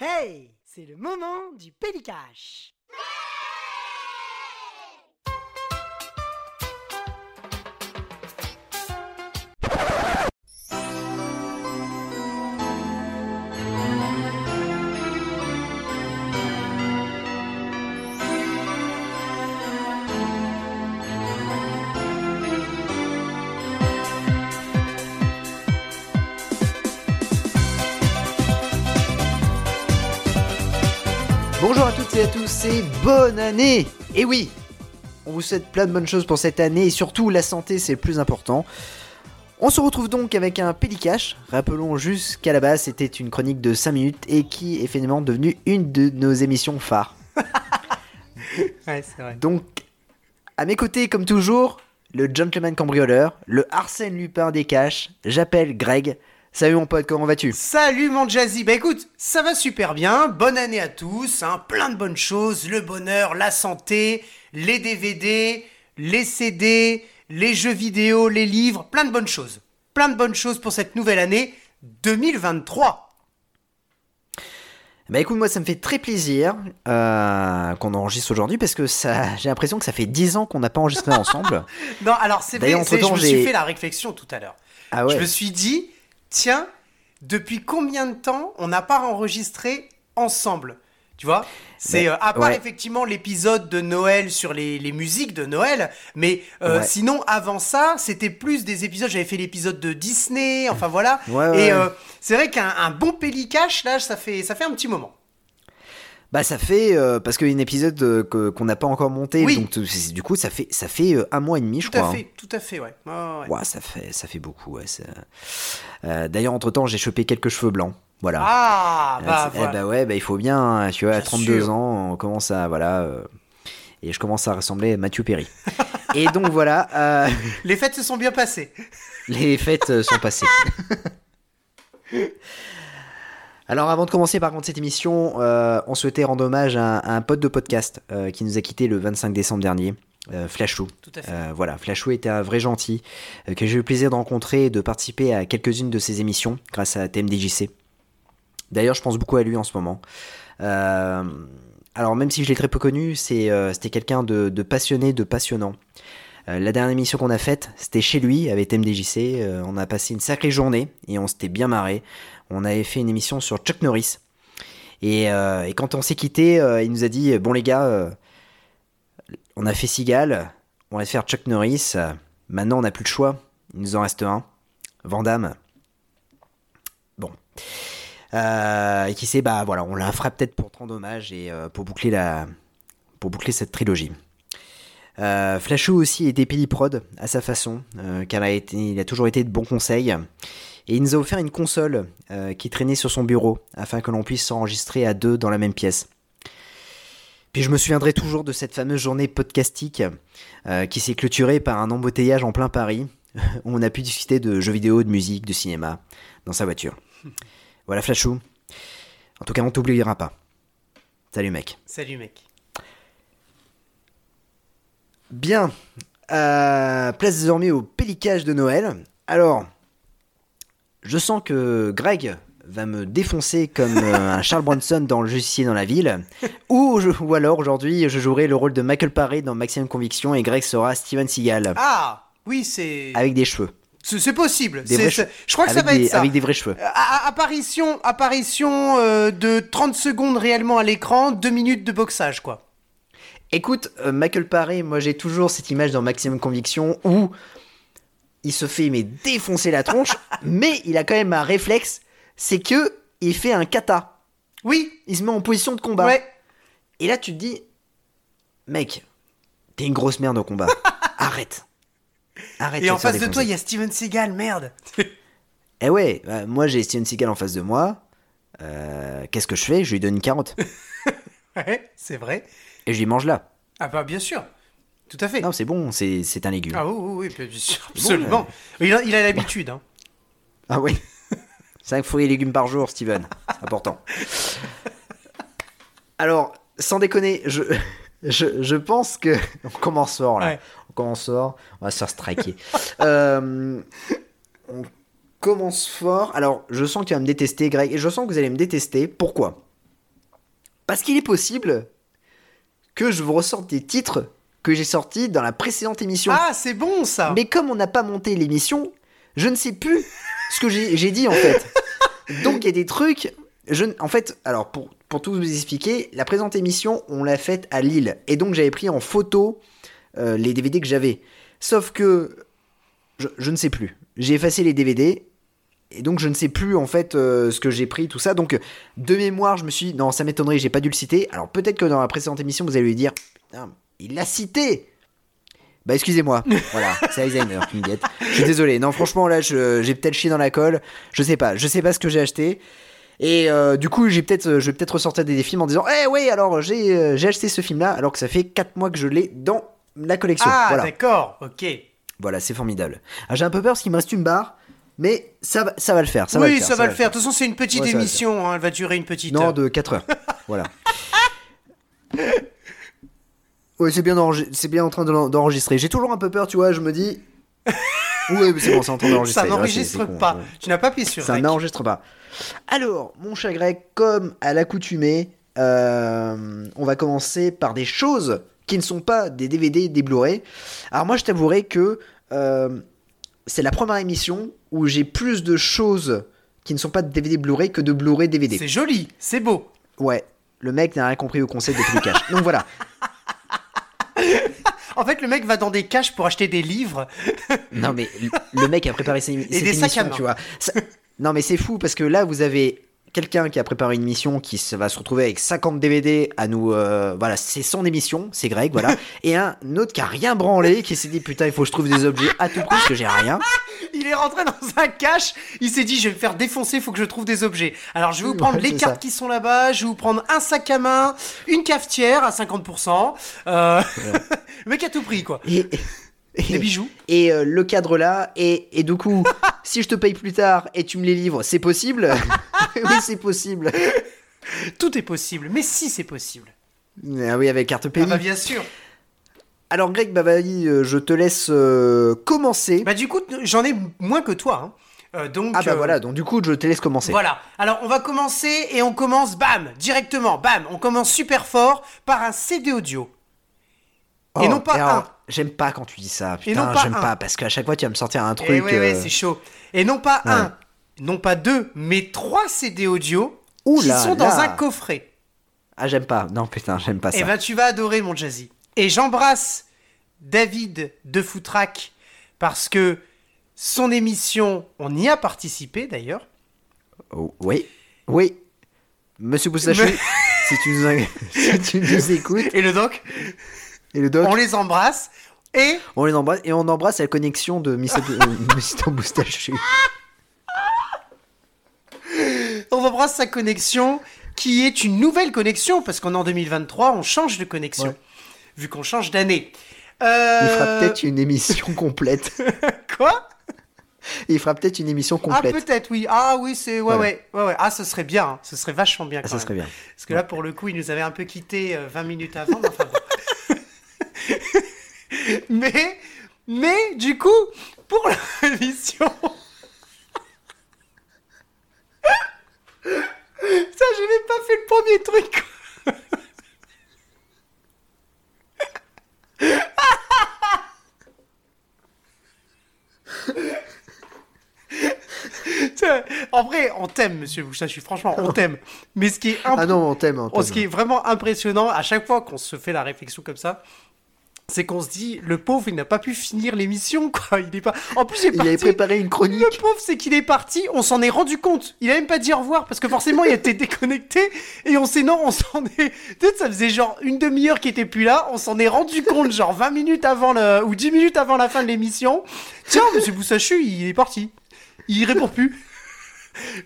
Hey, c'est le moment du Pélicache. Bonne année Et oui On vous souhaite plein de bonnes choses pour cette année et surtout la santé c'est le plus important. On se retrouve donc avec un Pélicache, rappelons juste qu'à la base c'était une chronique de 5 minutes et qui est finalement devenue une de nos émissions phares. Ouais, c'est vrai. Donc à mes côtés comme toujours, le gentleman cambrioleur, le Arsène Lupin des caches, j'appelle Greg. Salut mon pote, comment vas-tu? Salut mon Jazzy, bah écoute, ça va super bien, bonne année à tous, hein, plein de bonnes choses, le bonheur, la santé, les DVD, les CD, les jeux vidéo, les livres, plein de bonnes choses. Plein de bonnes choses pour cette nouvelle année 2023. Bah écoute, moi ça me fait très plaisir euh, qu'on enregistre aujourd'hui parce que ça, j'ai l'impression que ça fait 10 ans qu'on n'a pas enregistré ensemble. Non, alors c'est vrai, je me suis fait la réflexion tout à l'heure. Ah ouais Je me suis dit, tiens, depuis combien de temps on n'a pas enregistré ensemble Tu vois? C'est Mais- euh, à part ouais. effectivement l'épisode de Noël sur les, les musiques de Noël, mais euh, Ouais. sinon avant ça, c'était plus des épisodes. J'avais fait l'épisode de Disney, enfin voilà. Ouais, Et euh, c'est vrai qu'un un bon pélicache là, ça fait ça fait un petit moment. Bah ça fait euh, parce qu'il y a un épisode euh, que- qu'on n'a pas encore monté, Oui. donc du coup ça fait ça fait euh, un mois et demi je Tout à crois. fait, tout à fait, ouais. Ouais, ouais, ouais. Ouais, ça fait ça fait beaucoup. Ouais, ça- D'ailleurs entre temps j'ai chopé quelques cheveux blancs. Voilà. Ah, bah eh bah ouais, bah il faut bien. hein, Tu vois, à Bien 32 sûr. ans, on commence à voilà. et je commence à ressembler à Mathieu Perry. et donc voilà, Les fêtes se sont bien passées. les fêtes sont passées. Alors avant de commencer par contre cette émission, euh, on souhaitait rendre hommage à, à un pote de podcast euh, qui nous a quitté le 25 décembre dernier, euh, Flashou. Tout à fait. Euh, voilà, Flashou était un vrai gentil euh, que j'ai eu le plaisir de rencontrer et de participer à quelques-unes de ses émissions grâce à TMDJC. D'ailleurs, je pense beaucoup à lui en ce moment. Alors même si je l'ai très peu connu, c'était quelqu'un de, de passionné, de passionnant. La dernière émission qu'on a faite, c'était chez lui avec TMDJC. On a passé une sacrée journée et on s'était bien marré. On avait fait une émission sur Chuck Norris. Et, euh, quand on s'est quitté, euh, il nous a dit Bon, les gars, euh, on a fait Seagal, on va faire Chuck Norris. euh, maintenant, on n'a plus de choix. Il nous en reste un Vandame. Bon. Euh, et qui sait, bah voilà, on la fera peut-être pour te rendre hommage et euh, pour boucler la, pour boucler cette trilogie. Euh, Flashou aussi était Péliprod à sa façon, euh, car il a toujours été de bons conseils. Et il nous a offert une console euh, qui traînait sur son bureau afin que l'on puisse s'enregistrer à deux dans la même pièce. Puis je me souviendrai toujours de cette fameuse journée podcastique euh, qui s'est clôturée par un embouteillage en plein Paris où on a pu discuter de jeux vidéo, de musique, de cinéma dans sa voiture. Voilà Flashou. En tout cas, on t'oubliera pas. Salut mec. Salut mec. Bien. Euh, place désormais au pélicage de Noël. Alors, je sens que Greg va me défoncer comme euh, un Charles Bronson dans Le Justicier dans la ville. Ou, je- ou alors, aujourd'hui, je jouerai le rôle de Michael Paré dans Maximum Conviction et Greg sera Steven Seagal. Ah, oui, c'est Avec des cheveux. c'est possible. Des C'est- vrais c'est- cheveux. Je crois que avec, ça va des, être ça. avec des vrais cheveux. Euh, a- apparition, apparition euh, de 30 secondes réellement à l'écran, 2 minutes de boxage, quoi. Écoute, euh, Michael Paré, moi j'ai toujours cette image dans Maximum Conviction où il se fait mais défoncer la tronche, mais il a quand même un réflexe, c'est que il fait un kata. Oui, Il se met en position de combat. ouais. Et là tu te dis, mec, t'es une grosse merde au combat. Arrête. Arrête. Et en face de toi, il y a Steven Seagal, merde. Eh ouais, bah, moi j'ai Steven Seagal en face de moi. Euh, Qu'est-ce que je fais? Je lui donne une carotte ouais, c'est vrai. et je lui mange là. Ah bah bien sûr. Tout à fait. Non, c'est bon, c'est un légume. Ah oui, oui, oui, bien sûr, Bon, absolument. Il a il a l'habitude, hein. Ah oui. 5 fruits et légumes par jour, Steven. C'est important. Alors, sans déconner, je, je, je pense que. On commence fort là. Ouais. On commence fort. On va se faire striker. Euh, on commence fort. Alors, je sens que tu vas me détester, Greg. Et je sens que vous allez me détester. Pourquoi? Parce qu'il est possible que je vous ressorte des titres que j'ai sortis dans la précédente émission. Ah, c'est bon ça Mais comme on n'a pas monté l'émission, je ne sais plus ce que j'ai dit en fait. Donc il y a des trucs. Je, en fait, alors pour, pour tout vous expliquer, la présente émission, on l'a faite à Lille. Et donc j'avais pris en photo euh, les DVD que j'avais. Sauf que je, je ne sais plus. J'ai effacé les DVD. Et donc je ne sais plus en fait euh, ce que j'ai pris, tout ça. Donc de mémoire, je me suis dit, non, ça m'étonnerait, j'ai pas dû le citer. Alors peut-être que dans la précédente émission, vous allez lui dire, il l'a cité bah excusez-moi, voilà, c'est Alzheimer qui me guette. Je suis désolé, non franchement là j'ai peut-être chié dans la colle, je sais pas, je sais pas ce que j'ai acheté. Et euh, du coup j'ai peut-être, je vais peut-être ressortir des films en disant, eh ouais alors j'ai euh, j'ai acheté ce film là alors que ça fait 4 mois que je l'ai dans la collection. Ah, voilà, d'accord, ok. voilà c'est formidable. Ah, j'ai un peu peur parce qu'il me reste une barre, mais ça, va- ça va le faire. Ça va oui, le faire, ça va le faire. De toute façon, c'est une petite Ouais, va émission, hein, elle va durer une petite Non, heure. de 4 heures. voilà. Ouais, c'est bien, d'enregistrer- c'est bien en train d'enregistrer. J'ai toujours un peu peur, tu vois, je me dis. Oui, mais c'est bon, c'est en train d'enregistrer. Ça n'enregistre con, pas. ouais. Tu n'as pas appuyé sur Ça n'enregistre pas. Alors, mon chat grec, comme à l'accoutumée, euh, on va commencer par des choses qui ne sont pas des DVD, des Blu-ray. Alors moi, je t'avouerai que euh, c'est la première émission où j'ai plus de choses qui ne sont pas de DVD Blu-ray que de Blu-ray DVD. C'est joli, c'est beau. Ouais, le mec n'a rien compris au concept de caches. Donc voilà. En fait, le mec va dans des caches pour acheter des livres. Non mais le- mec a préparé ses, cette des sacs à main. tu vois. Ça- Non mais c'est fou parce que là vous avez quelqu'un qui a préparé une émission qui se- va se retrouver avec 50 DVD à nous euh, voilà, c'est son émission, c'est Greg voilà. Et un autre qui a rien branlé qui s'est dit putain, il faut que je trouve des objets à tout prix parce que j'ai rien. Il est rentré dans un cache, il s'est dit je vais me faire défoncer, il faut que je trouve des objets. Alors je vais vous Ouais, prendre les cartes ça. qui sont là-bas, je vais vous prendre un sac à main, une cafetière à 50%. Euh... le mec a tout pris quoi. Et Des bijoux. et, euh, le cadre là et, et du coup, si je te paye plus tard et tu me les livres, c'est possible? Oui, c'est possible. Tout est possible, mais si c'est possible. Ah oui, avec carte Ah PayPal. bah bien sûr. Alors Greg Bavali, euh, je te laisse euh, commencer. Bah du coup, j'en ai moins que toi. hein. Euh, donc, Ah bah euh, voilà, donc du coup je te laisse commencer. Voilà. Alors, on va commencer et on commence, bam, directement, bam. On commence super fort par un CD audio. Oh, Et non pas alors, un. J'aime pas quand tu dis ça. Et non Putain, j'aime pas parce qu'à chaque fois tu vas me sortir un Eh truc. ouais, ouais, c'est chaud. Et non pas Ouais. un, non pas deux, mais trois CD audio Ouh qui là sont dans là. un coffret. Ah j'aime pas. Non putain, j'aime pas ça. Eh ben, tu vas adorer mon Jazzy. Et j'embrasse David de Footrack parce que son émission, on y a participé d'ailleurs. Oh, oui, oui. Monsieur Boustachu, Mais- si tu nous si tu nous écoutes Et le doc, et le doc, on les embrasse. Et on les embrasse et on embrasse la connexion de Monsieur euh, Boustachu. on embrasse sa connexion qui est une nouvelle connexion parce qu'en en 2023, on change de connexion. Ouais. Vu qu'on change d'année. Il Euh... fera peut-être une émission complète. Quoi? Il fera peut-être une émission Ah complète. peut-être oui. Ah oui, c'est ouais, Voilà. ouais ouais ouais. Ah ce serait bien, hein. ce serait vachement bien. Ah, quand ça même. serait bien. Parce que là pour le coup, il nous avait un peu quitté euh, 20 minutes avant. mais enfin, bon. mais mais du coup pour l'émission. Ça, j'ai même pas fait le premier truc. En vrai, on t'aime, monsieur Bouchachu, franchement, on t'aime. Mais ce qui est imp- Ah non, on t'aime. Oh, ce qui est vraiment impressionnant, à chaque fois qu'on se fait la réflexion comme ça, c'est qu'on se dit, le pauvre, il n'a pas pu finir l'émission, quoi. Il est pas. En plus, il est Il avait préparé une chronique. Le pauvre, c'est qu'il est parti, on s'en est rendu compte. Il a même pas dit au revoir parce que forcément, il était déconnecté et on s'est non, on s'en est. Peut-être ça faisait genre une demi-heure qu'il était plus là. On s'en est rendu compte genre 20 minutes avant le ou 10 minutes avant la fin de l'émission. Tiens, Monsieur Boussachu, il est parti. Il répond plus.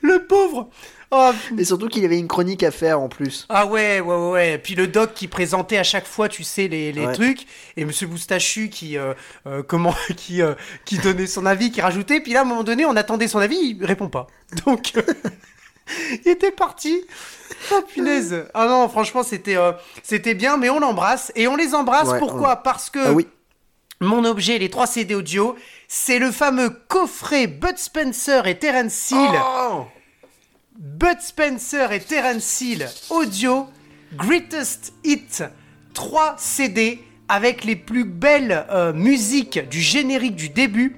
Le pauvre. Oh, Et surtout qu'il avait une chronique à faire en plus. ah ouais, ouais, ouais, ouais. Puis le doc qui présentait à chaque fois, tu sais, les, les Ouais. trucs. Et Monsieur Boustachu qui, euh, euh, comment, qui, euh, qui donnait son avis, qui rajoutait. Puis là, à un moment donné, on attendait son avis, il répond pas. Donc, il était parti. Oh punaise. Ah non, franchement, c'était, euh, c'était bien, mais on l'embrasse. Et on les embrasse. Ouais, Pourquoi? Parce que Ah oui. mon objet, les trois CD audio, c'est le fameux coffret Bud Spencer et Terence Hill. Oh Bud Spencer et Terence Hill audio Greatest Hit 3 CD avec les plus belles euh, musiques du générique du début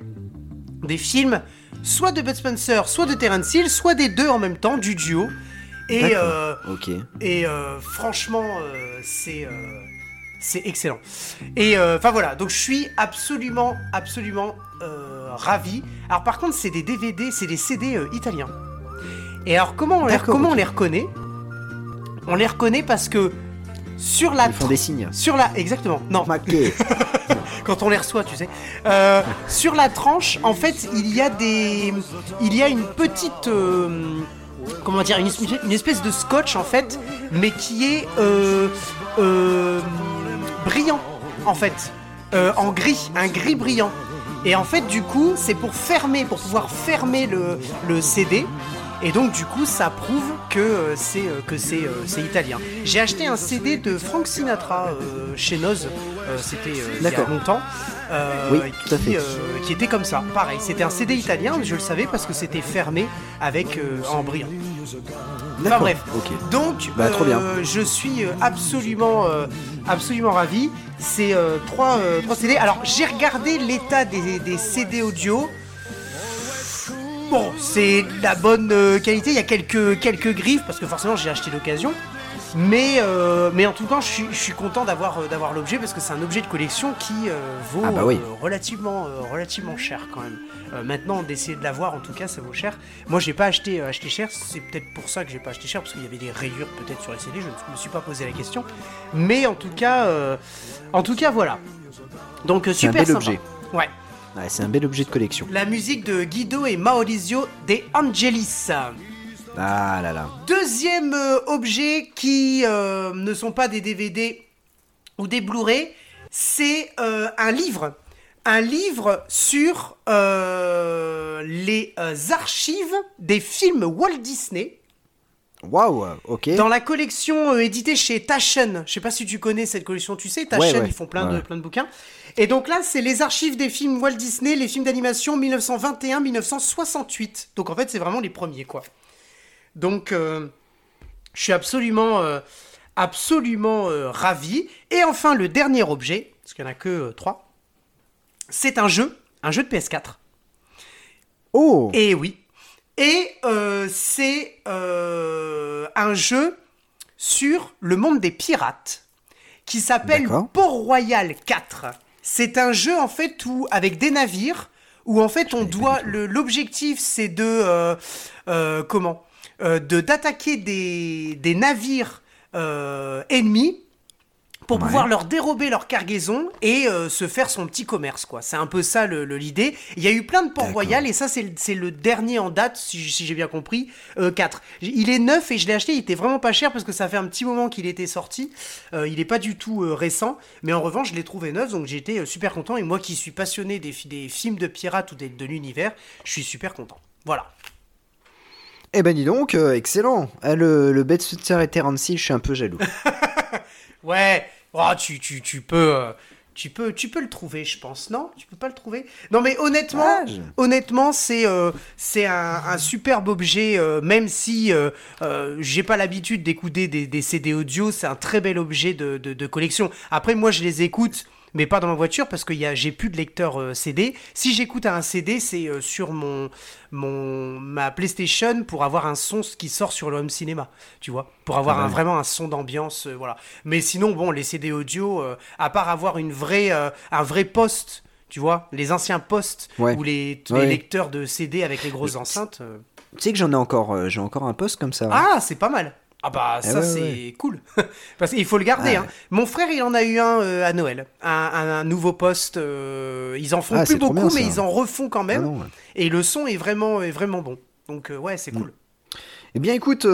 des films, soit de Bud Spencer, soit de Terence Hill, soit des deux en même temps, du duo. Et, euh, et euh, franchement, c'est c'est excellent. Et euh, enfin voilà, donc je suis absolument, absolument euh, ravi. Alors par contre, c'est des DVD, c'est des CD euh, italiens. Et alors comment on les, comment on les reconnaît? On les reconnaît parce que sur la Ils font des signes. sur la exactement non quand on les reçoit, tu sais. Euh, sur la tranche, en fait, il y a des, il y a une petite, euh, comment dire, une, espèce- une espèce de scotch en fait, mais qui est euh, brillant en fait, en gris, un gris brillant. Et en fait, du coup, c'est pour fermer, pour pouvoir fermer le, le CD. Et donc du coup, ça prouve que euh, c'est euh, que c'est euh, c'est italien. J'ai acheté un CD de Frank Sinatra chez Noz. C'était il y a D'accord. longtemps. Oui, tout à qui, fait. qui était comme ça, pareil. C'était un CD italien, mais je le savais parce que c'était fermé avec en brillant. Enfin bref. Donc, Bah, trop bien. euh, je suis absolument, euh, absolument ravi. C'est euh, trois, trois CD. Alors, j'ai regardé l'état des, des CD audio. Bon, c'est de la bonne euh, qualité. Il y a quelques, quelques griffes parce que forcément, j'ai acheté l'occasion. Mais, euh, mais en tout cas, je suis, je suis content d'avoir euh, d'avoir l'objet parce que c'est un objet de collection qui euh, vaut Ah bah oui. euh, relativement, relativement cher quand même. Maintenant, d'essayer de l'avoir, en tout cas, ça vaut cher. Moi, j'ai pas acheté, acheté cher. C'est peut-être pour ça que j'ai pas acheté cher parce qu'il y avait des rayures peut-être sur les CD. Je ne me suis pas posé la question. Mais en tout cas, en tout cas, voilà. Donc C'est un super bel sympa. objet. Ouais. Ouais, c'est un bel objet de collection. La musique de Guido et Maurizio De Angelis. Ah là là. Deuxième euh, objet qui euh, ne sont pas des DVD ou des Blu-ray, c'est euh, un livre. Un livre sur euh, les archives des films Walt Disney Waouh. Ok. dans la collection euh, éditée chez Taschen. Je sais pas si tu connais cette collection, tu sais, Taschen, Ouais, ouais. ils font plein, Ouais. de, plein de bouquins. Et donc là, c'est les archives des films Walt Disney, les films d'animation 1921-1968. Donc en fait, c'est vraiment les premiers, quoi. Donc, euh, je suis absolument, euh, absolument ravi. Et enfin, le dernier objet, parce qu'il n'y en a que trois, c'est un jeu, un jeu de PS4. Oh. Et oui. Et euh, c'est euh, un jeu sur le monde des pirates qui s'appelle D'accord. Port-Royal 4. C'est un jeu en fait où avec des navires où en fait on doit le- l'objectif c'est de euh, euh, comment Euh, de d'attaquer des, des navires euh, ennemis pour Ouais. pouvoir leur dérober leur cargaison et euh, se faire son petit commerce quoi. C'est un peu ça l'idée. Il y a eu plein de ports royal et ça c'est le- dernier en date si, j'ai bien compris, euh, 4. Il est neuf et je l'ai acheté, il était vraiment pas cher parce que ça fait un petit moment qu'il était sorti. Euh, il est pas du tout euh, récent, mais en revanche je l'ai trouvé neuf donc euh, super content et moi qui suis passionné des, fi- des films de pirates ou des- de l'univers, je suis super content. Voilà. Eh ben dis donc, excellent. Ah, le, le Bed Spencer et Terence Hill, je suis un peu jaloux. Ouais, oh, tu, tu, tu peux, euh, tu peux, tu peux le trouver, je pense, non Tu peux pas le trouver Non, mais honnêtement, Ah, je- honnêtement, c'est, euh, c'est un, un superbe objet, euh, même si euh, j'ai pas l'habitude d'écouter des, des CD audio, c'est un très bel objet de, de, de collection. Après, moi, je les écoute. Mais pas dans ma voiture parce que j'ai plus de lecteur euh, CD. Si j'écoute un CD, c'est euh, sur mon, mon ma PlayStation pour avoir un son qui sort sur le home cinéma, tu vois, pour avoir Ah un, ouais. vraiment un son d'ambiance, euh, voilà. Mais sinon, bon, les CD audio, à part avoir une vraie, un vrai poste, tu vois, les anciens postes Ouais. ou les, les Ouais. lecteurs de CD avec les grosses enceintes. tu sais que j'en ai encore, euh, j'ai encore un poste comme ça. Ah, c'est pas mal. Ah bah ça ouais, c'est ouais. cool. Parce qu'il faut le garder. Ah. hein. Mon frère il en a eu un euh, à Noël. Un, un- un nouveau poste. euh, ils en font Ah, plus beaucoup bien, mais ça. ils en refont quand Ah même. non, ouais. Et le son est vraiment, est vraiment bon. Donc euh, ouais c'est cool. Eh bien écoute,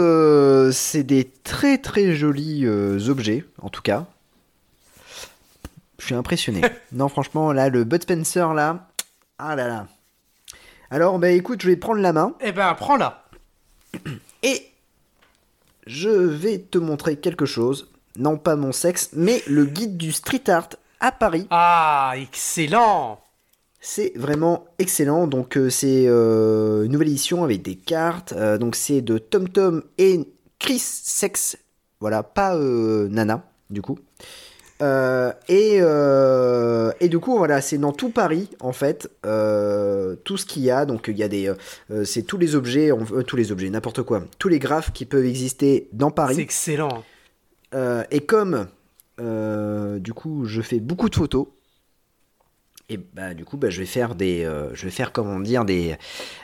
c'est des très très jolis objets, en tout cas. Je suis impressionné. non franchement, là, le Bud Spencer, là, ah là là. Alors, bah écoute, je vais prendre la main Eh ben prends-la. et je vais te montrer quelque chose. Non pas mon sexe, mais le guide du street art à Paris. Ah excellent. C'est vraiment excellent. Donc euh, c'est euh, une nouvelle édition avec des cartes. Euh, donc c'est de Tom Tom et Chris Sex Voilà, pas Nana, du coup. Euh, et, euh, et du coup, voilà, c'est dans tout Paris, en fait, euh, tout ce qu'il y a. Donc, il y a des. c'est tous les objets, on- tous les objets, n'importe quoi. Tous les graphes qui peuvent exister dans C'est Paris. excellent. Euh, et comme, du coup, je fais beaucoup de photos. Et bah, du coup, bah, je vais faire des. je vais faire, comment dire, des.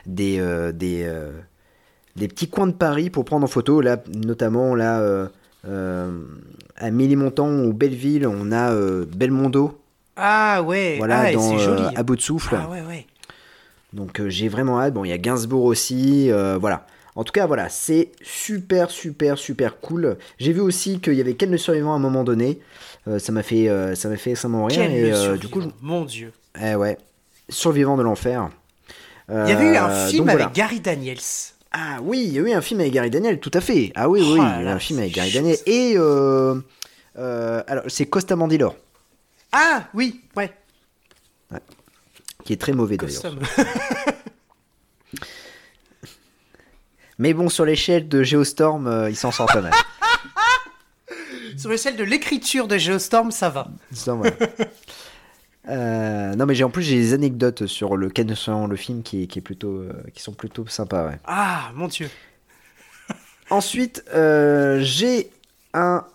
Des. des, des petits coins de Paris pour prendre en photo. Là, notamment, là. euh, à Mélimontant ou Belleville, on a euh, Belmondo, Ah ouais, voilà, ah, dans joli. euh, À bout de souffle. Ah ouais, ouais. Donc euh, j'ai vraiment hâte. Bon, il y a Gainsbourg aussi, voilà. En tout cas, voilà, c'est super, super, super cool. J'ai vu aussi qu'il y avait Ken le survivant à un moment donné. Euh, ça m'a fait, euh, ça m'a fait extrêmement rire. Quel et le du coup, mon dieu. eh ouais, survivant de l'enfer. Il y avait eu un film donc avec. Gary Daniels. Ah oui, il y a eu un film avec Gary Daniel, tout à fait. Ah oui, oui, Oh oui, là il y a eu là, un film avec Gary Daniel. Et euh, euh, alors, c'est Costa Mandylor, Ah oui, ouais. qui est très mauvais d'ailleurs. Mais bon, sur l'échelle de Geostorm, euh, il s'en sort pas mal. Sur l'échelle de l'écriture de Geostorm, ça va. Voilà. Euh, non mais j'ai en plus j'ai des anecdotes sur le le film qui, est- qui est plutôt euh, qui sont plutôt sympas ouais. Ah mon dieu. Ensuite euh, j'ai un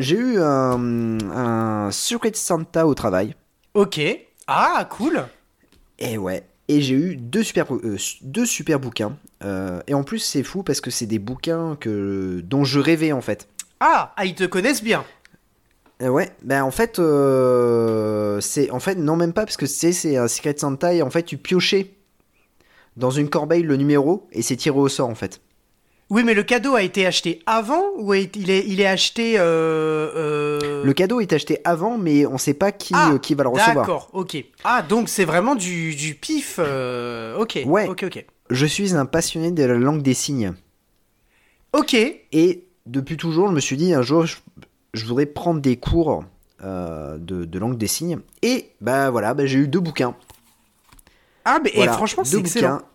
j'ai eu un, un Secret Santa au travail Ok. Ah cool. et ouais et j'ai eu deux super deux super bouquins et en plus c'est fou parce que c'est des bouquins que dont je rêvais en fait. Ah, ah ils te connaissent bien. Euh, ouais, ben en fait, euh, c'est en fait non même pas parce que c'est c'est un Secret Santa et en fait tu piochais dans une corbeille le numéro et c'est tiré au sort en fait. Oui, mais le cadeau a été acheté avant ou est- il est, il est acheté. Euh, euh, Le cadeau est acheté avant, mais on sait pas qui Ah, euh, qui va le recevoir. D'accord, ok. Ah, donc c'est vraiment du, du pif. ok. Ouais. Ok, ok. Je suis un passionné de la langue des signes Ok. et depuis toujours, je me suis dit un jour je, je voudrais prendre des cours euh, de, de langue des signes et bah voilà, bah, j'ai eu deux bouquins. Ah, mais et franchement, deux c'est excellent. bouquins.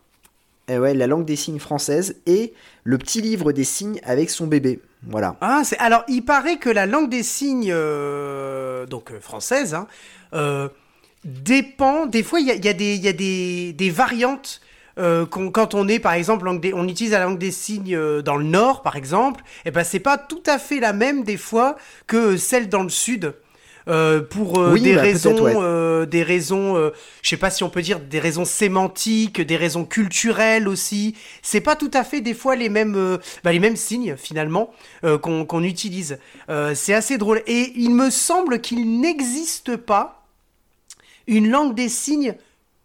Et ouais, la langue des signes française et le petit livre des signes avec son bébé. Voilà. Ah, c'est alors il paraît que la langue des signes, euh, donc euh, française, hein, euh, dépend. Des fois, il y a, il y a des, il y a des, des variantes. Euh, quand on est par exemple des- on utilise la langue des signes euh, dans le nord par exemple et ben c'est pas tout à fait la même des fois que celle dans le sud. Euh, pour euh, Oui, des, bah, raisons, ouais. euh, des raisons je sais pas si on peut dire des raisons sémantiques des raisons culturelles aussi c'est pas tout à fait des fois les mêmes bah, les mêmes signes finalement qu'on utilise. C'est assez drôle. Et il me semble qu'il n'existe pas une langue des signes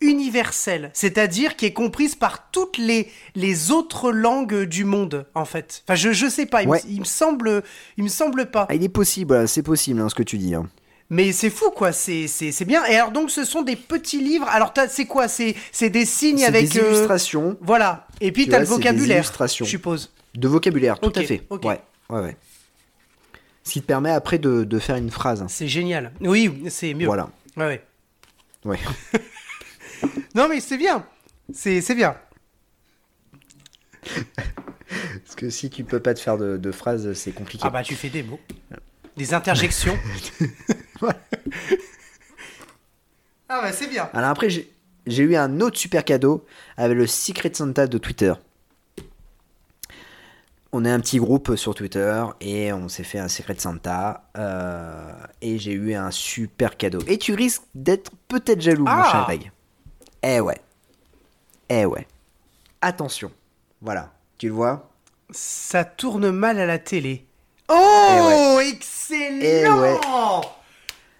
universelle, c'est-à-dire qui est comprise par toutes les, les autres langues du monde, en fait. Enfin, je, je sais pas, il, me- Ouais. il me semble, il me semble pas. Ah, il est possible, c'est possible hein, ce que tu dis. hein. Mais c'est fou, quoi, c'est, bien. Et alors, donc, ce sont des petits livres. Alors, c'est quoi? C'est, des signes avec. des euh, illustrations Voilà. Et puis, Tu vois, le c'est des vocabulaire, illustrations. je suppose. de vocabulaire, tout à fait. ok. Ouais, ouais, ouais. Ce qui te permet après de, de faire une phrase. C'est génial. Oui, c'est mieux. Voilà. Ouais, ouais. Ouais. Non, mais c'est bien. C'est, c'est bien. Parce que si tu peux pas te faire de, de phrases, c'est compliqué. Ah, bah, tu fais des mots. Des interjections. Ah, bah, c'est bien. Alors après, j'ai j'ai eu un autre super cadeau avec le Secret Santa de Twitter. On est un petit groupe sur Twitter et on s'est fait un Secret Santa. euh, et j'ai eu un super cadeau. Et tu risques d'être peut-être jaloux, mon Ah. cher Greg. Eh ouais. Eh ouais. Attention. Voilà. Tu le vois? Ça tourne mal à la télé. Oh, excellent Eh ouais.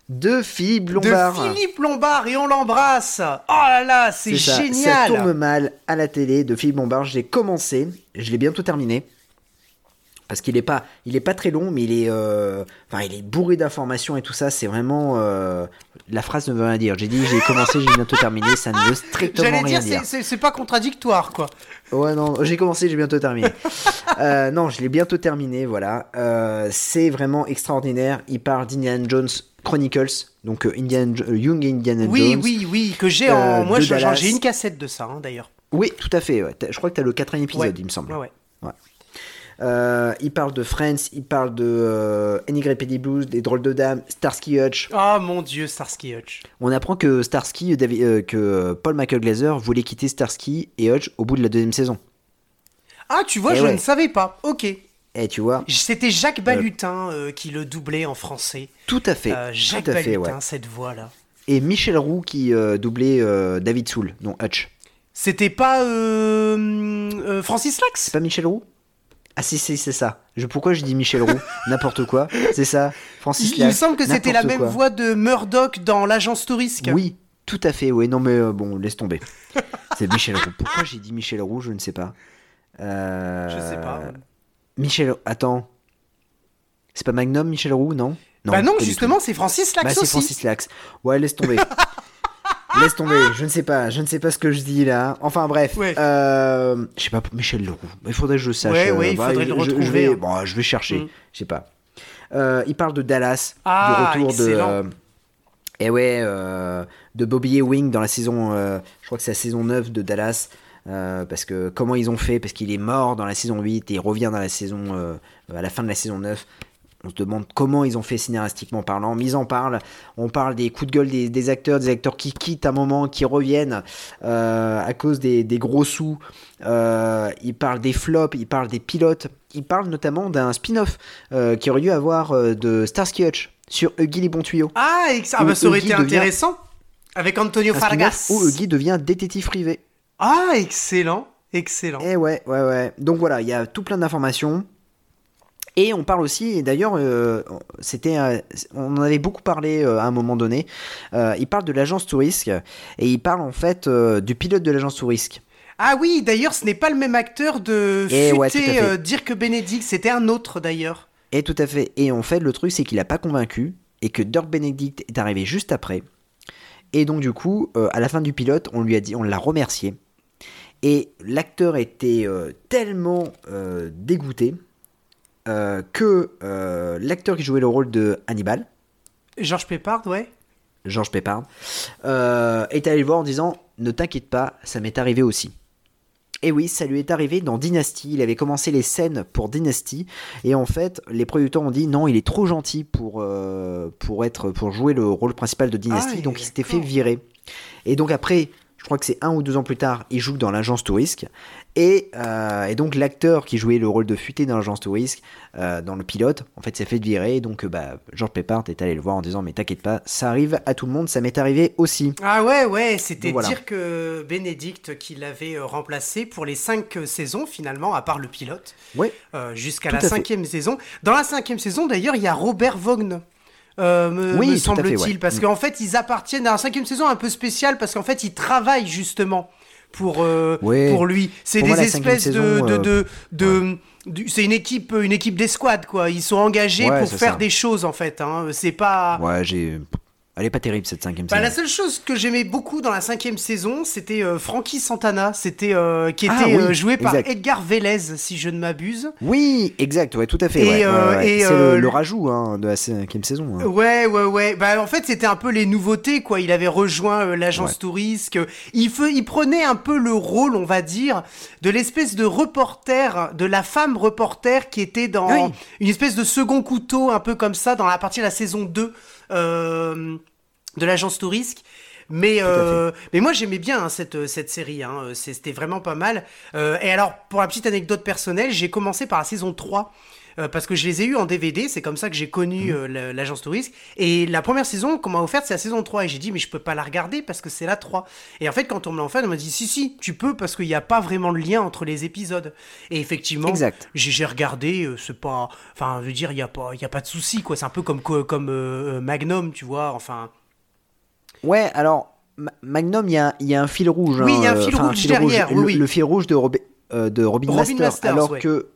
De Philippe De Lombard. Philippe Lombard et on l'embrasse. Oh là là, c'est ça. Ça génial. tourne mal à la télé de Philippe Lombard. J'ai commencé, je l'ai bientôt terminé. Parce qu'il est pas, il est pas très long, mais il est, euh, enfin, il est bourré d'informations et tout ça. C'est vraiment, euh, la phrase ne veut rien dire. J'ai dit, j'ai commencé, j'ai bientôt terminé. Ça ne veut strictement J'allais rien dire, dire. c'est- pas contradictoire, quoi. Ouais, non, j'ai commencé, j'ai bientôt terminé. Euh, non, je l'ai bientôt terminé, voilà. Euh, c'est vraiment extraordinaire. Il parle d'Indiana Jones Chronicles, donc euh, Indiana, euh, Young Indiana Oui, Jones. oui, oui, que j'ai en. Moi, j'ai une cassette de ça, hein, d'ailleurs. Oui, tout à fait. ouais. Je crois que tu as le quatrième épisode, Ouais. il me semble. Ouais, ouais. Euh, il parle de Friends, il parle de euh, NYPD Blues, des drôles de dames, Starsky Hutch. Oh mon dieu, Starsky Hutch. On apprend que Starsky, David- euh, que Paul Michael Glazer voulait quitter Starsky et Hutch au bout de la deuxième saison. Ah, tu vois, Eh je ouais. ne savais pas. Ok. Et tu vois, C'était Jacques Balutin euh, qui le doublait en français. tout à fait, Euh, Jacques tout à fait, Balutin, ouais. cette voix-là. Et Michel Roux qui euh, doublait euh, David Soul, non Hutch. C'était pas euh, euh, Francis Lax? C'est pas Michel Roux? Ah si, si, c'est ça. Je, pourquoi je dis Michel Roux N'importe quoi. C'est ça. Francis Il, il me Lax, semble que c'était la même quoi. voix de Murdoch dans l'agence touristique. Oui, tout à fait. Oui, non mais euh, bon, laisse tomber. C'est Michel Roux. Pourquoi j'ai dit Michel Roux Je ne sais pas. Euh, Je sais pas. Michel, attends. C'est pas Magnum, Michel Roux, non? Bah non, pas du justement, c'est Francis tout. Bah, Lax c'est. Francis Lax. Ouais, laisse tomber. laisse tomber. Je ne sais pas. Je ne sais pas ce que je dis là. Enfin bref. Ouais. Euh, je sais pas. Michel Roux. Il faudrait que je le sache. Ouais, Euh, ouais, il bah, faudrait je- le je- Je retrouver, vais, hein. bon, je vais chercher. Mm. Je sais pas. Euh, il parle de Dallas, Ah, du retour excellent. de. euh, et ouais, euh, de Bobby Ewing dans la saison, euh, je crois que c'est la saison 9 de Dallas, euh, parce que comment ils ont fait, parce qu'il est mort dans la saison 8 et il revient dans la saison, euh, à la fin de la saison 9. On se demande comment ils ont fait scénaristiquement parlant. Ils en parlent. On parle des coups de gueule des, des acteurs, des acteurs qui quittent un moment, qui reviennent euh, à cause des, des gros sous. Euh, ils parlent des flops, ils parlent des pilotes. Ils parlent notamment d'un spin-off euh, qui aurait dû avoir de Starsky Hutch sur Huggy les bons tuyaux. Ah, ah bah, ça aurait Huggy été devient- intéressant. Avec Antonio Fargas. où Huggy devient détective privé. Ah, excellent. Excellent. Eh ouais, ouais, ouais. Donc voilà, il y a tout plein d'informations. Et on parle aussi, et d'ailleurs, euh, c'était, euh, on en avait beaucoup parlé euh, à un moment donné. euh, il parle de l'agence Tourisque et il parle en fait du pilote de l'agence Tourisque. Ah oui, d'ailleurs, ce n'est pas le même acteur de Eh ouais, euh, Dirk Benedict, c'était un autre d'ailleurs. Et tout à fait. Et en fait, le truc, c'est qu'il a pas convaincu et que Dirk Benedict est arrivé juste après. Et donc, du coup, à la fin du pilote, on lui a dit, on l'a remercié. Et l'acteur était tellement dégoûté euh, que euh, l'acteur qui jouait le rôle de Hannibal, Georges Pépard, ouais. Georges Pépard, euh, est allé le voir en disant Ne t'inquiète pas, ça m'est arrivé aussi. Et oui, ça lui est arrivé dans Dynasty. Il avait commencé les scènes pour Dynasty. Et en fait, les producteurs ont dit non, il est trop gentil pour, euh, pour, être, pour jouer le rôle principal de Dynasty. Ah, donc il s'était fait virer. Et donc après, je crois que c'est un ou deux ans plus tard, il joue dans l'agence Tourisque. Et, euh, et donc l'acteur qui jouait le rôle de futé dans l'agence Tourisque, euh, dans le pilote, en fait s'est fait virer. Donc euh, bah, George Peppard est allé le voir en disant mais t'inquiète pas, ça arrive à tout le monde, ça m'est arrivé aussi. Ah ouais, ouais, c'était voilà. Dirk euh, Benedict qui l'avait remplacé pour les cinq saisons finalement, à part le pilote, Ouais. euh, jusqu'à la fait. cinquième saison. Dans la cinquième saison, d'ailleurs, il y a Robert Vaughn. euh, me, Oui, me semble-t-il, ouais. parce Mm. qu'en fait, ils appartiennent à la cinquième saison un peu spéciale, parce qu'en fait, ils travaillent justement pour, euh, Ouais. pour lui. C'est des moi, espèces de, saison, de, euh, de, de- c'est une équipe, une équipe d'escouade, quoi. Ils sont engagés Ouais, pour faire ça. des choses, en fait. Hein. C'est pas. Ouais, j'ai. Elle est pas terrible cette cinquième Bah, la saison. seule chose que j'aimais beaucoup dans la cinquième saison, c'était euh, Frankie Santana, c'était euh, qui était Ah oui, euh, joué par. Edgar Vélez, si je ne m'abuse. Oui, exact, ouais, tout à fait. Et, ouais, ouais, euh, et, C'est le, le rajout hein, de la cinquième saison. hein. Ouais, ouais, ouais. Bah, en fait, c'était un peu les nouveautés, quoi. Il avait rejoint l'agence Ouais. Tourisque. Il, fe- il prenait un peu le rôle, on va dire, de l'espèce de reporter, de la femme reporter qui était dans Oui. une espèce de second couteau, un peu comme ça, dans la partie de la saison 2 euh, de l'agence Tourisque. Mais, euh, mais moi j'aimais bien hein, cette, cette série, hein. Euh, c'était vraiment pas mal. Euh, et alors, pour la petite anecdote personnelle, j'ai commencé par la saison 3. Euh, parce que je les ai eus en DVD, c'est comme ça que j'ai connu Mhm. euh, la- l'agence Tourisque. Et la première saison qu'on m'a offerte, c'est la saison 3. Et j'ai dit, mais je peux pas la regarder parce que c'est la 3. Et en fait, quand on me l'a offert, on m'a dit, si, si, tu peux parce qu'il n'y a pas vraiment de lien entre les épisodes. Et effectivement, j'ai regardé, euh, c'est pas. Enfin, je veux dire, il n'y a, pas- y a pas de souci, quoi. C'est un peu comme, co- comme euh, euh, Magnum, tu vois. Enfin. Ouais, alors, Ma- Magnum, il y a, il y a un fil rouge. Oui, hein, il y a un euh, fil rouge derrière, oui, le, oui. le fil rouge de, Robi- euh, de Robin, Robin Master. Masters, alors ouais. que,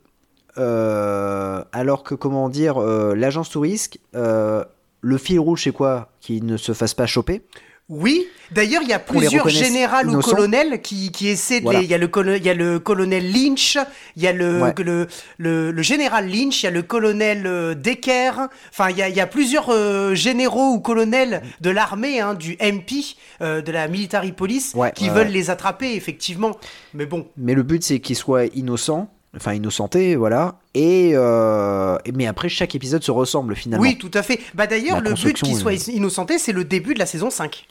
alors que, comment dire, euh, l'agence Tourisque, euh, le fil rouge, c'est quoi? Qu'il ne se fasse pas choper? Oui, d'ailleurs, il y a plusieurs générales ou colonels qui, qui essaient de Voilà. les- Il y, a le colo- il y a le colonel Lynch, il y a le, Ouais. le, le, le général Lynch, il y a le colonel euh, Decker. Enfin, il y a, il y a plusieurs euh, généraux ou colonels de l'armée, hein, du MP, euh, de la military police, Ouais, qui ouais, veulent les attraper, effectivement. Mais bon, Mais le but, c'est qu'ils soient innocents enfin innocenté, voilà. Et euh, mais après chaque épisode se ressemble finalement. Oui, tout à fait. Bah d'ailleurs, le but qu'il soit innocenté, c'est le début de la saison 5.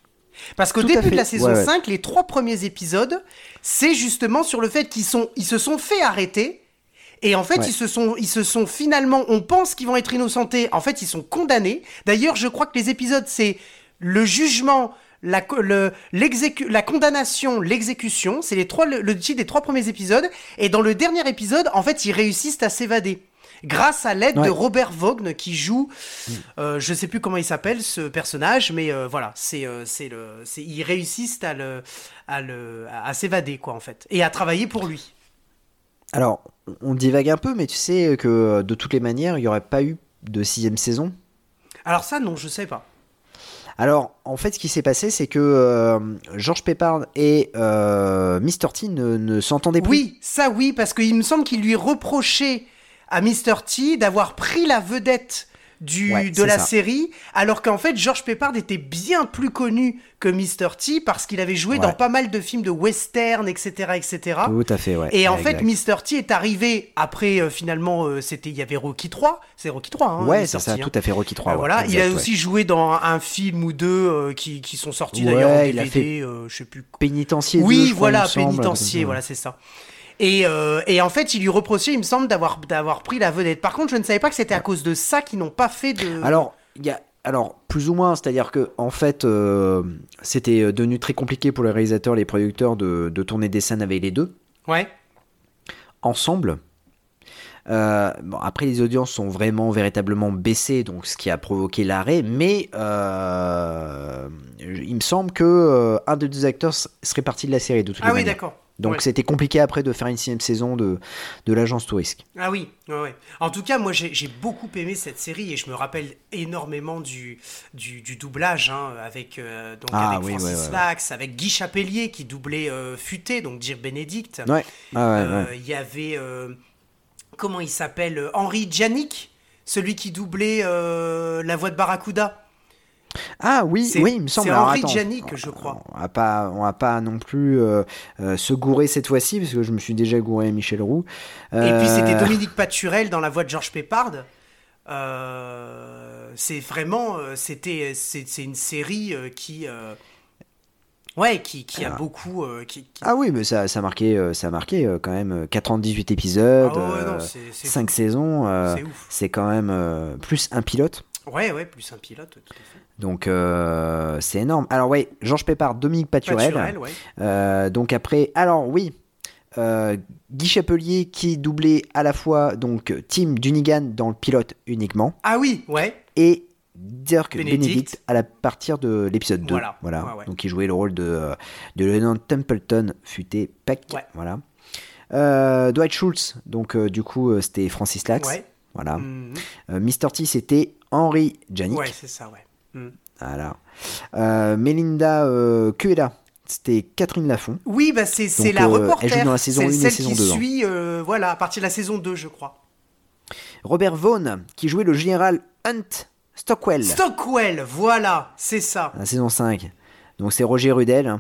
Parce qu'au début de la saison ouais, ouais. 5, les trois premiers épisodes, c'est justement sur le fait qu'ils sont, ils se sont fait arrêter. Et en fait, Ouais. ils se sont, ils se sont finalement, on pense qu'ils vont être innocentés. En fait, ils sont condamnés. D'ailleurs, je crois que les épisodes, c'est le jugement, la, le, la condamnation, l'exécution. C'est les trois, le, le titre des trois premiers épisodes. Et dans le dernier épisode, en fait, ils réussissent à s'évader. Grâce à l'aide de. Robert Vaughn qui joue, euh, je sais plus comment il s'appelle ce personnage, mais euh, voilà, c'est euh, c'est le, ils réussissent à le, à le, à s'évader quoi en fait, et à travailler pour lui. Alors, on divague un peu, mais tu sais que de toutes les manières, il n'y aurait pas eu de sixième saison? Alors ça non, je sais pas. Alors, en fait, ce qui s'est passé, c'est que euh, George Peppard et euh, Mr. T ne, ne s'entendaient plus. Oui, ça oui, parce qu'il me semble qu'il lui reprochait à Mr. T d'avoir pris la vedette du, Ouais, de la ça. série, alors qu'en fait George Peppard était bien plus connu que Mr. T parce qu'il avait joué Ouais. dans pas mal de films de western, etc., etc. Tout à fait, ouais. Et en Exact. fait, Mr. T est arrivé après, euh, finalement, euh, c'était, il y avait Rocky 3. C'est Rocky 3, hein, Ouais, c'est ça, hein. tout à fait Rocky 3. Euh, ouais, voilà, il a aussi joué dans un, film ou deux qui, qui sont sortis d'ailleurs en il a DVD, fait je sais plus. Pénitencier. Oui, 2, je crois, voilà, semble, pénitencier, voilà, c'est ça. Et, euh, et en fait, il lui reprochait, il me semble, d'avoir, d'avoir pris la vedette. Par contre, je ne savais pas que c'était à cause de ça qu'ils n'ont pas fait de. Alors, il y a. Alors, plus ou moins, c'est-à-dire que en fait, euh, c'était devenu très compliqué pour les réalisateurs, les producteurs de, de tourner des scènes avec les deux Ouais. ensemble. Euh, bon, après, les audiences sont vraiment véritablement baissées, donc ce qui a provoqué l'arrêt. Mais euh, il me semble que euh, un des deux acteurs serait parti de la série de toutes Ah oui, d'accord. Donc Ouais. c'était compliqué après de faire une sixième saison de, de l'agence Tourisque. Ah oui, ouais, ouais. En tout cas, moi j'ai beaucoup aimé cette série et je me rappelle énormément du, du, du doublage hein, avec, euh, donc Ah avec oui, Francis. Lax, avec Guy Chapelier qui doublait euh, Futé, donc Dire Bénédicte. Ouais, ah Euh. Il y avait, euh, comment il s'appelle euh, Henri Djanik, celui qui doublait la voix de Barracuda. Ah oui, oui, il me semble. c'est Henri attends, Djanik, je crois. On va pas, on va pas non plus euh, euh, se gourer cette fois-ci parce que je me suis déjà gouré Michel Roux. Et puis c'était Euh, Dominique Paturel dans la voix de Georges Pépard. C'est vraiment, c'était, c'est c'est une série qui, ouais, qui, qui a Alors. beaucoup, euh, qui, qui- Ah oui, mais ça, ça a marqué, ça a marqué quand même euh, 98 épisodes, Ah ouais, non, euh, c'est- c'est 5 fou. saisons. C'est quand même euh, plus un pilote. Ouais, ouais, plus un pilote, tout à fait. Donc euh, c'est énorme. Alors ouais, Georges Pépard, Dominique Paturel. Paturel, ouais. Euh, donc après, alors oui, euh, Guy Chapelier qui doublait à la fois donc Tim Dunigan dans le pilote uniquement Ah oui, ouais. et Dirk Benedict. Benedict à la partir de l'épisode 2. Voilà, ouais, ouais. Donc il jouait le rôle de, de lieutenant Templeton, futé Peck. Ouais. Voilà. Euh, Dwight Schultz, donc euh, du coup c'était Francis Lax. Ouais. Voilà. Mhm. Mr. T c'était Henry Janik. Ouais, c'est ça, ouais. Mhm. Voilà. Euh, Melinda euh, Cuella, c'était Catherine Lafont. Oui, bah c'est Donc, la euh, reporter. elle joue dans la saison c'est 1 et celle saison qui 2, hein. suit, euh, voilà, à partir de la saison 2, je crois. Robert Vaughn, qui jouait le général Hunt Stockwell. Stockwell, voilà, c'est ça. la saison 5. Donc c'est Roger Rudel.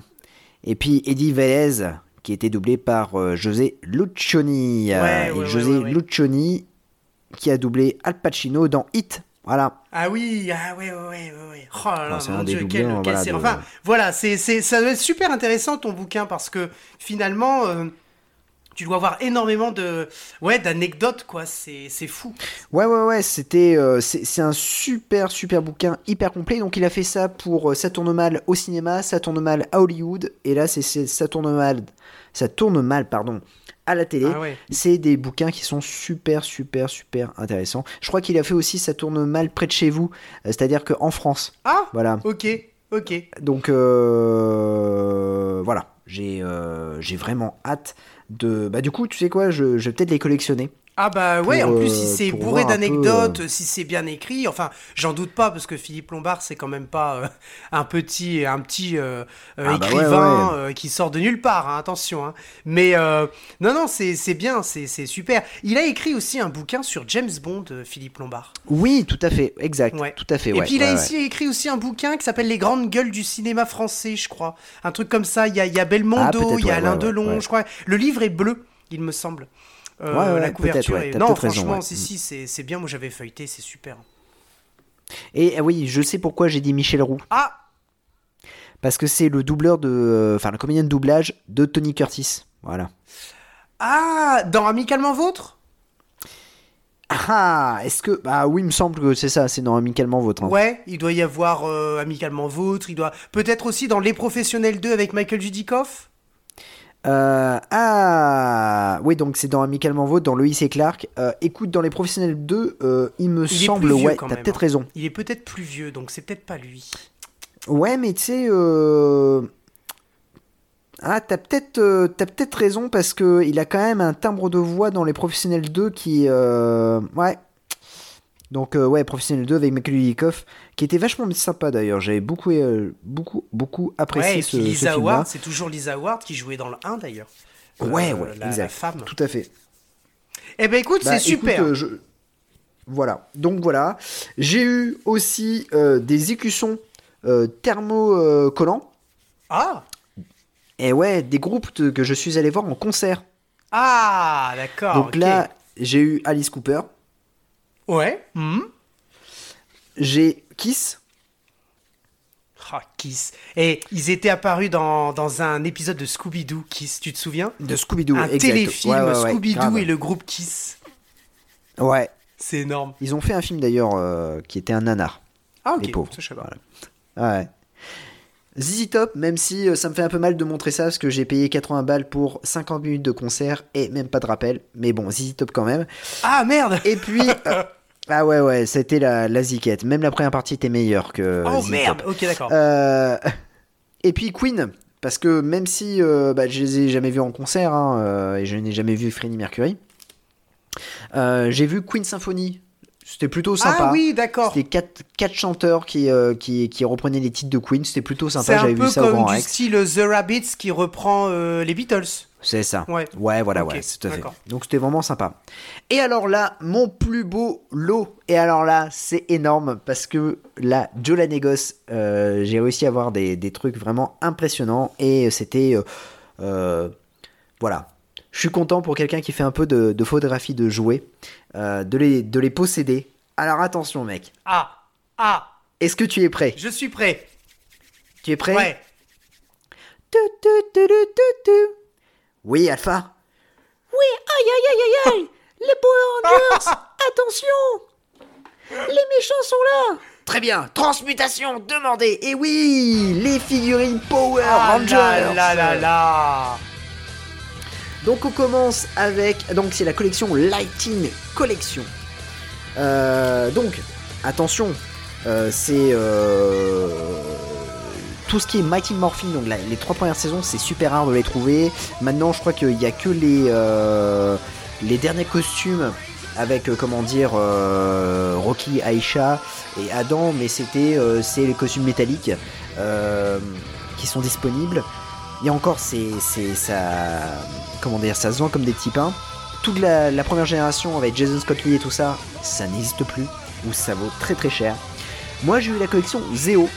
Et puis Eddie Velez, qui était doublé par euh, José Lucioni. Ouais, et ouais, José ouais, ouais, ouais. Lucioni, qui a doublé Al Pacino dans Hit. Voilà. Ah oui, ah ouais, ouais, ouais. Oh là là, mon Dieu, voilà, série. de- Enfin, voilà, c'est, c'est, ça doit être super intéressant ton bouquin parce que finalement, euh, tu dois avoir énormément de, ouais, d'anecdotes, quoi. C'est, c'est fou. Ouais, ouais, ouais, c'était, euh, c'est c'est un super, super bouquin, hyper complet. Donc il a fait ça pour euh, Ça tourne mal au cinéma, Ça tourne mal à Hollywood, et là c'est c'est Ça tourne mal, ça tourne mal, pardon, à la télé. Ah ouais. C'est des bouquins qui sont super, super, super intéressants. Je crois qu'il a fait aussi Ça tourne mal près de chez vous, euh, c'est-à-dire qu'en France, Ah, voilà. ok, ok. Donc euh, voilà, j'ai euh, j'ai vraiment hâte de. Bah du coup, tu sais quoi, je, je vais peut-être les collectionner. Ah bah ouais, Pour, en plus euh, si c'est pour bourré peu, d'anecdotes, si c'est bien écrit, enfin j'en doute pas parce que Philippe Lombard c'est quand même pas euh, un petit un petit euh, euh, Ah bah ouais, écrivain ouais. euh, qui sort de nulle part, hein, attention. hein. Mais euh, non non c'est c'est bien, c'est c'est super. Il a écrit aussi un bouquin sur James Bond, euh, Philippe Lombard. Oui, tout à fait, exact, Ouais. tout à fait. Et puis il a aussi écrit aussi un bouquin qui s'appelle Les grandes gueules du cinéma français, je crois. Un truc comme ça. Il y a, il y a Ah, Belmondo, peut-être, il y a Alain Delon, je crois. Le livre est bleu, il me semble. Euh, Ouais, ouais, la couverture. est- Non, raison, franchement, si, si, c'est c'est bien. Moi, j'avais feuilleté, c'est super. Et ah oui, je sais pourquoi j'ai dit Michel Roux. Ah Parce que c'est le doubleur de. euh, Enfin, le comédien de doublage de Tony Curtis. Voilà. Ah Dans Amicalement Vôtre? Ah, est-ce que. Bah oui, il me semble que c'est ça, c'est dans Amicalement Votre. hein. Ouais, il doit y avoir euh, Amicalement Vôtre. Il doit peut-être aussi dans Les Professionnels 2 avec Michael Judikoff? Euh, ah, oui, donc c'est dans Amicalement Vôtre, dans Loïs et Clark. Euh, écoute, dans Les Professionnels 2, euh, il me Il semble, ouais, t'as peut-être hein. raison. Il est peut-être plus vieux, donc c'est peut-être pas lui. Ouais, mais tu sais, euh... ah, t'as peut-être, t'as peut-être raison parce que il a quand même un timbre de voix dans les Professionnels 2 qui, ouais. Donc euh, ouais, Professionnels 2 avec Michael Dudikoff, qui était vachement sympa d'ailleurs. J'avais beaucoup, euh, beaucoup, beaucoup apprécié ouais, et ce, puis ce Lisa film-là. Howard, c'est toujours Lisa Howard qui jouait dans le 1 d'ailleurs. Ouais, Euh, ouais, la, exact. la femme. Tout à fait. Eh ben écoute, Bah, c'est super. euh, je- Voilà. Donc voilà. J'ai eu aussi des écussons thermocollants. Ah Et ouais, des groupes que je suis allé voir en concert. Ah, d'accord. Donc là, j'ai eu Alice Cooper, Ouais. hmm. j'ai Kiss. Ah, Kiss. Et ils étaient apparus dans, dans un épisode de Scooby-Doo, Kiss, tu te souviens? De Scooby-Doo, Un exact. téléfilm Ouais, ouais, ouais, Scooby-Doo et le groupe Kiss. Ouais. C'est énorme. Ils ont fait un film d'ailleurs euh, qui était un nanar. Ah, ok. Les pauvres. Ça, je sais pas. Voilà. Ouais. ZZ Top, même si euh, ça me fait un peu mal de montrer ça parce que j'ai payé 80 balles pour 50 minutes de concert et même pas de rappel. Mais bon, ZZ Top quand même. Ah, merde Et puis. euh, ah ouais, ouais, c'était la, la ziquette. Même la première partie était meilleure que. Oh, ZZ merde Top. Ok, d'accord. Euh, et puis Queen, parce que même si euh, bah, je les ai jamais vus en concert hein, euh, et je n'ai jamais vu Freddie Mercury, euh, j'ai vu Queen Symphony. C'était plutôt sympa. ah oui, d'accord. C'était quatre, quatre chanteurs qui, euh, qui, qui reprenaient les titres de Queen. C'était plutôt C'est sympa. un J'avais peu vu ça au comme Grand du Rex. style The Rabbits qui reprend euh, les Beatles. C'est ça. Ouais. Ouais, voilà, Ok, ouais, tout à fait. Donc c'était vraiment sympa. Et alors là, mon plus beau lot. Et alors là, c'est énorme parce que là, Joe Negos, euh, j'ai réussi à avoir des, des trucs vraiment impressionnants et c'était, euh, euh, voilà. Je suis content pour quelqu'un qui fait un peu de, de photographie de jouets, euh, de, les, de les posséder. Alors attention, mec. Ah Ah Est-ce que tu es prêt? Je suis prêt. Tu es prêt? Ouais. Tu, tu, tu. Oui, Alpha. Oui, aïe, aïe, aïe, aïe, aïe. Les Power Rangers, attention. Les méchants sont là. Très bien, transmutation demandée. Et oui, les figurines Power Ah Rangers. là là là là Donc on commence avec donc c'est la collection Lighting Collection. Euh, donc attention, euh, c'est euh, tout ce qui est Mighty Morphin. Donc les trois premières saisons c'est super rare de les trouver. Maintenant je crois qu'il y a que les euh, les derniers costumes avec euh, comment dire euh, Rocky, Aisha et Adam, mais c'était c'est les costumes métalliques qui sont disponibles. Et encore, c'est, c'est, ça, se vend comme des petits pains. Toute la, première génération avec Jason Scott Lee et tout ça, ça n'existe plus, ou ça vaut très très cher. Moi, j'ai eu la collection Zeo.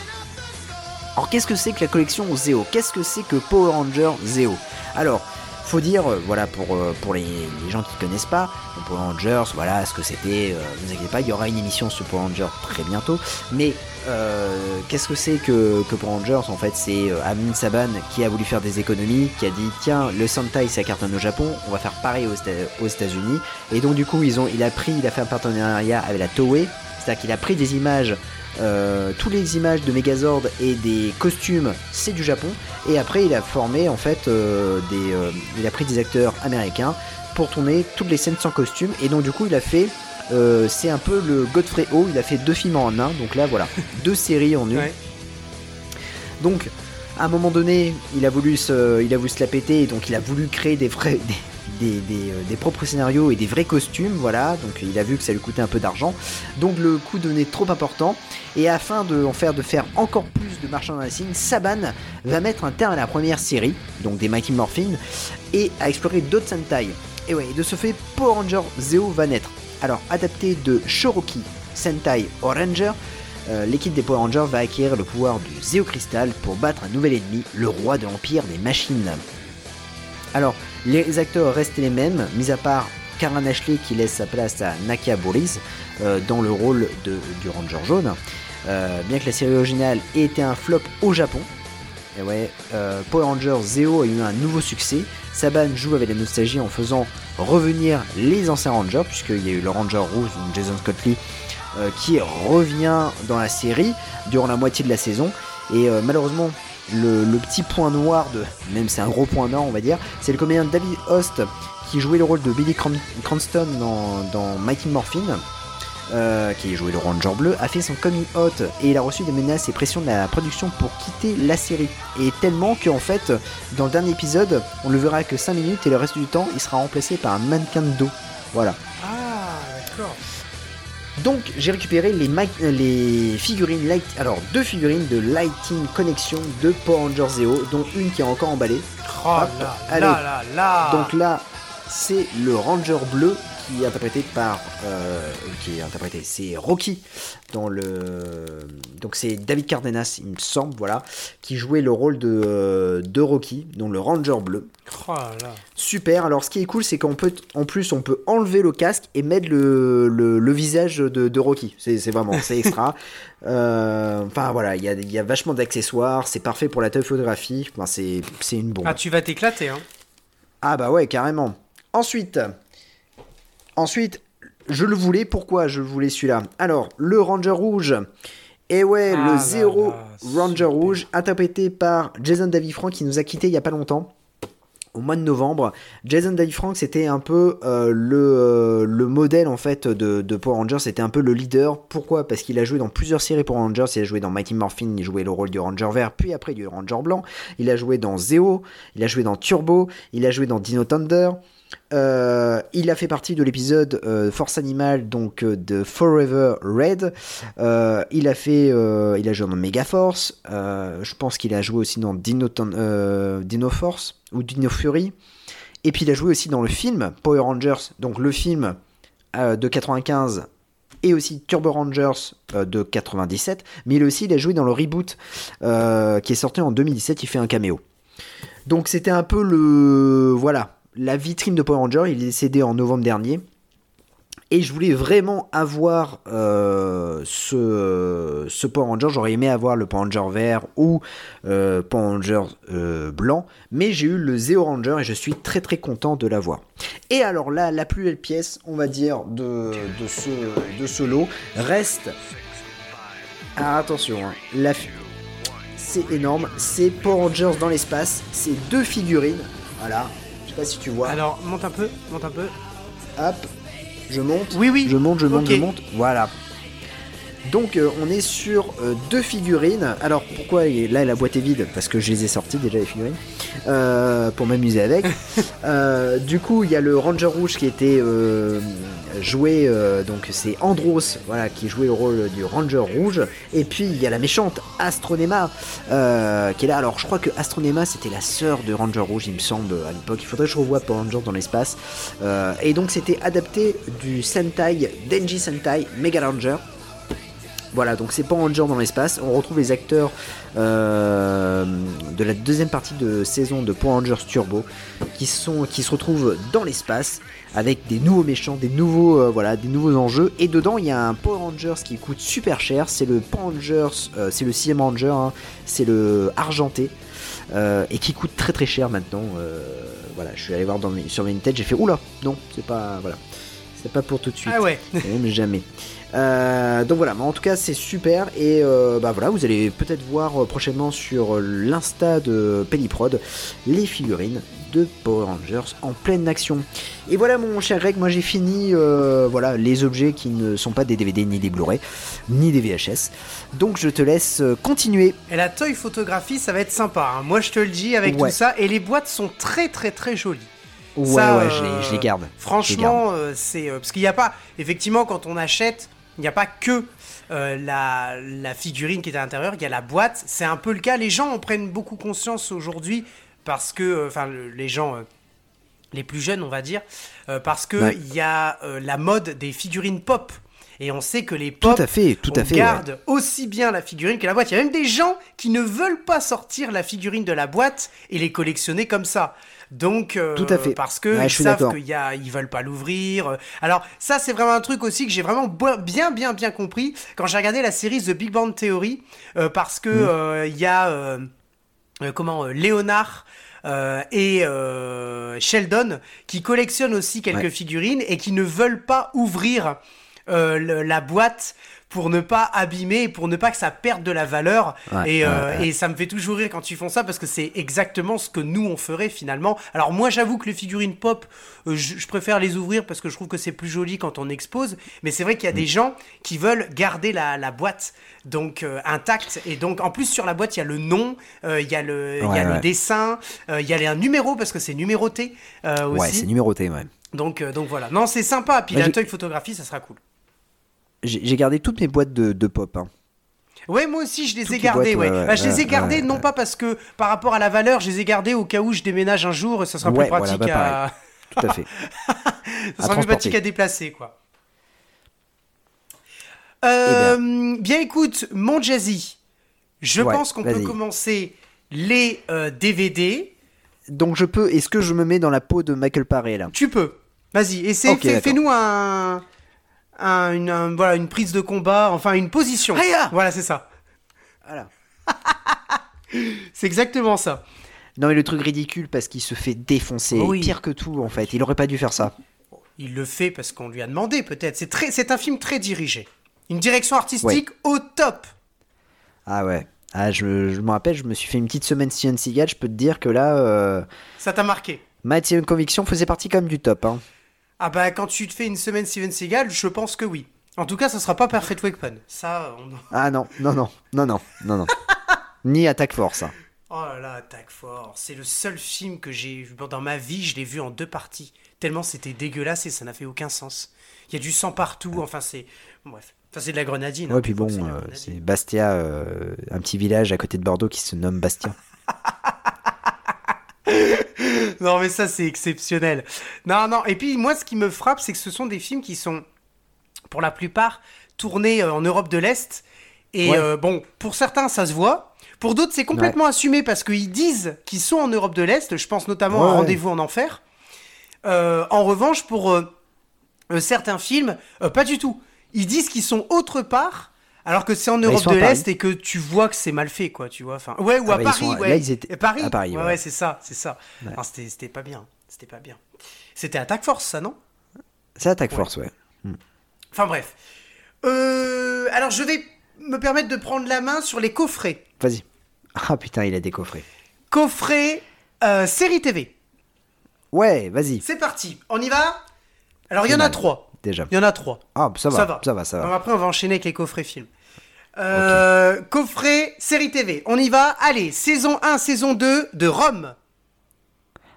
Alors, qu'est-ce que c'est que la collection Zeo Qu'est-ce que c'est que Power Ranger Zeo Alors, faut dire, euh, voilà, pour, euh, pour les, gens qui connaissent pas, Power Rangers, voilà ce que c'était, euh, ne vous inquiétez pas, il y aura une émission sur Power Rangers très bientôt, mais euh, qu'est-ce que c'est que, que Power Rangers? En fait, c'est euh, Amin Saban qui a voulu faire des économies, qui a dit tiens, le Sentai ça cartonne au Japon, on va faire pareil aux, aux États-Unis. Et donc, du coup, ils ont, il a pris, il a fait un partenariat avec la Toei, c'est-à-dire qu'il a pris des images. Euh, tous les images de Megazord et des costumes, c'est du Japon. Et après, il a formé en fait euh, des, euh, il a pris des acteurs américains pour tourner toutes les scènes sans costume. Et donc du coup, il a fait, euh, c'est un peu le Godfrey Ho. Il a fait deux films en un. Donc là, voilà, deux séries en une. Ouais. Donc, à un moment donné, il a voulu se, il a voulu se la péter, et donc il a voulu créer des vrais, des, euh, des propres scénarios et des vrais costumes, voilà. Donc il a vu que ça lui coûtait un peu d'argent, donc le coût devenait trop important. Et afin de faire, de faire encore plus de merchandising, Saban va mettre un terme à la première série, donc des Mighty Morphin, et à explorer d'autres Sentai. Et ouais, de ce fait, Power Ranger Zeo va naître. Alors, adapté de Shoroki Sentai Oranger, euh, l'équipe des Power Rangers va acquérir le pouvoir du Zeo Crystal pour battre un nouvel ennemi, le roi de l'Empire des Machines. Alors, les acteurs restent les mêmes, mis à part Karen Ashley qui laisse sa place à Nakia Boris dans le rôle du Ranger jaune. bien que la série originale ait été un flop au Japon, et ouais, Power Rangers Zeo a eu un nouveau succès. Saban joue avec la nostalgie en faisant revenir les anciens Rangers, puisqu'il y a eu le Ranger rouge, Jason Scott Lee, qui revient dans la série durant la moitié de la saison. Et malheureusement, le, petit point noir de, même c'est un gros point noir on va dire, c'est le comédien David Host qui jouait le rôle de Billy Cranston dans, dans Mighty Morphin. Euh, qui jouait le Ranger bleu, a fait son coming out et il a reçu des menaces et pressions de la production pour quitter la série. Et tellement qu'en fait, dans le dernier épisode, on le verra que 5 minutes et le reste du temps, il sera remplacé par un mannequin de dos. Voilà. Ah, d'accord. Donc j'ai récupéré les, les, figurines light, alors deux figurines de Lighting Connection de Power Rangers Zeo, dont une qui est encore emballée. Oh là, là, là, Donc là, c'est le Ranger bleu qui est interprété par, euh, qui est interprété, c'est Rocky dans le, donc c'est David Cardenas, il me semble, voilà, qui jouait le rôle de, euh, de Rocky, donc le Ranger bleu. Oh Super. Alors ce qui est cool, c'est qu'en peut, en plus, on peut enlever le casque et mettre le, le, visage de, de Rocky. C'est vraiment, c'est extra. Euh, enfin voilà, il y a, y a, vachement d'accessoires. C'est parfait pour la photographie. Enfin, c'est une bombe. Ah, tu vas t'éclater, hein. Ah bah ouais, carrément. Ensuite, Ensuite, je le voulais. Pourquoi je voulais celui-là? Alors, le Ranger Rouge. Et ouais, le ah zéro Ranger Rouge, interprété par Jason David Frank, qui nous a quitté il y a pas longtemps. Au mois de novembre, Jason David Frank c'était un peu euh, le, euh, le, modèle en fait de, de Power Rangers, c'était un peu le leader. Pourquoi? Parce qu'il a joué dans plusieurs séries Power Rangers. Il a joué dans Mighty Morphin, il jouait le rôle du Ranger vert, puis après du Ranger blanc. Il a joué dans Zeo, il a joué dans Turbo, il a joué dans Dino Thunder. Euh, il a fait partie de l'épisode euh, Force Animal, donc euh, de Forever Red. il a fait, il a joué dans Mega Force. je pense qu'il a joué aussi dans Dino, Dino Force ou Dino Fury. Et puis il a joué aussi dans le film Power Rangers, donc le film de 95 et aussi Turbo Rangers de 97. Mais il aussi il a joué dans le reboot qui est sorti en 2017. Il fait un caméo. Donc c'était un peu le voilà la vitrine de Power Ranger. Il est décédé en novembre dernier. Et je voulais vraiment avoir euh, ce, Power Ranger. J'aurais aimé avoir le Power Ranger vert ou euh, Power Ranger euh, blanc. Mais j'ai eu le Zeo Ranger et je suis très très content de l'avoir. Et alors là, la plus belle pièce, on va dire, de, ce, de lot reste. Alors attention, hein, c'est énorme. C'est Power Rangers dans l'espace. C'est deux figurines. Voilà, je sais pas si tu vois. Alors, monte un peu, monte un peu. Hop, je monte. Oui, oui. Je monte, je monte, je monte. Voilà. Donc euh, on est sur euh, deux figurines. Alors pourquoi là la boîte est vide? Parce que je les ai sorties déjà les figurines euh, pour m'amuser avec. du coup il y a le Ranger rouge qui était joué, donc c'est Andros voilà qui jouait le rôle du Ranger rouge. Et puis il y a la méchante Astronema qui est là. Alors je crois que Astronema c'était la sœur de Ranger rouge il me semble à l'époque. Il faudrait que je revoie pour Ranger dans l'espace. et donc c'était adapté du Sentai Denji Sentai Mega Ranger. Voilà, donc c'est pas Ranger dans l'espace. On retrouve les acteurs euh, de la deuxième partie de saison de Power Rangers Turbo qui, sont, qui se retrouvent dans l'espace avec des nouveaux méchants, des nouveaux, euh, voilà, des nouveaux enjeux. Et dedans, il y a un Power Rangers qui coûte super cher. C'est le Power Rangers, euh, c'est le sixième Ranger, hein. c'est le argenté. et qui coûte très très cher maintenant. voilà, je suis allé voir dans sur Vintage, j'ai fait oula, non, c'est pas voilà, c'est pas pour tout de suite. Ah ouais. Même jamais. Euh, donc voilà, mais en tout cas c'est super et euh, bah voilà, vous allez peut-être voir euh, prochainement sur l'insta de Pennyprod les figurines de Power Rangers en pleine action. Et voilà mon cher Greg, moi j'ai fini voilà les objets qui ne sont pas des DVD ni des Blu-ray ni des VHS. Donc je te laisse continuer. Et la toy photographie, ça va être sympa. Hein. Moi je te le dis avec tout ça et les boîtes sont très très très jolies. Ouais, ouais, je les, garde. Franchement, c'est parce qu'il n'y a pas, effectivement, quand on achète, il n'y a pas que euh, la, figurine qui est à l'intérieur, il y a la boîte. C'est un peu le cas. Les gens en prennent beaucoup conscience aujourd'hui parce que, euh, enfin, les gens euh, les plus jeunes, on va dire, parce que il y a la mode des figurines pop. Et on sait que les Tout pop à fait, tout on à fait. ouais. garde aussi bien la figurine que la boîte. Il y a même des gens qui ne veulent pas sortir la figurine de la boîte et les collectionner comme ça. Donc, euh, Tout à fait. parce que Ouais, ils savent qu'ils ils veulent pas l'ouvrir. Alors ça, c'est vraiment un truc aussi que j'ai vraiment bien, bien, bien compris quand j'ai regardé la série The Big Bang Theory, euh, parce que Mhm. euh, il y a comment Léonard. euh, et euh, Sheldon qui collectionnent aussi quelques Ouais. figurines et qui ne veulent pas ouvrir le- la boîte pour ne pas abîmer et pour ne pas que ça perde de la valeur. Ouais, et, euh, ouais, ouais. et ça me fait toujours rire quand ils font ça parce que c'est exactement ce que nous on ferait finalement. Alors moi j'avoue que les figurines pop, euh, je, je préfère les ouvrir parce que je trouve que c'est plus joli quand on expose. Mais c'est vrai qu'il y a Mm. des gens qui veulent garder la, la boîte donc euh, intacte et donc en plus sur la boîte il y a le nom, euh, il y a le, il y a le dessin, euh, il y a un numéro parce que c'est numéroté euh, Ouais, aussi. c'est numéroté, ouais. donc euh, donc voilà. Non c'est sympa. Puis Bah, la photographie ça sera cool. J'ai gardé toutes mes boîtes de, de pop. hein. Ouais, moi aussi, je les Toutes ai gardées. boîtes, ouais. ouais, Bah, je les ai gardées ouais, non ouais. pas parce que par rapport à la valeur, je les ai gardées au cas où je déménage un jour, ça sera plus voilà, pratique bah, à, Tout à fait. ça à sera plus pratique à déplacer, quoi. Euh, Eh bien. écoute, mon Jazzy, je pense qu'on peut commencer les euh, DVD. Donc je peux. Est-ce que je me mets dans la peau de Michael Paré là? Tu peux. Vas-y, essaie, fais-nous un, un- une, un- voilà, une prise de combat, enfin une position. Aya Voilà, c'est ça. Voilà. C'est exactement ça. Non mais le truc ridicule parce qu'il se fait défoncer. Oui. Pire que tout en fait. Il aurait pas dû faire ça. Il le fait parce qu'on lui a demandé, peut-être. C'est très, c'est un film très dirigé. Une direction artistique au top. Ah ouais. Ah je, je me rappelle, je me suis fait une petite semaine Steven Seagal. Je peux te dire que là, euh, Ça t'a marqué. Matt et Conviction faisait partie quand même du top. Hein. Ah bah quand tu te fais une semaine Steven Seagal, je pense que oui. En tout cas, ça sera pas Perfect Weapon. Ça, on... Ah non, non, non, non, non, non, non. Ni Attack Force. hein. Oh là là, Attack Force. C'est le seul film que j'ai vu dans ma vie, je l'ai vu en deux parties. Tellement c'était dégueulasse et ça n'a fait aucun sens. Il y a du sang partout, enfin c'est... Bref. Enfin c'est de la grenadine. hein, Ouais, puis faut bon, c'est euh, Bastia, euh, un petit village à côté de Bordeaux qui se nomme Bastia. Non, mais ça, c'est exceptionnel. Non, non. Et puis, moi, ce qui me frappe, c'est que ce sont des films qui sont, pour la plupart, tournés euh, en Europe de l'Est. Et Ouais. euh, bon, pour certains, ça se voit. Pour d'autres, c'est complètement assumé parce qu'ils disent qu'ils sont en Europe de l'Est. Je pense notamment à Ouais. Rendez-vous en Enfer. Euh, en revanche, pour euh, certains films, pas du tout. Ils disent qu'ils sont autre part. Alors que c'est en ils Europe à de l'Est et que tu vois que c'est mal fait, quoi, tu vois. Enfin, ouais, ou Ah à bah, Paris, sont- ouais. là, ils étaient Et Paris, à Paris, ouais, ouais. ouais, c'est ça, c'est ça. C'était pas bien, c'était pas bien. C'était Attack Force, ça, non? C'est Attack Force, ouais. Enfin bref. Euh, alors je vais me permettre de prendre la main sur les coffrets. Vas-y. Ah putain, il a des coffrets. Coffrets euh, série TV. Ouais, vas-y. C'est parti, on y va? Alors il y en a mal. trois. Déjà. Il y en a trois. Ah, ça va, Ça va. ça va, ça va. Alors après on va enchaîner avec les coffrets films. Euh, Coffret série TV. On y va. Allez, saison 1, saison 2 de Rome.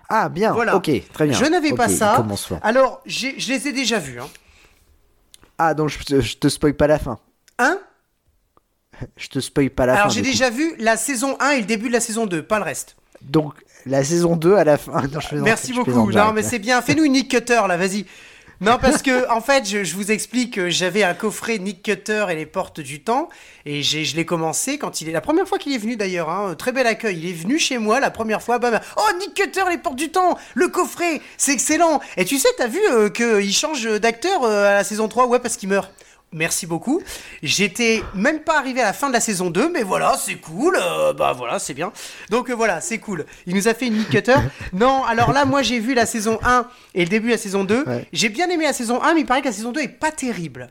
Ah, bien. Voilà. Ok, très bien. Je n'avais pas ça. Alors, j'ai- je les ai déjà vus. Hein, Ah, donc je, te- je te spoil pas la fin. Hein Je te spoil pas la Alors fin. j'ai du coup. déjà vu la saison 1 et le début de la saison 2, pas le reste. Donc, la saison 2 à la fin. Non, je plaisante, Merci beaucoup. Non mais c'est bien. Fais-nous une Nick Cutter là, vas-y. Non parce que en fait, je, vous explique que j'avais un coffret Nick Cutter et les portes du temps et je l'ai commencé quand il est la première fois qu'il est venu d'ailleurs. Hein, très bel accueil. Il est venu chez moi la première fois. Bam, oh Nick Cutter les portes du temps, le coffret, c'est excellent. Et tu sais, t'as vu euh, qu'il change d'acteur euh, à la saison 3 Ouais parce qu'il meurt. Merci beaucoup. J'étais même pas arrivé à la fin de la saison 2, mais voilà, c'est cool. euh, bah voilà, c'est bien. Donc euh, voilà, c'est cool. Il nous a fait une Nick Cutter. non, alors là, moi j'ai vu la saison 1 et le début de la saison 2. Ouais. J'ai bien aimé la saison 1, mais il paraît que la saison 2 est pas terrible.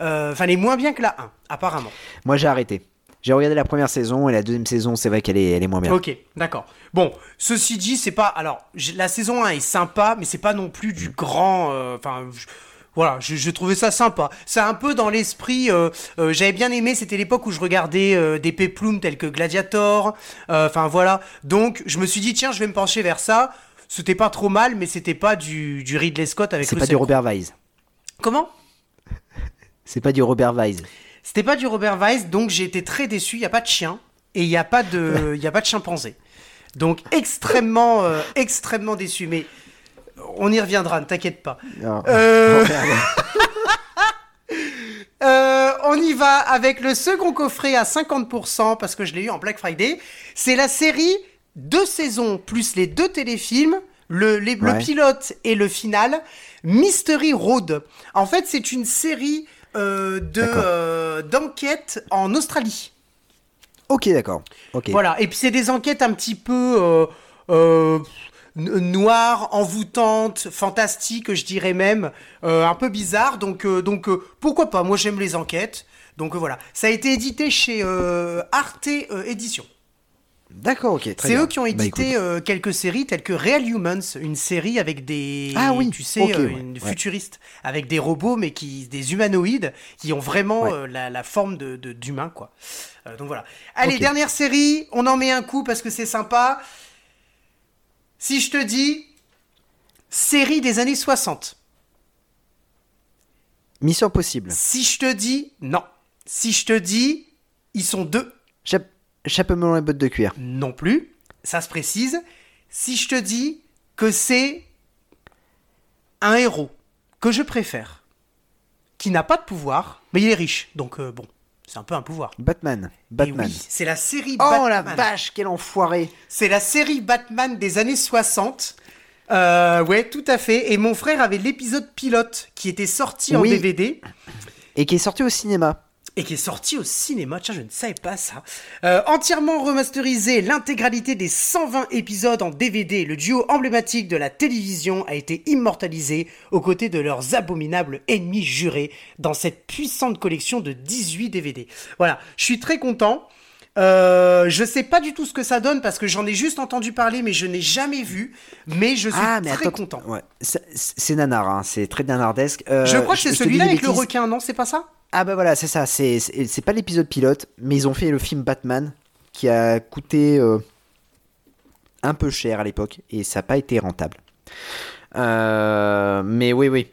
Euh, Enfin, elle est moins bien que la 1, apparemment. Moi, j'ai arrêté. J'ai regardé la première saison et la deuxième saison, c'est vrai qu'elle est, elle est moins bien. Ok, d'accord. Bon, ceci dit, c'est pas. Alors, la saison 1 est sympa, mais c'est pas non plus du grand. euh, Enfin. Voilà, je, je trouvais ça sympa. C'est un peu dans l'esprit. euh, euh, J'avais bien aimé, c'était l'époque où je regardais euh, des péplumes tels que Gladiator. Enfin voilà. Donc je me suis dit, tiens, je vais me pencher vers ça. C'était pas trop mal, mais c'était pas du, du Ridley Scott avec C'est pas du. Robert Wise. Comment? C'est pas du Robert Wise. C'était pas du Robert Weiss, donc j'ai été très déçu. Il y a pas de chien et il y a pas de, il y a pas de chimpanzé. Donc extrêmement, extrêmement déçu. Mais on y reviendra, ne t'inquiète pas. Alors, Euh, y va avec le second coffret à 50% parce que je l'ai eu en Black Friday. C'est la série deux saisons plus les deux téléfilms, le, les- le Ouais. pilote et le final, Mystery Road. En fait, c'est une série euh, de D'accord. euh, d'enquête en Australie. Ok, d'accord. Ok. Voilà. Et puis c'est des enquêtes un petit peu euh, n- noires, envoûtantes, fantastiques, je dirais même, euh, un peu bizarres. Donc, euh, donc euh, pourquoi pas? Moi, j'aime les enquêtes. Donc voilà. Ça a été édité chez Arte Éditions. D'accord, ok. C'est eux qui ont Bah, édité quelques séries telles que Real Humans, une série avec des, Ah oui, tu sais, ouais, une ouais. futuriste avec des robots mais qui, des humanoïdes qui ont vraiment Ouais. la, la forme de de- d'humain quoi. Donc voilà. Allez, dernière série, on en met un coup parce que c'est sympa. Si je te dis série des années 60. Mission possible. Si je te dis non. Si je te dis ils sont deux. Chap chapeau et bottes de cuir. Non plus. Ça se précise. Si je te dis que c'est un héros que je préfère, qui n'a pas de pouvoir, mais il est riche, donc euh, bon, c'est un peu un pouvoir. Batman. Batman. oui, c'est la série Oh la Batman. vache, quel enfoiré. C'est la série Batman des années 60. Euh, ouais, tout à fait. Et mon frère avait l'épisode pilote qui était sorti en. DVD. Et qui est sorti au cinéma. Et qui est sorti au cinéma. Tiens, je ne savais pas ça. Euh, entièrement remasterisé, l'intégralité des 120 épisodes en DVD, le duo emblématique de la télévision a été immortalisé aux côtés de leurs abominables ennemis jurés dans cette puissante collection de 18 DVD. Voilà, je suis très content. Euh, je sais pas du tout ce que ça donne parce que j'en ai juste entendu parler, mais je n'ai jamais vu. Mais je suis Ah, mais très attends. content. Ouais. C'est nanar, hein. c'est très nanardesque. Euh, je crois que c'est celui-là avec le requin, non C'est pas ça? Ah bah voilà, c'est ça. C'est pas l'épisode pilote, mais ils ont fait le film Batman qui a coûté euh, un peu cher à l'époque et ça n'a pas été rentable. Euh, mais oui, oui.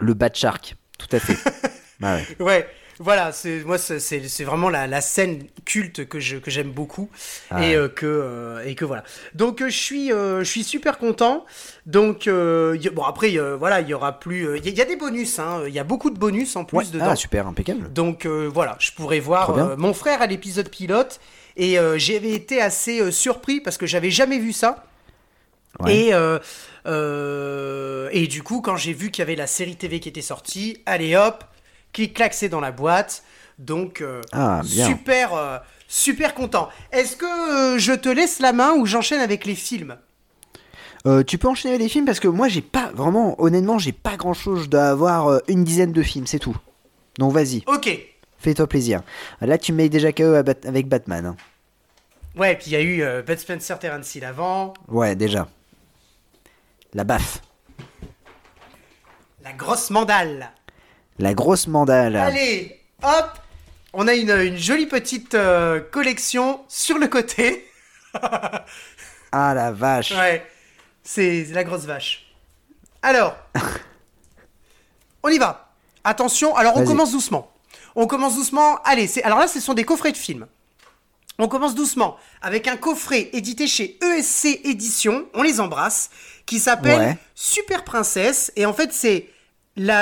Le Bat Shark, tout à fait. Bah ouais. Ouais, voilà, c'est moi c'est- vraiment la, la scène culte que je que j'aime beaucoup Ah et euh, que euh, et que voilà. Donc euh, je suis euh, je suis super content. Donc euh, bon après euh, voilà, il y aura plus euh, il y, a- il y a des bonus hein, il y a beaucoup de bonus en plus Ouais. dedans. Ah, super, impeccable. Donc euh, voilà, je pourrais voir mon frère à l'épisode pilote et euh, j'avais été assez euh, surpris parce que j'avais jamais vu ça. Ouais. Et, euh, euh, et du coup, quand j'ai vu qu'il y avait la série TV qui était sortie, allez hop, clic-clac, c'est dans la boîte. Donc, euh, Ah, super, euh, super content. Est-ce que euh, je te laisse la main ou j'enchaîne avec les films? Tu peux enchaîner les films parce que moi j'ai pas vraiment, honnêtement, j'ai pas grand chose. Je dois avoir une dizaine de films, c'est tout. Donc vas-y, Ok. fais-toi plaisir. Là tu mets déjà KO avec Batman. hein. Ouais, puis il y a eu Bud Spencer Terence Hill avant, Ouais, déjà. La baffe. la grosse mandale. La grosse mandale. Allez, hop, on a une, une jolie petite euh, collection sur le côté. Ah la vache. Ouais, c'est la grosse vache. Alors, on y va. Attention, alors on commence doucement. On commence doucement. Allez, c'est alors là, ce sont des coffrets de films. On commence doucement avec un coffret édité chez ESC Éditions, on les embrasse, qui s'appelle Ouais. Super Princesse. Et en fait, c'est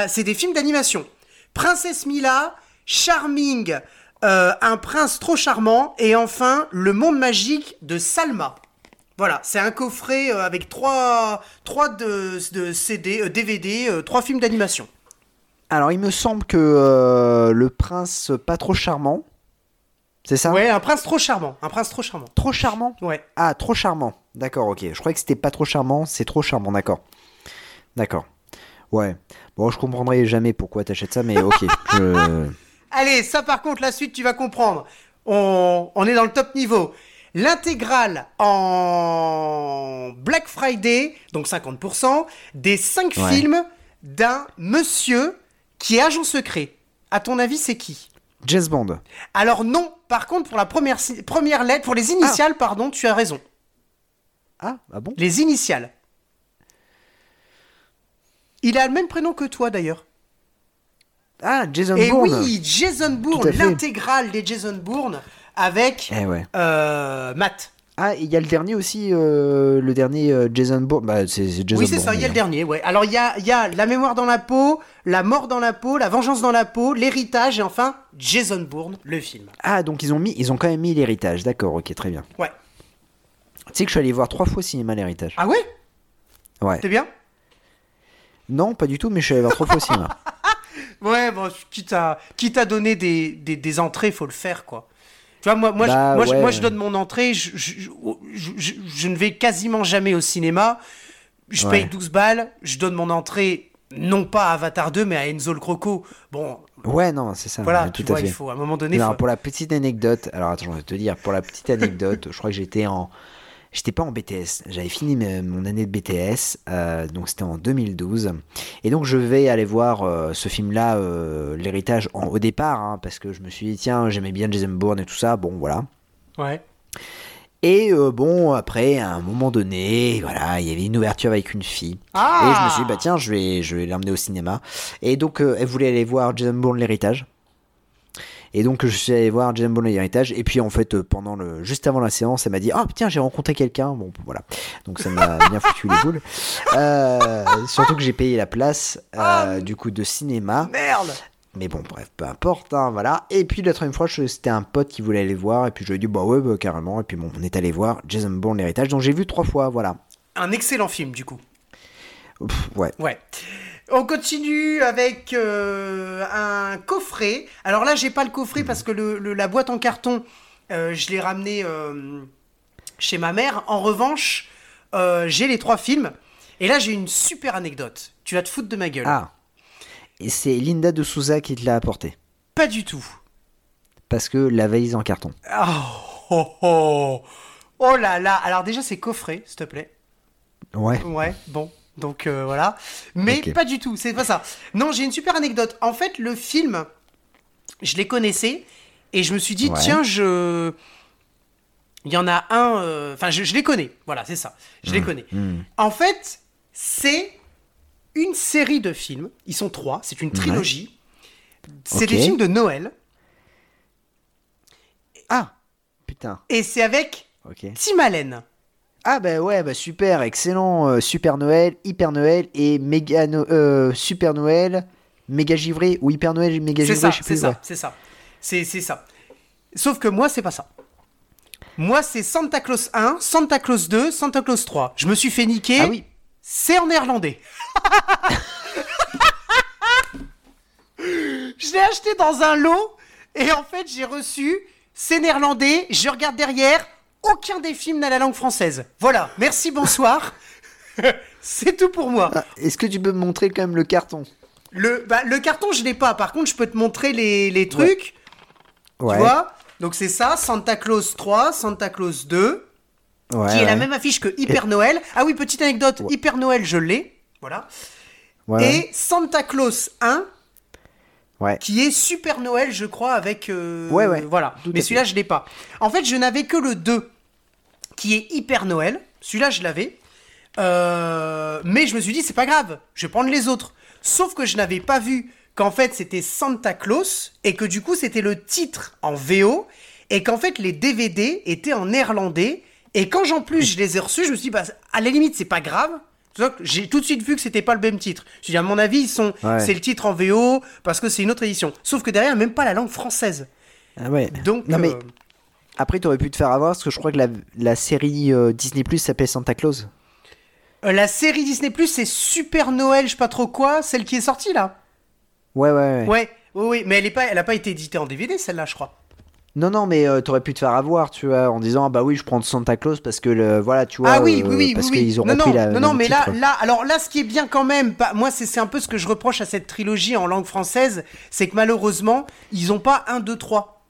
c'est des films d'animation. Princesse Mila, Charming, euh, un prince trop charmant, et enfin le monde magique de Salma. Voilà, c'est un coffret euh, avec trois, trois de, de CD, euh, DVD, euh, trois films d'animation. Alors il me semble que le prince pas trop charmant, c'est ça? Ouais, un prince trop charmant, un prince trop charmant. Trop charmant? Ouais. Ah, trop charmant. D'accord, ok. Je croyais que c'était pas trop charmant, c'est trop charmant, d'accord. D'accord. Ouais. Bon, je comprendrai jamais pourquoi t'achètes ça, mais ok. je... Allez, ça par contre, la suite, tu vas comprendre. On, on est dans le top niveau. L'intégrale en Black Friday, donc 50%, des 5 Ouais. films d'un monsieur qui est agent secret. À ton avis, c'est qui? James Bond. Alors non, par contre, pour la première, première lettre, pour les initiales, pardon, tu as raison. Ah, ah bon? Les initiales. Il a le même prénom que toi d'ailleurs. Ah, Jason Et Bourne. oui, Jason Bourne, l'intégrale des Jason Bourne avec Eh ouais. euh, Matt. Ah, il y a le dernier aussi, euh, le dernier euh, Jason Bourne. Bah, c'est c'est Jason oui, c'est ça, il y a le dernier, ouais. Alors, il y a, y a La mémoire dans la peau, La mort dans la peau, La vengeance dans la peau, L'héritage et enfin Jason Bourne, le film. Ah, donc ils ont mis, ils ont quand même mis l'héritage. D'accord, ok, très bien. Ouais. Tu sais que je suis allé voir trois fois cinéma l'héritage. Ah ouais? Ouais. T'es bien? Non, pas du tout, mais je suis allé voir trois fois au cinéma. Ouais, bon, quitte à, quitte à donner des, des, des entrées, faut le faire, quoi. Tu vois, moi, moi, Bah, je, moi, je- ouais. moi, je donne mon entrée, je, je, je- je- ne vais quasiment jamais au cinéma. Je Ouais. paye 12 balles, je donne mon entrée, non pas à Avatar 2, mais à Enzo le Croco. Bon, Ouais, non, c'est ça. voilà, ouais, tu tout à vois, fait. il faut, à un moment donné, faut- pour la petite anecdote, alors attends, je vais te dire, pour la petite anecdote, je crois que j'étais en. J'étais pas en BTS, j'avais fini mon année de BTS, euh, donc c'était en 2012. Et donc je vais aller voir euh, ce film-là, euh, L'héritage, au départ, hein, parce que je me suis dit, tiens, j'aimais bien Jason Bourne et tout ça, bon voilà. Ouais. Et bon, après, à un moment donné, voilà, il y avait une ouverture avec une fille. Ah Et je me suis dit, bah tiens, je vais, je vais l'emmener au cinéma. Et donc, elle voulait aller voir Jason Bourne l'héritage. Et donc, je suis allé voir Jason Bourne l'héritage. Et puis, en fait, euh, pendant le, juste avant la séance, elle m'a dit, ah tiens, j'ai rencontré quelqu'un. Bon, voilà. Donc, ça m'a bien foutu les boules. Euh, surtout que j'ai payé la place, euh, Ah. du coup, de cinéma. Merde Mais bon, bref, peu importe, hein, voilà. Et puis la troisième fois, c'était un pote qui voulait aller voir, et puis je lui ai dit, bah ouais, bah, carrément. Et puis bon, on est allé voir Jason Bourne l'héritage, dont j'ai vu trois fois, voilà. Un excellent film, du coup. Pff, ouais. Ouais. On continue avec euh, un coffret. Alors là, j'ai pas le coffret parce que le, le- la boîte en carton, euh, je l'ai ramené euh, chez ma mère. En revanche, j'ai les trois films. Et là, j'ai une super anecdote. Tu vas te foutre de ma gueule. Ah. Et c'est Linda de Souza qui te l'a apporté. Pas du tout. Parce que la valise en carton. Oh, oh, oh. Oh là là. Alors déjà, c'est coffret, s'il te plaît. Ouais. Ouais, bon. Donc euh, voilà. Mais pas du tout, c'est pas ça. Non, j'ai une super anecdote. En fait, le film, je les connaissais et je me suis dit, Ouais. tiens, je. Il y en a un. euh, Enfin, je, je les connais. Voilà, c'est ça. Je les connais. hmm. En fait, c'est une série de films. Ils sont trois. C'est une trilogie. C'est des films de Noël. Ah Putain. Et c'est avec. Tim Allen. Ah bah ouais, bah super, excellent. euh, Super Noël, Hyper Noël et méga No- euh, Super Noël, méga givré ou Hyper Noël et méga C'est givré, ça, je sais c'est plus. ça, ouais. c'est ça. C'est c'est ça. Sauf que moi, c'est pas ça. Moi, c'est Santa Claus 1, Santa Claus 2, Santa Claus 3. Je me suis fait niquer. Ah oui. C'est en néerlandais. je l'ai acheté dans un lot et en fait, j'ai reçu. C'est néerlandais. Je regarde derrière. Aucun des films n'a la langue française. Voilà. Merci, bonsoir. c'est tout pour moi. Ah, Est-ce que tu peux me montrer quand même le carton? Le, bah, le carton, je l'ai pas. Par contre, je peux te montrer les, les trucs. Ouais. Tu vois? Donc c'est ça, Santa Claus 3, Santa Claus 2, ouais, qui est la même affiche que Hyper Noël. Ah oui, petite anecdote. Hyper Noël, je l'ai. Voilà. Et Santa Claus 1, Ouais. qui est Super Noël, je crois, avec... euh, Ouais, ouais, Voilà. tout Mais celui-là, je l'ai pas. En fait, je n'avais que le 2, qui est Hyper Noël. Celui-là, je l'avais. Euh, mais je me suis dit, c'est pas grave, je vais prendre les autres. Sauf que je n'avais pas vu qu'en fait, c'était Santa Claus, et que du coup, c'était le titre en VO, et qu'en fait, les DVD étaient en néerlandais. Et quand j'en plus, je les ai reçus, je me suis dit, bah, à la limite, c'est pas grave. J'ai tout de suite vu que c'était pas le même titre. Je dit, à mon avis, ils sont, Ouais. c'est le titre en VO parce que c'est une autre édition. Sauf que derrière, même pas la langue française. Ah ouais. Donc, non mais euh, après t'aurais pu te faire avoir parce que je crois que la, la série euh, Disney Plus s'appelait Santa Claus. euh, la série Disney Plus, c'est Super Noël, je sais pas trop quoi, celle qui est sortie là. Ouais ouais ouais. Ouais, oui, oui, mais elle est pas, elle a pas été éditée en DVD celle-là, je crois. Non non mais euh, t'aurais pu te faire avoir tu vois en disant ah bah oui je prends Santa Claus parce que le voilà tu vois ah oui, euh, oui, oui, parce oui, oui. qu'ils ont non, non, la non, non, mais là, titre. là, alors là, ce qui est bien quand même, pas- moi, c'est un peu ce que je reproche à cette trilogie en langue française, c'est que malheureusement, ils ont pas un, deux, trois.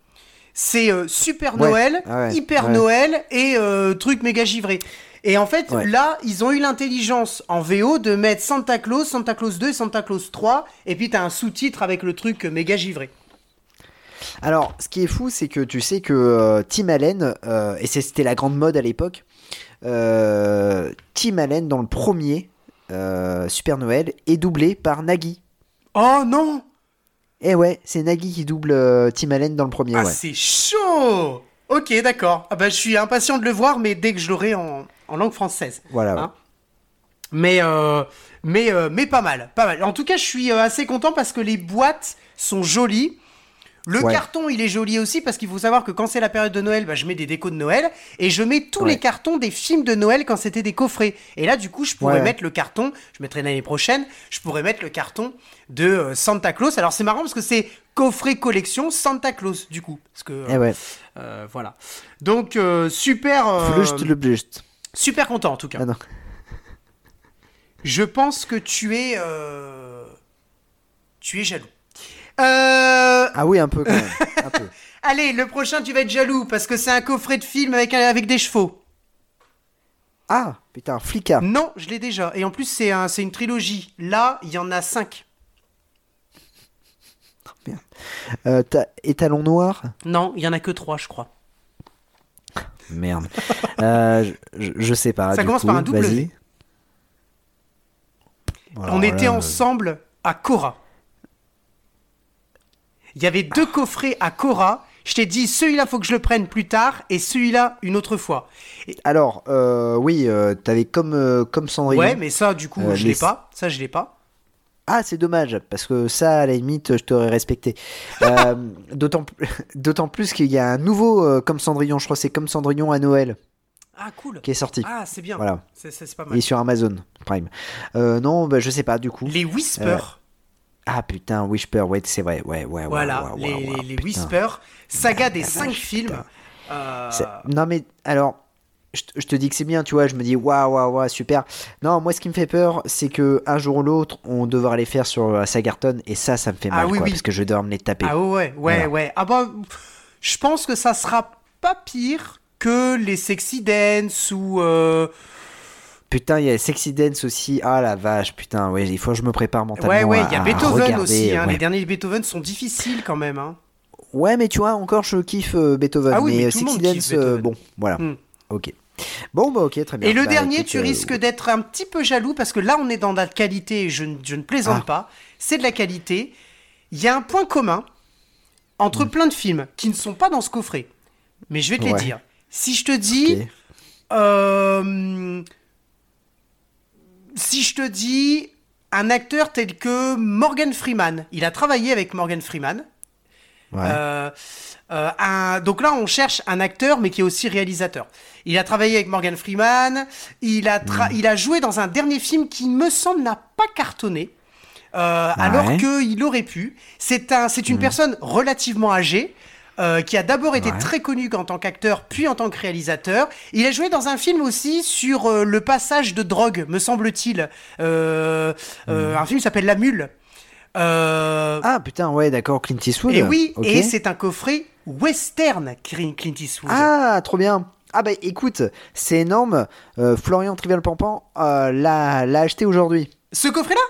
C'est euh, Super Ouais, Noël, ah ouais, Hyper ouais. Noël et euh, truc méga givré. Et en fait, là, ils ont eu l'intelligence en VO de mettre Santa Claus, Santa Claus 2, Santa Claus 3, et puis t'as un sous-titre avec le truc méga givré. Alors, ce qui est fou, c'est que tu sais que euh, Tim Allen, euh, et c'était la grande mode à l'époque, euh, Tim Allen, dans le premier Super Noël, est doublé par Nagui. Oh non Eh ouais, c'est Nagui qui double Tim Allen dans le premier, Ah, ouais. c'est chaud Ok, d'accord. Ah bah, je suis impatient de le voir, mais dès que je l'aurai en, en langue française. Voilà. ouais. Hein Mais, euh, mais, euh, mais pas mal, pas mal. En tout cas, je suis assez content parce que les boîtes sont jolies. Le Ouais. carton, il est joli aussi parce qu'il faut savoir que quand c'est la période de Noël, bah, je mets des décos de Noël et je mets tous Ouais. les cartons des films de Noël quand c'était des coffrets. Et là, du coup, je pourrais Ouais. mettre le carton, je mettrai l'année prochaine, je pourrais mettre le carton de euh, Santa Claus. Alors, c'est marrant parce que c'est coffret collection Santa Claus, du coup. Parce que, euh, Eh ouais. euh, voilà. Donc, euh, super, euh, le super content en tout cas. Ah non. Je pense que tu es. euh, Tu es jaloux. Euh, Ah oui, un peu quand même. un peu. Allez, le prochain, tu vas être jaloux parce que c'est un coffret de film avec, des chevaux. Ah, putain, Flicka. Non, je l'ai déjà. Et en plus, c'est un, c'est une trilogie. Là, il y en a cinq. Euh, t'as étalon noir? Non, il y en a que trois, je crois. Merde. Euh, je, je- je sais pas. Ça du commence coup, par un vas-y. Alors On était euh, ensemble à Cora. Il y avait deux coffrets à Cora. Je t'ai dit, celui-là, faut que je le prenne plus tard et celui-là, une autre fois. Alors, euh, oui, euh, t'avais comme, euh, comme Cendrillon. Ouais, mais ça, du coup, je l'ai pas. Ça, je l'ai pas. Ah, c'est dommage, parce que ça, à la limite, je t'aurais respecté. D'autant plus- qu'il y a un nouveau comme Cendrillon, je crois que c'est comme Cendrillon à Noël, Ah, cool. qui est sorti. Ah, c'est bien. Voilà. C'est pas Il mal. est sur Amazon Prime. Non, bah, je sais pas, du coup. Les Whisper. Ah putain, Whisper, ouais, c'est vrai, ouais, ouais, ouais. voilà, ouais, les, ouais, ouais, les putain. Whisper. Saga des la cinq vache, films. Euh, Non mais alors, je, te- je te dis que c'est bien, tu vois, je me dis waouh waouh waouh super. Non, moi ce qui me fait peur, c'est que un jour ou l'autre, on devra les faire sur euh, Sagarton et ça, ça me fait Ah mal, oui, quoi, oui. parce que je devoir me les taper. Ah ouais, ouais, Voilà. ouais. Ah bah, je pense que ça sera pas pire que les Sexy Dance ou... euh, Putain, il y a Sexy Dance aussi. Ah la vache, putain, ouais, il faut que je me prépare mentalement. Ouais, ouais, il y a Beethoven regarder, aussi. Hein. ouais. Les derniers Beethoven sont difficiles quand même. Hein. Ouais, mais tu vois, encore je kiffe euh, Beethoven, Ah oui, mais mais, euh, Sexy Dance, euh, bon, voilà. Hmm. Ok. Bon, bah ok, très bien. Et le Bah, dernier, écoute, tu euh, risques d'être un petit peu jaloux parce que là, on est dans de la qualité et je, ne- je ne plaisante Ah. pas. C'est de la qualité. Il y a un point commun entre Hmm. plein de films qui ne sont pas dans ce coffret. Mais je vais te les Ouais. dire. Si je te dis. Ok. euh, si je te dis un acteur tel que Morgan Freeman, il a travaillé avec Morgan Freeman. Ouais. Euh, euh, un- donc là, on cherche un acteur, mais qui est aussi réalisateur. Il a travaillé avec Morgan Freeman. Il a, il a joué dans un dernier film qui, me semble, n'a pas cartonné. euh, Alors qu'il aurait pu. C'est un, c'est une personne relativement âgée. Euh, qui a d'abord été Ouais. très connu en tant qu'acteur, puis en tant que réalisateur. Il a joué dans un film aussi sur euh, le passage de drogue, me semble-t-il. Euh, euh, Un film qui s'appelle La Mule. Euh, Ah putain, ouais, d'accord, Clint Eastwood. et oui, et c'est un coffret western Clint Eastwood. Ah, trop bien. Ah bah écoute, c'est énorme. Florian Trivial Pampan l'a l'a acheté aujourd'hui. Ce coffret-là?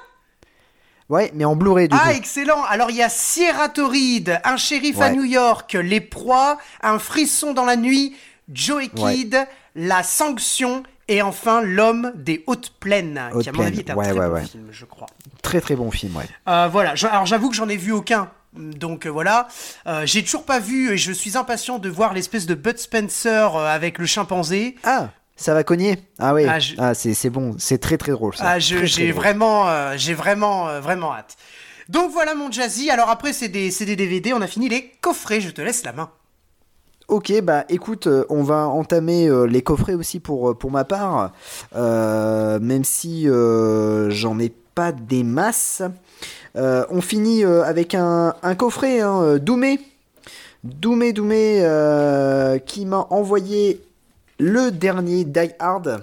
Ouais, mais en Blu-ray du Ah, coup. excellent Alors, il y a Sierra Torrid, un shérif à Ouais. New York, Les Proies, Un frisson dans la nuit, Joey Ouais. Kidd, La sanction, et enfin L'homme des hautes plaines, qui Hautes à mon avis est un ouais, très ouais, bon ouais. film, je crois. Très très bon film, ouais. Euh, voilà, alors j'avoue que j'en ai vu aucun. Donc euh, voilà, Euh, j'ai toujours pas vu et je suis impatient de voir l'espèce de Bud Spencer avec le chimpanzé. Ah, ça va cogner. Ah oui. Ah, Ah, je- c'est c'est bon, c'est très très drôle ça. Ah, très j'ai vraiment, euh, j'ai vraiment, euh, vraiment hâte. Donc voilà mon Jazzy. Alors après c'est des, des DVD. On a fini les coffrets. Je te laisse la main. Ok, bah écoute, euh, on va entamer euh, les coffrets aussi pour, euh, pour ma part, Euh, même si euh, j'en ai pas des masses. Euh, on finit euh, avec un, un coffret, hein, euh, Doumé. Doumé, Doumé, euh, qui m'a envoyé le dernier Die Hard.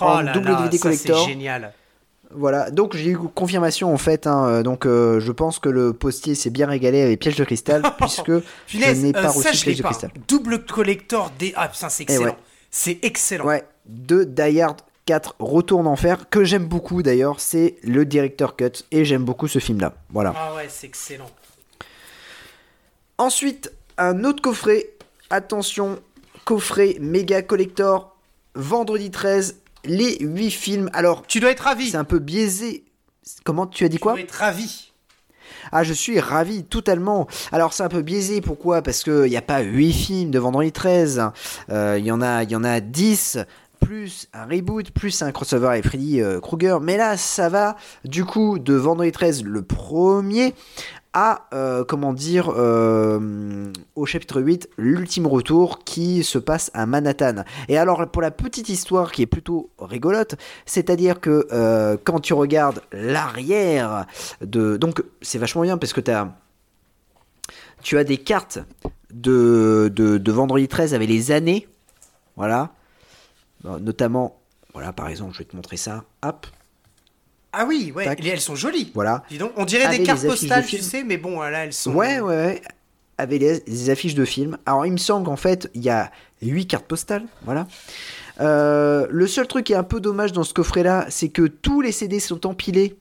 En double DVD ça collector. c'est génial. Voilà, donc j'ai eu confirmation en fait. hein, euh, donc euh, je pense que le postier s'est bien régalé avec piège de cristal, puisque je n'ai pas euh, reçu ça piège de pas. cristal. Double collector des. Ah putain c'est Eh excellent. ouais. C'est excellent. Ouais, de Die Hard 4 Retour en enfer, que j'aime beaucoup d'ailleurs, c'est le directeur cut, et j'aime beaucoup ce film-là. Voilà. Ah ouais c'est excellent. Ensuite, un autre coffret, attention, coffret méga collector, vendredi 13, les 8 films. Alors, Tu dois être ravi. c'est un peu biaisé. Comment tu as dit tu quoi dois être ravi. Ah, je suis ravi, totalement. Alors, c'est un peu biaisé, pourquoi? Parce qu'il n'y a pas 8 films de Vendredi 13. Euh, Il y, en a- il y en a 10, plus un reboot, plus un crossover avec Freddy euh, Krueger. Mais là, ça va, du coup, de Vendredi 13, le premier, à, euh, comment dire, euh, au chapitre 8, l'ultime retour qui se passe à Manhattan. Et alors, pour la petite histoire qui est plutôt rigolote, c'est-à-dire que euh, quand tu regardes l'arrière de... Donc, c'est vachement bien parce que tu as... Tu as des cartes de, Vendredi 13 avec les années. Voilà. Notamment, voilà, par exemple, je vais te montrer ça. Hop, Ah oui, ouais, Tac. et elles sont jolies. voilà. Dis donc, on dirait Avec des cartes de postales, tu sais, mais bon, là, elles sont. Ouais, ouais, ouais. Avec les, les affiches de films. Alors, il me semble qu'en fait, il y a 8 cartes postales. Voilà. Euh, le seul truc qui est un peu dommage dans ce coffret-là, c'est que tous les CD sont empilés.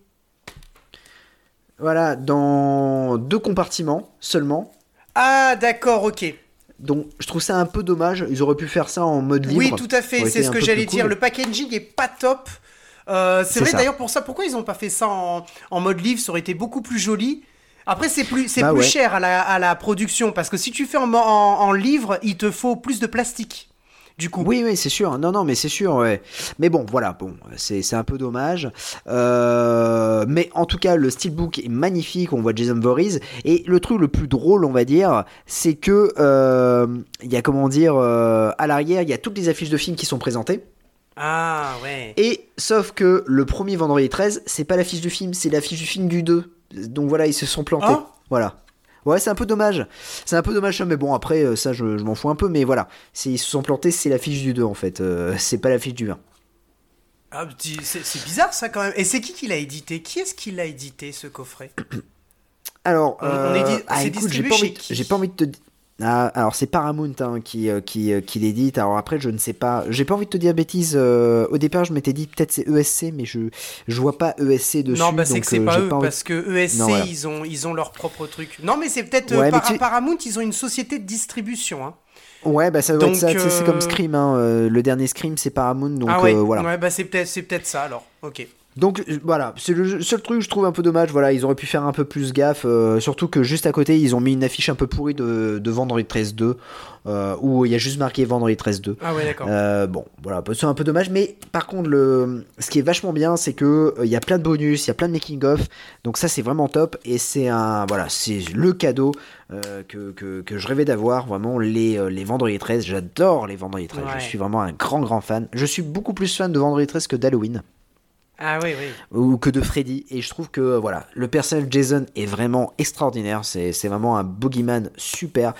Voilà, dans deux compartiments seulement. Ah, d'accord, ok. Donc, je trouve ça un peu dommage. Ils auraient pu faire ça en mode libre. Oui, tout à fait, c'est ce que j'allais dire. cool. Le packaging est pas top. Euh, c'est vrai d'ailleurs pour ça, pourquoi ils n'ont pas fait ça en, en mode livre? Ça aurait été beaucoup plus joli. Après, c'est plus, c'est Bah plus ouais. cher à la, à la production parce que si tu fais en, en, en livre, il te faut plus de plastique. Du coup. Oui, oui, c'est sûr. Non, non, mais c'est sûr, ouais. Mais bon, voilà, bon, c'est un peu dommage. Euh, mais en tout cas, le steelbook est magnifique. On voit Jason Voorhees. Et le truc le plus drôle, on va dire, c'est que euh, il y a comment dire, euh, à l'arrière, il y a toutes les affiches de films qui sont présentées. Ah ouais. Et sauf que le premier vendredi 13, c'est pas l'affiche du film, c'est l'affiche du film du 2. Donc voilà, ils se sont plantés. Ah. Voilà. Ouais, c'est un peu dommage. C'est un peu dommage, ça, mais bon, après, euh, ça, je, je m'en fous un peu. Mais voilà, ils se sont plantés, c'est l'affiche du 2 en fait. Euh, c'est pas l'affiche du 1. Ah, c'est bizarre ça quand même. Et c'est qui qui l'a édité? Qui est-ce qui l'a édité ce coffret? Alors, On- on euh, ah, c'est écoute, j'ai pas, envie de- qui? j'ai pas envie de te dire. Ah, alors c'est Paramount hein, qui, euh, qui, euh, qui l'édite. Alors après, je ne sais pas. J'ai pas envie de te dire bêtises. euh, au départ, je m'étais dit peut-être c'est ESC, mais je je vois pas ESC dessus. Non, bah c'est que c'est euh, pas eux, envie- parce que ESC, Non, voilà. ils, ont, ils ont leur propre truc. Non, mais c'est peut-être Ouais, mais par- tu- Paramount, ils ont une société de distribution. Hein. Ouais, bah ça doit Donc, être ça. C'est comme Scream. Hein, le dernier Scream, c'est Paramount. Donc ah ouais, voilà. ouais bah c'est peut-être c'est peut-être ça alors. Ok. Donc euh, voilà, c'est le seul truc que je trouve un peu dommage. Voilà, ils auraient pu faire un peu plus gaffe. euh, surtout que juste à côté, ils ont mis une affiche un peu pourrie de, de Vendredi 13 2 euh, où il y a juste marqué Vendredi 13 2. Ah ouais, d'accord. Euh, bon, voilà, c'est un peu dommage, mais par contre, le, ce qui est vachement bien, c'est que il y a plein de bonus, il y a plein de making of, donc ça c'est vraiment top et c'est un, voilà, c'est le cadeau que, que, que je rêvais d'avoir, vraiment les, les Vendredi 13, j'adore les Vendredi 13, Ouais. je suis vraiment un grand grand fan. Je suis beaucoup plus fan de Vendredi 13 que d'Halloween Ah oui, oui. ou que de Freddy. Et je trouve que euh, voilà le personnage Jason est vraiment extraordinaire. C'est vraiment un boogeyman super.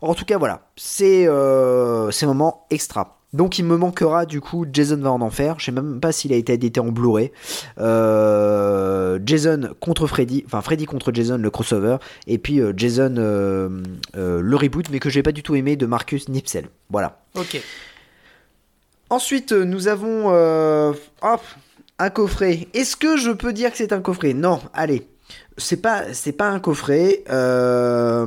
En tout cas voilà. C'est euh, moment extra. Donc il me manquera du coup Jason va en enfer. Je sais même pas s'il a été édité en Blu-ray. Euh, Jason contre Freddy. Enfin Freddy contre Jason le crossover. Et puis euh, Jason euh, le reboot mais que j'ai pas du tout aimé de Marcus Nipsel. Voilà. Ok. Ensuite, nous avons hop, un coffret. Est-ce que je peux dire que c'est un coffret? Non, allez. C'est pas, c'est pas un coffret. euh,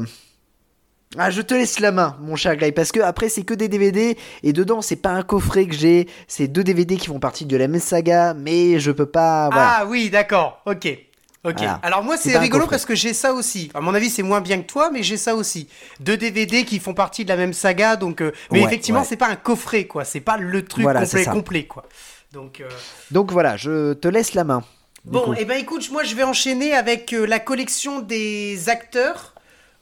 Ah, je te laisse la main, mon cher Glide, parce que après c'est que des DVD et dedans c'est pas un coffret que j'ai, c'est deux DVD qui font partie de la même saga, mais je peux pas. Voilà. Ah oui, d'accord. Ok. Ok. Voilà. Alors moi, C'est rigolo parce que j'ai ça aussi. À mon avis, c'est moins bien que toi, mais j'ai ça aussi. Deux DVD qui font partie de la même saga, donc. euh, Mais Ouais, effectivement, ouais. c'est pas un coffret, quoi. C'est pas le truc Voilà, complet, complet, quoi. Donc. euh, Donc voilà, je te laisse la main. Bon, et ben écoute, moi je vais enchaîner avec euh, la collection des acteurs.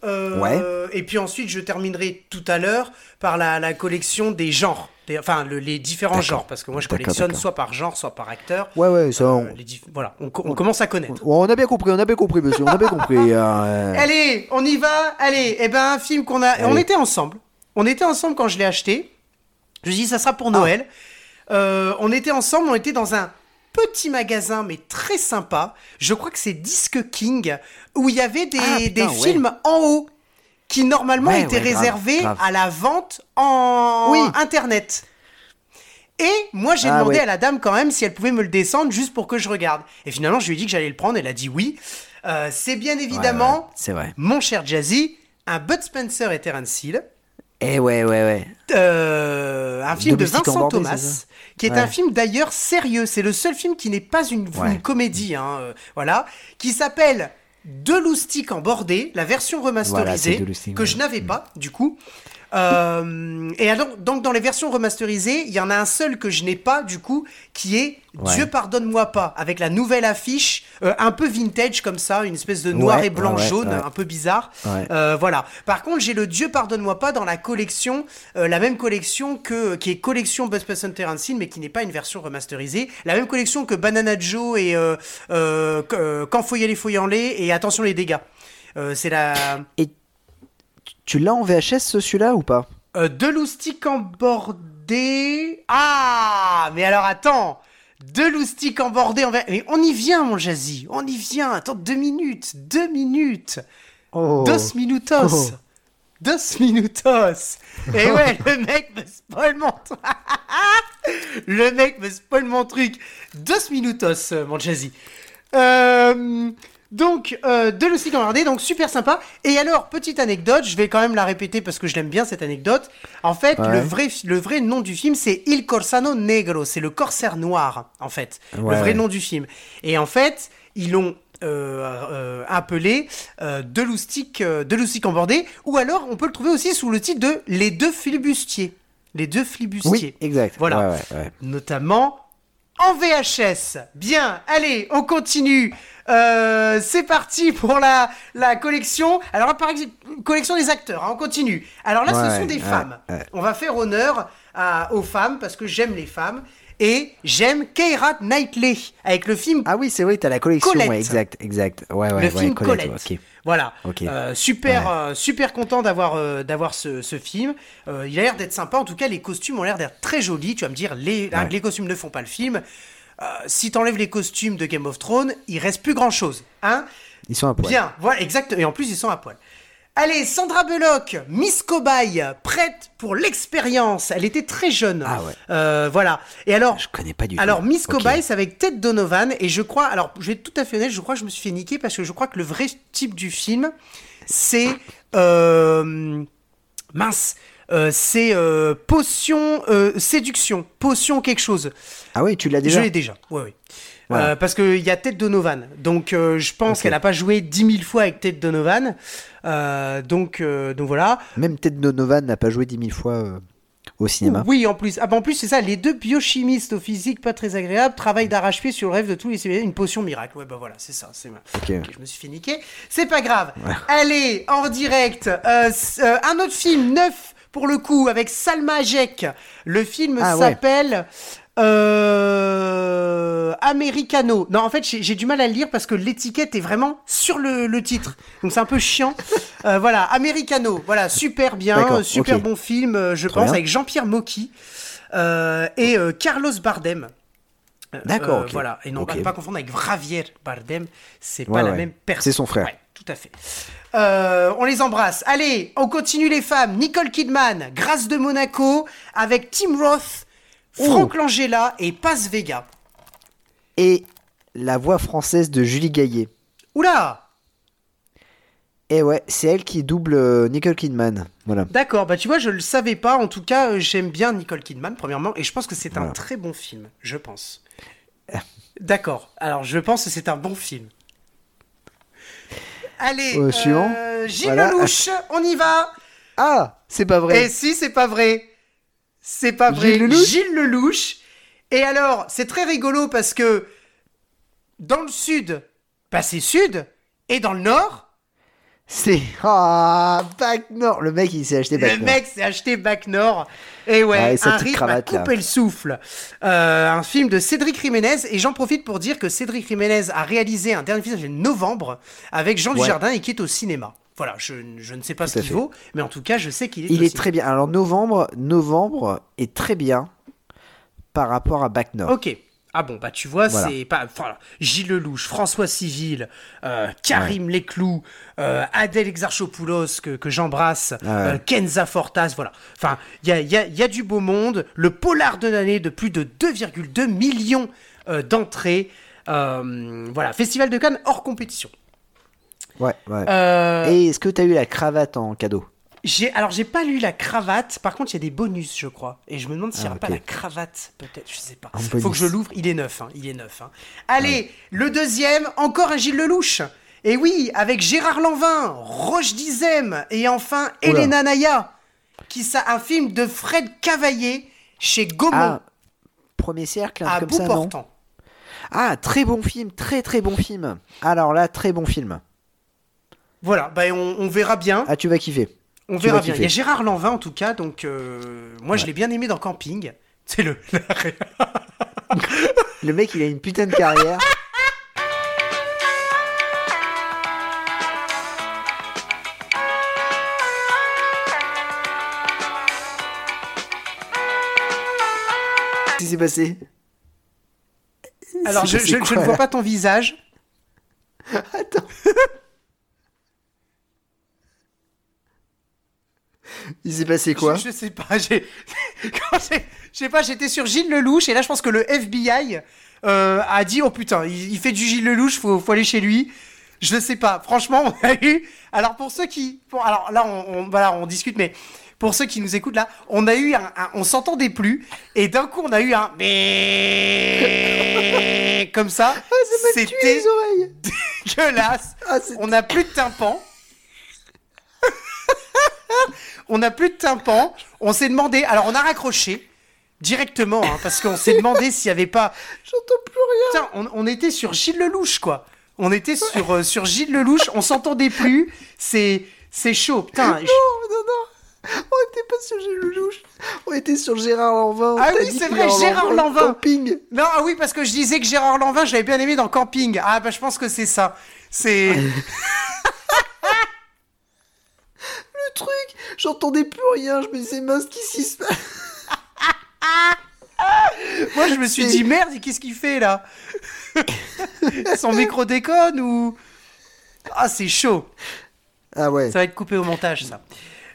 Euh, Ouais. Et puis ensuite, je terminerai tout à l'heure par la, la collection des genres. Des- enfin, le- les différents genres. Parce que moi, je collectionne soit par genre, soit par acteur. Ouais, ouais, ça. On... les Voilà, on, co- on commence à connaître. on a bien compris, on a bien compris, monsieur, on a bien compris. euh, Allez, on y va. Allez, et ben un film qu'on a. Allez. On était ensemble. On était ensemble quand je l'ai acheté. Je me suis dit, ça sera pour Ah. Euh, on était ensemble, on était dans un petit magasin, mais très sympa. Je crois que c'est Disque King, où il y avait des, Ah, putain, des ouais. films en haut qui normalement Ouais, étaient ouais, réservés grave. à la vente en Oui. internet. Et moi, j'ai Ah, demandé à la dame quand même si elle pouvait me le descendre juste pour que je regarde. Et finalement, je lui ai dit que j'allais le prendre. Elle a dit oui. Euh, c'est bien évidemment, vrai. mon cher Jazzy, un Bud Spencer et Terence Hill. Eh ouais, ouais, ouais. Euh, un film Domestique de Vincent Thomas, qui est Ouais. un film d'ailleurs sérieux. C'est le seul film qui n'est pas une, Ouais. une comédie, hein, euh, voilà, qui s'appelle deux loustiques en bordée, la version remasterisée, Voilà, que ouais. je n'avais pas, du coup. Euh, et alors, donc dans les versions remasterisées, il y en a un seul que je n'ai pas, du coup, qui est Ouais. Dieu pardonne-moi pas, avec la nouvelle affiche, euh, un peu vintage comme ça, une espèce de noir Ouais, et blanc ouais, jaune, un peu bizarre. Euh, voilà. Par contre, j'ai le Dieu pardonne-moi pas dans la collection, la même collection que qui est collection Buzz Hunter Unseen, mais qui n'est pas une version remasterisée. La même collection que Banana Joe et euh, qu- Quand y aller, faut y aller et attention les dégâts. C'est la Tu l'as en VHS ce- celui-là ou pas? Euh, deux loustiques embordés. Ah, mais alors attends. Deux loustiques embordés en ver- Mais on y vient, mon Jazzy. On y vient. Attends, deux minutes. Deux minutes. Oh. Dos minutos. Oh. Dos minutos. Et ouais, le mec me spoil mon truc. le mec me spoil mon truc. Dos minutos, mon Jazzy. Euh, donc, euh, de loustiques embordés, donc super sympa. Et alors, petite anecdote, je vais quand même la répéter parce que je l'aime bien cette anecdote. En fait, Ouais. le, vrai, le vrai nom du film, c'est Il Corsano Negro. C'est le corsaire noir, en fait. Ouais, le vrai nom du film. Et en fait, ils l'ont euh, euh, appelé euh, De euh, loustiques embordés. Ou alors, on peut le trouver aussi sous le titre de Les deux flibustiers. Les deux flibustiers. Oui, exact. Voilà. Ouais, ouais, ouais. Notamment en VHS. Bien, allez, on continue. Euh, c'est parti pour la, la collection. Alors, par exemple, collection des acteurs, hein, on continue. Alors là, ce sont des ouais, femmes. ouais. On va faire honneur à- aux femmes parce que j'aime les femmes. Et j'aime Keira Knightley avec le film Ah oui, c'est vrai, t'as la collection. Colette. Exact, exact. Ouais, ouais, le ouais, film Colette. Voilà. Euh, super, euh, super content d'avoir d'avoir ce, ce film. Il a l'air d'être sympa. En tout cas, les costumes ont l'air d'être très jolis. Tu vas me dire, les, hein, les costumes ne font pas le film. Euh, si t'enlèves les costumes de Game of Thrones, il reste plus grand chose. Hein? Ils sont à poil. Bien, voilà, exact. Et en plus, ils sont à poil. Allez, Sandra Bullock, Miss Cobaye, prête pour l'expérience. Elle était très jeune. Ah ouais. Euh, voilà. Et alors, Je connais pas du tout. alors, Miss. Cobaye, c'est avec Ted Donovan, et je crois, alors, je vais être tout à fait honnête, je crois que je me suis fait niquer parce que je crois que le vrai type du film, c'est. euh, mince. Euh, c'est euh, potion euh, séduction, potion quelque chose. Ah oui, tu l'as déjà Je l'ai déjà. Oui, oui. Voilà. Parce qu'il y a Ted Donovan. Donc, je pense qu'elle n'a pas joué 10 000 fois avec Ted Donovan. Donc, donc voilà. Même Ted Donovan n'a pas joué 10 000 fois au cinéma. Oui, en plus. Ah, bah, en plus, c'est ça. Les deux biochimistes au physique pas très agréable travaillent d'arrache-pied sur le rêve de tous les civilisations. Une potion miracle. Ouais, bah voilà, c'est ça. C'est Ok. Ok, je me suis fait niquer. C'est pas grave. Allez, en direct, euh, euh, un autre film neuf pour le coup avec Salma Hayek. Le film Ah ouais. s'appelle euh, Americano. Non, en fait, j'ai du mal à le lire parce que l'étiquette est vraiment sur le, le titre. Donc c'est un peu chiant. Euh, voilà, Americano. Voilà, super bien, super bon film, euh, je Très pense, bien. avec Jean-Pierre Mocky euh, et Carlos Bardem. D'accord. Voilà, et non pas, pas confondre avec Javier Bardem, c'est Ouais, pas la même personne. C'est son frère. Tout à fait. Euh, on les embrasse. Allez, on continue les femmes. Nicole Kidman, Grâce de Monaco, avec Tim Roth, Franck Langella et Paz Vega. Et la voix française de Julie Gaillet. Oula Et ouais, c'est elle qui double euh, Nicole Kidman. Voilà. D'accord, bah tu vois, je le savais pas. En tout cas, euh, j'aime bien Nicole Kidman, premièrement, et je pense que c'est un très bon film. Je pense. D'accord, alors je pense que c'est un bon film. Allez, Euh, suivant. euh, Gilles Voilà. Lelouch, on y va Ah, c'est pas vrai. Et si, c'est pas vrai. C'est pas vrai. Gilles Lelouch Gilles Lelouch. Et alors, c'est très rigolo parce que dans le sud, bah c'est sud, et dans le nord, C'est ah Bac Nord. Le mec, il s'est acheté Bac le Nord. mec s'est acheté Bac Nord. Et ouais, Ah, et un rythme cravate, à là. couper le souffle. Euh, un film de Cédric Jiménez. Et j'en profite pour dire que Cédric Jiménez a réalisé un dernier film s'appelle Novembre avec Jean Ouais. Dujardin et qui est au cinéma. Voilà, je, je ne sais pas Tout ce qu'il vaut, mais en tout cas, je sais qu'il est Il au est cinéma. très bien. Alors novembre, novembre est très bien par rapport à Bac Nord. Ok. Ah bon, bah tu vois, Voilà. c'est pas. Voilà. Gilles Lelouch, François Civil, euh, Karim Leclou, euh, Adèle Exarchopoulos, que, que j'embrasse, Ouais. euh, Kenza Fortas, voilà. Enfin, il y a, y a- il y a du beau monde. Le polar de l'année de plus de 2,2 millions d'entrées. Voilà, Festival de Cannes hors compétition. Ouais, ouais. Et est-ce que t'as eu la cravate en cadeau? J'ai, alors, j'ai pas lu la cravate. Par contre, il y a des bonus, je crois. Et je me demande s'il n'y Ah, aura pas la cravate, peut-être. Je sais pas. Un Faut bonus. que je l'ouvre. Il est neuf. hein, Il est neuf. hein. Allez, le deuxième, encore un Gilles Lelouch. Et oui, avec Gérard Lanvin, Roche Dizem et enfin Elena Naya, qui ça un film de Fred Cavaillé chez Gaumont. Ah, premier cercle, un à bout comme ça, non portant. Ah, très bon film, très très bon film. Alors là, très bon film. Voilà, bah on, on verra bien. Ah, tu vas kiffer. On verra bien. Il y a Gérard Lanvin en tout cas, donc euh, moi je l'ai bien aimé dans Camping. C'est le. Le mec, il a une putain de carrière. Qu'est-ce qui s'est passé? Alors je, ne vois pas ton visage. Attends. Il s'est passé quoi je, je sais pas. J'ai, je sais pas. J'étais sur Gilles Lelouch et là je pense que le FBI euh, a dit oh putain, il, il fait du Gilles Lelouch, faut, faut aller chez lui. Je sais pas. Franchement, on a eu. Alors pour ceux qui, alors là on, on- voilà, on discute, mais pour ceux qui nous écoutent là, on a eu un, un- on s'entendait plus et d'un coup on a eu un comme ça. Ah, C'était dégueulasse. Ah, On n'a plus de tympan. On n'a plus de tympan. On s'est demandé. Alors, on a raccroché directement, hein, parce qu'on s'est demandé s'il n'y avait pas. J'entends plus rien Putain, on, on était sur Gilles Lelouch, quoi. On était sur, euh, sur Gilles Lelouch. On s'entendait plus. C'est, c'est chaud. Putain. Non, non, non On était pas sur Gilles Lelouch On était sur Gérard Lanvin Ah oui, c'est vrai, Gérard Lanvin. Camping Non, ah oui, parce que je disais que Gérard Lanvin, je l'avais bien aimé dans Camping. Ah, bah, je pense que c'est ça. C'est. Le truc J'entendais plus rien Je me disais, mince, qu'est-ce qui se passe? Moi, je me suis dit, merde, qu'est-ce qu'il fait là? Son micro déconne ou? Ah, c'est chaud. Ah ouais Ça va être coupé au montage, ça.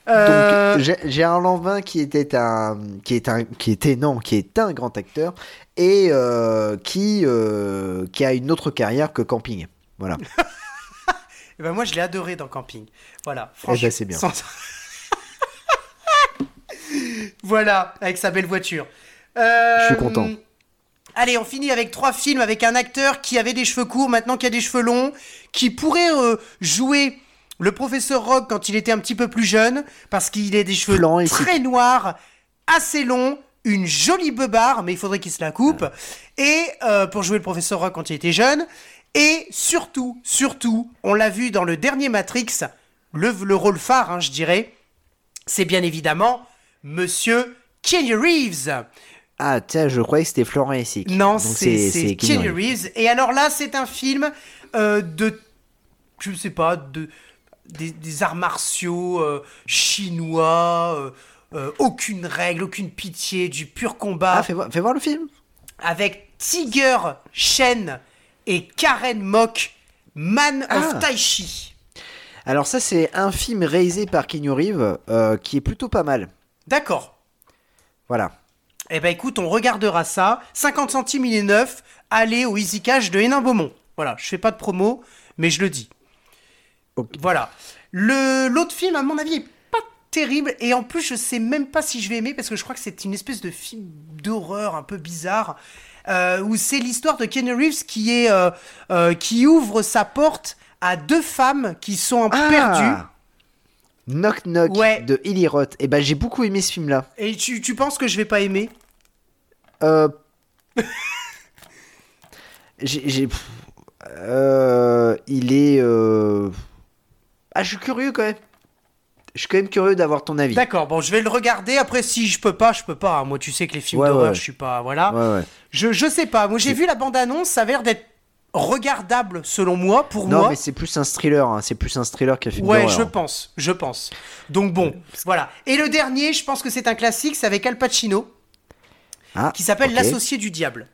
Donc Euh, Gé- Gérard Lanvin qui était un qui est un qui était non qui est un grand acteur et euh, qui euh, qui a une autre carrière que Camping. Voilà. eh ben, moi, je l'ai adoré dans Camping. Voilà, Eh franchement. ben, c'est bien. sans- voilà, avec sa belle voiture. Euh, Je suis content. Allez, on finit avec trois films avec un acteur qui avait des cheveux courts, maintenant qui a des cheveux longs, qui pourrait euh, jouer le professeur Rogue quand il était un petit peu plus jeune, parce qu'il a des cheveux Blanc très noirs, assez longs, une jolie beubare, mais il faudrait qu'il se la coupe, et euh, pour jouer le professeur Rogue quand il était jeune, et surtout, surtout, on l'a vu dans le dernier Matrix, le, le rôle phare, hein, je dirais, c'est bien évidemment Monsieur Keanu Reeves. Ah tiens, je croyais que c'était Florent Essic. Non, c'est Keanu Reeves. Et alors là, c'est un film euh, de, je sais pas, de des, des arts martiaux euh, chinois, euh, aucune règle, aucune pitié, du pur combat, Ah fais voir, fais voir le film. avec Tiger Shen et Karen Mock, Man Ah. of Tai Chi. Alors ça c'est un film réalisé par Keanu Reeves euh, qui est plutôt pas mal. D'accord. Voilà. Eh ben écoute, on regardera ça. 50 centimes, il est neuf. Allez au Easy Cash de Hénin Beaumont. Voilà, je fais pas de promo, mais je le dis. Voilà. Le l'autre film, à mon avis, est pas terrible et en plus, je sais même pas si je vais aimer parce que je crois que c'est une espèce de film d'horreur un peu bizarre euh, où c'est l'histoire de Keanu Reeves qui est euh, euh, qui ouvre sa porte à deux femmes qui sont Ah perdues. Knock Knock Ouais. de Eli Roth. Et ben j'ai beaucoup aimé ce film là. Et tu, tu penses que je vais pas aimer? Euh... j'ai, euh, il est. euh, Ah, je suis curieux quand même. Je suis quand même curieux d'avoir ton avis. D'accord, bon, je vais le regarder. Après, si je peux pas, je peux pas. Moi, tu sais que les films Ouais, d'horreur, ouais. je suis pas. Voilà. Ouais. Je, je sais pas. Moi, j'ai vu la bande-annonce. Ça a l'air d'être regardable, selon moi, pour Non, moi. mais c'est plus un thriller. hein, C'est plus un thriller qu'un film Ouais, je pense, je pense. Donc bon, voilà. Et le dernier, je pense que c'est un classique, c'est avec Al Pacino, Ah, qui s'appelle. L'associé du diable.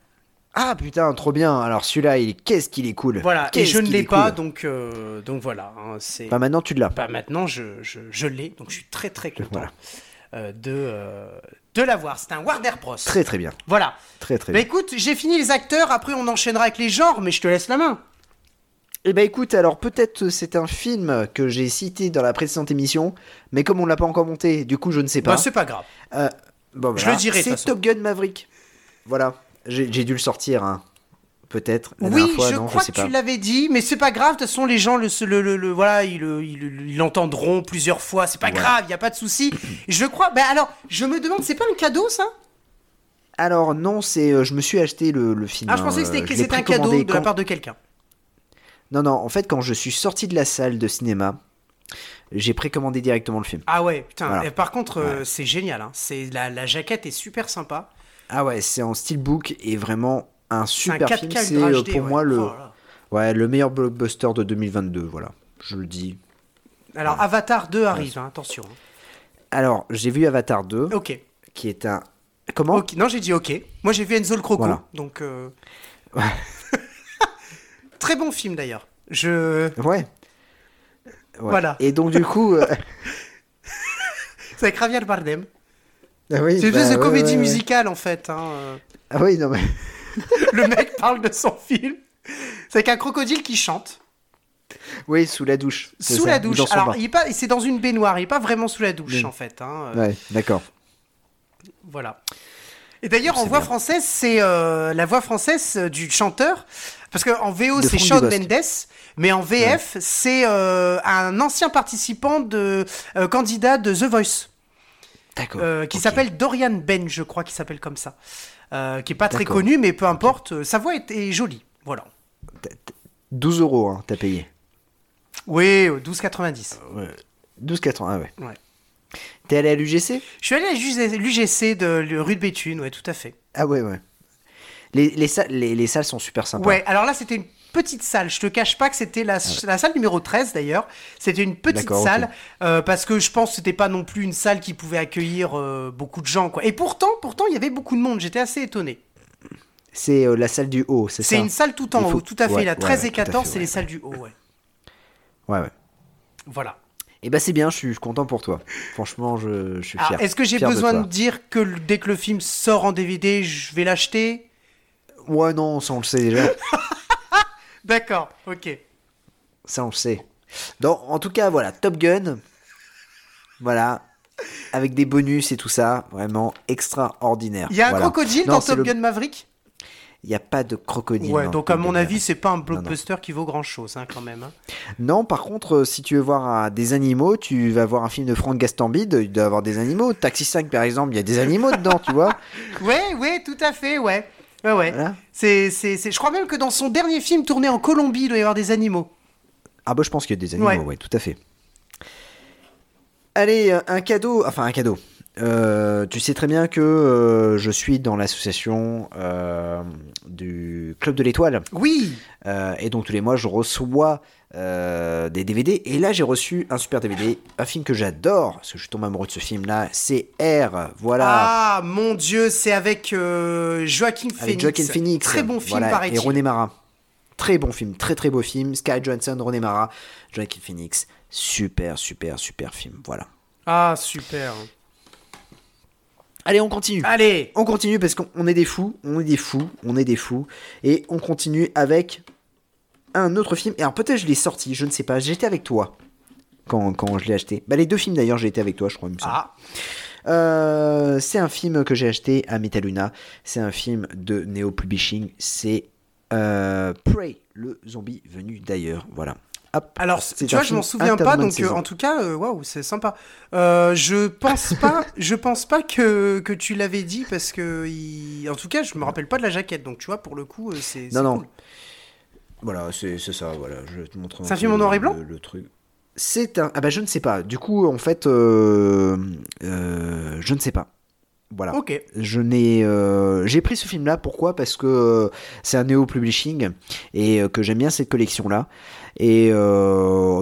Ah putain, trop bien. Alors celui-là, il est... qu'est-ce qu'il est cool. Voilà. Et je ne l'ai pas, cool. donc euh, donc voilà. hein, c'est. Bah maintenant tu l'as. Bah, maintenant, je, je, je l'ai, donc je suis très très content Voilà. euh, de euh, de l'avoir. C'est un Warner Bros. Très très bien. Voilà. Très très Bah bien. écoute, j'ai fini les acteurs. Après, on enchaînera avec les genres, mais je te laisse la main. Eh ben écoute, alors peut-être c'est un film que j'ai cité dans la précédente émission, mais comme on l'a pas encore monté, du coup je ne sais pas. Bah, c'est pas grave. Bon, Je le dirai, C'est. Top Gun Maverick. Voilà, j'ai dû le sortir. hein. peut-être. Oui, fois, je non, crois que tu l'avais dit, mais c'est pas grave. De toute façon, les gens le, le, le- le- voilà, ils le- ils le- ils l'entendront plusieurs fois. C'est pas grave, il y a pas de souci. Je crois. Ben alors, je me demande, c'est pas un cadeau ça? Alors non, c'est, euh, je me suis acheté le, film. Ah, je pensais que euh, c'était un cadeau de la part de quelqu'un. Non, non, en fait, quand je suis sorti de la salle de cinéma, j'ai précommandé directement le film. Ah ouais, putain. Voilà. Et par contre, euh, c'est génial. Hein. C'est la, la jaquette est super sympa. Ah ouais, c'est en steelbook et vraiment un un super 4K film. C'est euh, HD, pour ouais. moi le, Oh ouais, le meilleur blockbuster de 2022, voilà. Je le dis. Alors, Avatar 2 arrive, hein, attention. hein. Alors, j'ai vu Avatar 2, Ok. qui est un. Comment? Non, j'ai dit ok. Moi, j'ai vu Enzo le Croco. Voilà. Donc. euh, Très bon film d'ailleurs. Je. Ouais. Ouais. Voilà. Et donc, du coup. euh, C'est avec Javier Bardem. Ah oui, C'est une bah, espèce de ouais, comédie musicale en fait. hein. Ah oui, non, mais. Le mec parle de son film. C'est avec un crocodile qui chante Oui, sous la douche. sous ça, la ou douche. Alors, il est pas, c'est dans une baignoire. Il est pas vraiment sous la douche en fait. hein, Ouais, d'accord. Voilà. Et d'ailleurs, en voix bien. française, c'est euh, la voix française euh, du chanteur. Parce qu'en VO, c'est Dubosc. Mendes, mais en VF, c'est euh, un ancien participant de euh, candidat de The Voice. Euh, qui s'appelle Dorian Ben, je crois, qui s'appelle comme ça, Euh, qui est pas très connu, mais peu importe. euh, Sa voix est, est jolie, voilà. 12 euros, hein, t'as payé. Oui, euh, 12,90. 12,80, ah ouais. Ouais. T'es allé à l'UGC Je suis allé à l'UGC de rue de Béthune, ouais, tout à fait. Ah ouais, ouais. Les, les, salles, les, les salles sont super sympas. Ouais, alors là, c'était une petite salle. Je te cache pas que c'était la, la salle numéro 13 d'ailleurs. C'était une petite salle euh, parce que je pense que c'était pas non plus une salle qui pouvait accueillir euh, beaucoup de gens. Quoi. Et pourtant, pourtant, il y avait beaucoup de monde. J'étais assez étonné. C'est euh, la salle du haut, c'est ça C'est une salle tout en faut- haut, tout à fait. ouais, la ouais, 13 ouais, et tout à 14, fait, c'est les salles du haut. Ouais. Ouais, ouais. Voilà. Et bah c'est bien, je suis content pour toi. Franchement, je, je suis fier. Est-ce que j'ai de besoin de, toi. dire que dès que le film sort en DVD, je vais l'acheter? Ouais, non, ça on le sait déjà. D'accord, ok. ça on le sait. Donc, en tout cas, voilà, Top Gun. Voilà. Avec des bonus et tout ça. Vraiment extraordinaire. Il y a un Voilà. crocodile Non, dans Top le- Gun Maverick? Il n'y a pas de crocodile. Ouais, donc à mon Gun. avis, c'est pas un non. blockbuster qui vaut grand chose hein, quand même. hein. Non, par contre, euh, si tu veux voir euh, des animaux, tu vas voir un film de Franck Gastambide, il doit y avoir des animaux. Taxi 5, par exemple, il y a des animaux dedans, tu vois. Ouais, ouais, tout à fait, ouais. Ouais, ouais. Voilà. C'est, c'est, c'est- Je crois même que dans son dernier film tourné en Colombie, il doit y avoir des animaux. Ah bah je pense qu'il y a des animaux, Ouais. ouais, tout à fait. Allez, un cadeau, enfin un cadeau. Euh, tu sais très bien que euh, je suis dans l'association euh, du Club de l'Étoile. Oui et donc tous les mois, je reçois euh, des DVD. Et là, j'ai reçu un super DVD, un film que j'adore, parce que je suis tombé amoureux de ce film-là. C'est R, voilà. Ah, mon Dieu, c'est avec euh, Joaquin Phoenix. avec Joaquin Phoenix. Très bon film, voilà, paraît-il. Et René Mara. Très bon film, très très beau film. Sky Johansson, René Mara, Joaquin Phoenix. Super, super, super film. Voilà. Ah, super. Allez, on continue. Allez On continue parce qu'on on est des fous, on est des fous, on est des fous. Et on continue avec un autre film. Et alors peut-être je l'ai sorti, je ne sais pas. J'étais avec toi quand, quand je l'ai acheté. Bah les deux films d'ailleurs, j'ai été avec toi, je crois. Ah, Euh, c'est un film que j'ai acheté à Metaluna. C'est un film de Neo Publishing. C'est euh, Prey, le zombie venu d'ailleurs. Voilà. Hop. alors, tu vois, je m'en souviens pas, donc euh, en tout cas, euh, waouh, c'est sympa. Euh, je pense pas, je pense pas que, que tu l'avais dit parce que, il- en tout cas, je me rappelle pas de la jaquette, donc tu vois, pour le coup, c'est. c'est Non, non. cool. Voilà, c'est ça. Voilà, je vais te montre. C'est un film en noir et blanc le, le truc. C'est un. Ah bah je ne sais pas. Du coup, en fait, euh, euh, je ne sais pas. Voilà. Ok. Je n'ai, euh, j'ai pris ce film-là. Pourquoi? Parce que c'est un Neo Publishing et que j'aime bien cette collection-là. Et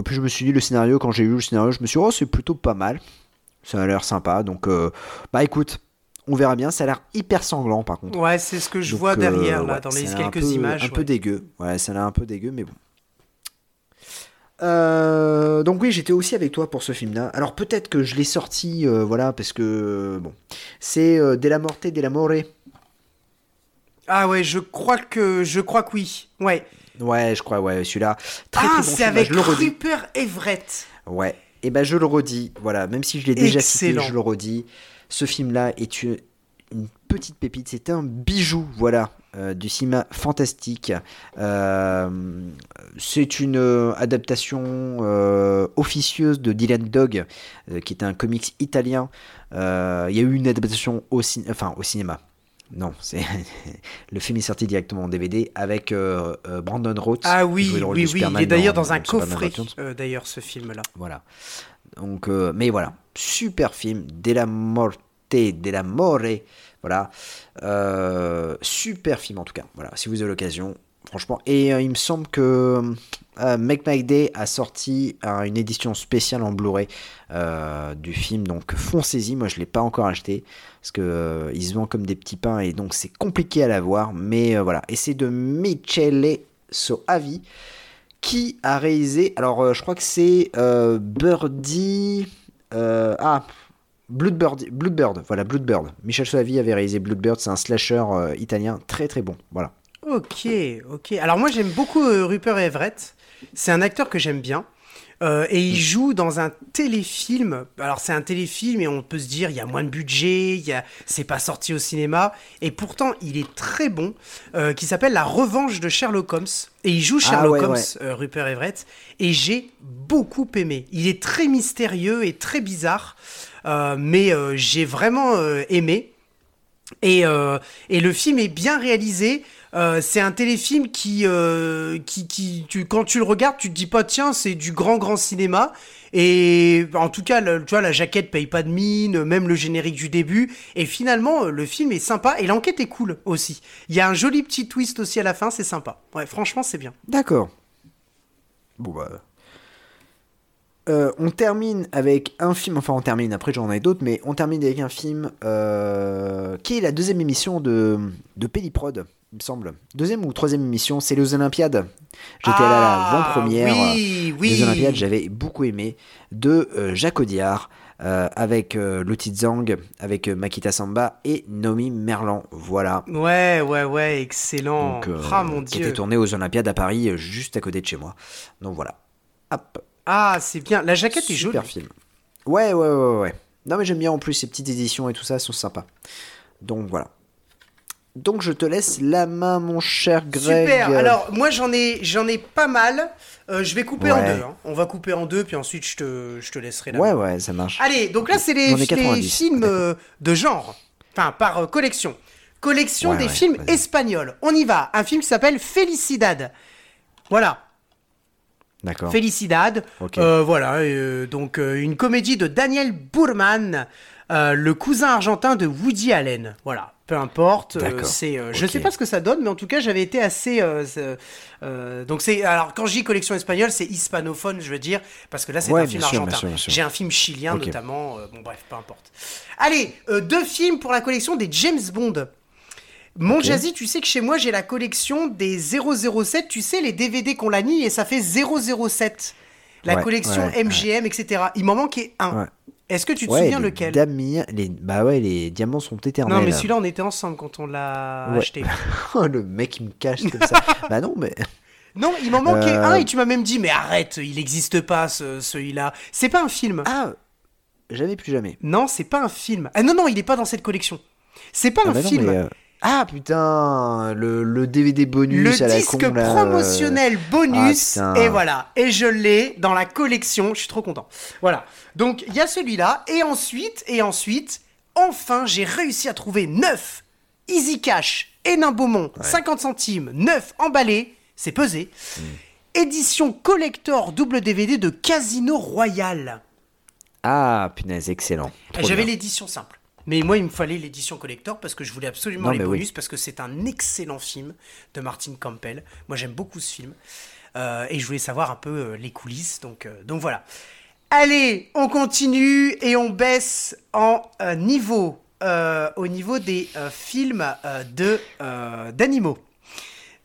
puis je me suis dit le scénario quand j'ai lu le scénario, je me suis dit oh c'est plutôt pas mal. Ça a l'air sympa. Donc bah écoute, on verra bien. Ça a l'air hyper sanglant par contre. Ouais, c'est ce que je Donc, vois euh, derrière, là, ouais, dans les l'air un quelques peu- images. Un peu dégueu. Ouais, ça a l'air un peu dégueu, mais bon. Euh, donc oui, j'étais aussi avec toi pour ce film-là. Alors peut-être que je l'ai sorti, euh, voilà, parce que bon, c'est euh, De la Morte de la More. Ah ouais, je crois que je crois que oui. Ouais. Ouais, je crois, ouais, celui-là. Très ah, très bon c'est avec. Rupert Everett. Ouais. Et ben je le redis. Voilà, même si je l'ai déjà cité, je le redis. Ce film-là est une, petite pépite, c'est un bijou, voilà, euh, du cinéma fantastique. Euh, c'est une euh, adaptation officieuse de Dylan Dog, qui est un comics italien. Il y a eu une adaptation au, cin- enfin, au cinéma. Non, c'est le film est sorti directement en DVD avec Brandon Routh. Ah oui, oui, oui. Il est d'ailleurs dans un coffret, d'ailleurs, ce film-là. Voilà. Donc, euh, mais voilà, super film, Della Morte, Della More, voilà, Euh, super film en tout cas. Voilà, si vous avez l'occasion, franchement. Et euh, il me semble que Make My Day a sorti une édition spéciale en Blu-ray du film, donc foncez-y. Moi, je l'ai pas encore acheté parce que euh, il se vend comme des petits pains et donc c'est compliqué à l'avoir. Mais voilà, et c'est de Michele Soavi qui a réalisé. Alors, euh, je crois que c'est euh, Birdie. euh, ah, Bloodbird, Bloodbird, voilà, Bloodbird. Michel Soavi avait réalisé Bloodbird, c'est un slasher italien très très bon. Voilà. Ok, ok. Alors moi j'aime beaucoup Rupert Everett. C'est un acteur que j'aime bien. Euh, et il joue dans un téléfilm. Alors c'est un téléfilm et on peut se dire il y a moins de budget, il y a... c'est pas sorti au cinéma. Et pourtant il est très bon. euh, qui s'appelle La Revanche de Sherlock Holmes. Et il joue Ah, Sherlock ouais, Holmes, ouais. euh, Rupert Everett. Et j'ai beaucoup aimé. Il est très mystérieux et très bizarre. mais j'ai vraiment aimé. Et, et le film est bien réalisé. Euh, c'est un téléfilm qui, euh, quand tu le regardes, tu te dis pas tiens c'est du grand grand cinéma. Et en tout cas, tu vois la jaquette paye pas de mine, même le générique du début. Et finalement, le film est sympa et l'enquête est cool aussi. Il y a un joli petit twist aussi à la fin, c'est sympa. Ouais, franchement, c'est bien. D'accord. Bon bah. Euh, on termine avec un film, enfin on termine, après j'en ai d'autres, mais on termine avec un film qui est la deuxième émission de, de Pelliprod, il me semble. Deuxième ou troisième émission, c'est les Olympiades. J'étais allé à la Ah, avant-première Oui, oui. des Olympiades, j'avais beaucoup aimé, de euh, Jacques Audiard, euh, avec euh, Zhang, avec euh, Makita Samba et Nomi Merlan. Voilà. Ouais, ouais, ouais, excellent. Donc, ah mon qui dieu. était tourné aux Olympiades à Paris, juste à côté de chez moi. Donc voilà. Hop. Ah, c'est bien. La jaquette est jolie. Super film. Ouais, ouais, ouais, ouais. Non, mais j'aime bien en plus ces petites éditions et tout ça, elles sont sympas. Donc voilà. Donc je te laisse la main, mon cher Greg. Super. Alors moi j'en ai j'en ai pas mal. Euh, je vais couper en deux. hein. On va couper en deux puis ensuite je te je te laisserai la Ouais, main. ouais, ça marche. Allez, donc là c'est les, J'en ai les 90. films euh, de genre. Enfin par euh, collection. Collection Ouais, des ouais, films espagnols. On y va. Un film qui s'appelle Felicidad. Voilà. D'accord. Felicidad. Ok. Euh, voilà, donc une comédie de Daniel Burman, euh, le cousin argentin de Woody Allen. Voilà, peu importe. euh, c'est, euh, Je sais pas ce que ça donne, mais en tout cas, j'avais été assez. euh, euh, donc c'est, alors quand je dis collection espagnole, c'est hispanophone, je veux dire, parce que là c'est Ouais, un film sûr, argentin. J'ai un film chilien notamment. bon bref, peu importe. Allez, deux films pour la collection des James Bond. Mon. Jazzy, tu sais que chez moi j'ai la collection des 007, tu sais les DVD qu'on l'a mis et ça fait 007. La Ouais, collection ouais, MGM, etc. Il m'en manquait un. Est-ce que tu te ouais, souviens les lequel dami- les... Bah ouais, les diamants sont éternels. Non mais celui-là on était ensemble quand on l'a Ouais. acheté. Oh, le mec il me cache comme ça. bah non, mais. Non, il m'en manquait Euh. un et tu m'as même dit mais arrête, il n'existe pas ce, celui-là. C'est pas un film. Ah Jamais plus jamais. Non, c'est pas un film. Ah non non, il est pas dans cette collection. C'est pas Ah un bah non, film. mais, euh, Ah putain, le, le DVD bonus le à la disque con, là, promotionnel bonus Ah, et voilà. Et je l'ai dans la collection je suis trop content. Voilà. Donc il y a celui-là et ensuite et ensuite enfin j'ai réussi à trouver 9 Easy Cash Hénin Beaumont 50 centimes 9 emballés c'est pesé. Hmm. édition collector double DVD de Casino Royal Ah punaise, excellent. J'avais l'édition simple mais moi, il me fallait l'édition collector parce que je voulais absolument Non, les oui. bonus parce que c'est un excellent film de Martin Campbell. Moi, j'aime beaucoup ce film Euh, et je voulais savoir un peu euh, les coulisses. Donc, euh, donc voilà. Allez, on continue et on baisse en niveau au niveau des films de d'animaux.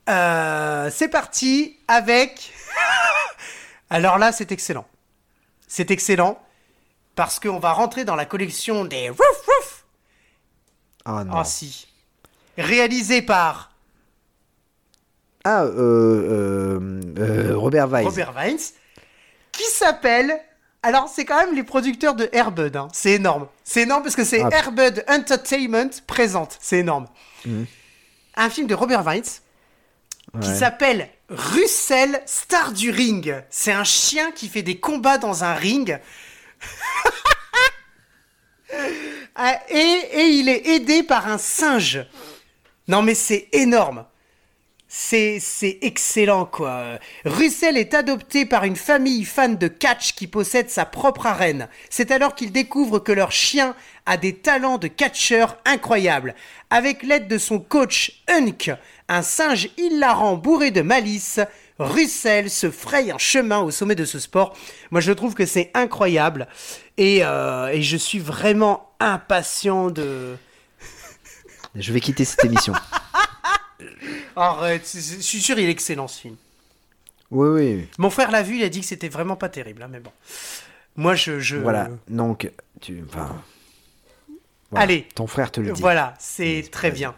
C'est parti avec. Alors là, c'est excellent. C'est excellent parce qu'on va rentrer dans la collection des. Ah non. Ah si. Réalisé par Ah, euh, euh, euh, Robert Weiss. Robert Vines, qui s'appelle Alors, c'est quand même les producteurs de Airbud. Hein. C'est énorme. C'est énorme parce que c'est Ah. Airbud Entertainment présente. C'est énorme. Mhm. Un film de Robert Weitz qui Ouais. s'appelle Russell Star du Ring. C'est un chien qui fait des combats dans un ring. Ah, et, et il est aidé par un singe. Non mais c'est énorme. C'est, c'est excellent quoi. Russell est adopté par une famille fan de catch qui possède sa propre arène. C'est alors qu'il découvre que leur chien a des talents de catcheur incroyables. Avec l'aide de son coach Hunk, un singe hilarant bourré de malice, Russell se fraye un chemin au sommet de ce sport. Moi je trouve que c'est incroyable et, euh, et je suis vraiment impatient de... Je vais quitter cette émission. Arrête, je suis sûr il est excellent ce film. oui, oui. Mon frère l'a vu, il a dit que c'était vraiment pas terrible, hein, mais bon. Moi, je. je... Voilà. Donc, tu. Enfin. voilà. Allez. Ton frère te le dit. Voilà, c'est très bien.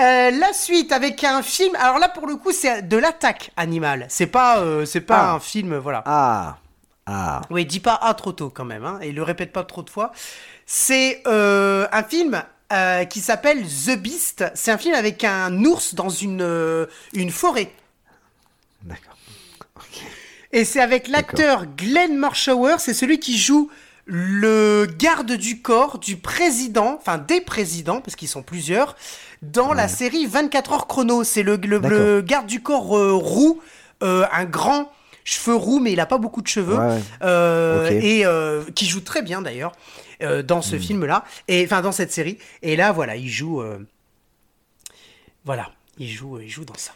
Euh, la suite avec un film. Alors là, pour le coup, c'est de l'attaque animale. C'est pas, euh, c'est pas Ah. un film, voilà. Ah. Ah. Oui, dis pas ah trop tôt quand même, hein, et le répète pas trop de fois. C'est euh, un film qui s'appelle The Beast. C'est un film avec un ours dans une, une forêt. D'accord. Et c'est avec l'acteur Glenn Marshauer, c'est celui qui joue le garde du corps du président, enfin des présidents, parce qu'ils sont plusieurs, dans la série 24 heures chrono. C'est le, le- D'accord. le garde du corps euh, roux, euh, un grand cheveux roux, mais il a pas beaucoup de cheveux, Ouais, euh, et qui joue très bien d'ailleurs dans Hmm. ce film-là, et enfin dans cette série. Et là, voilà, il joue, voilà, il joue, il joue dans ça.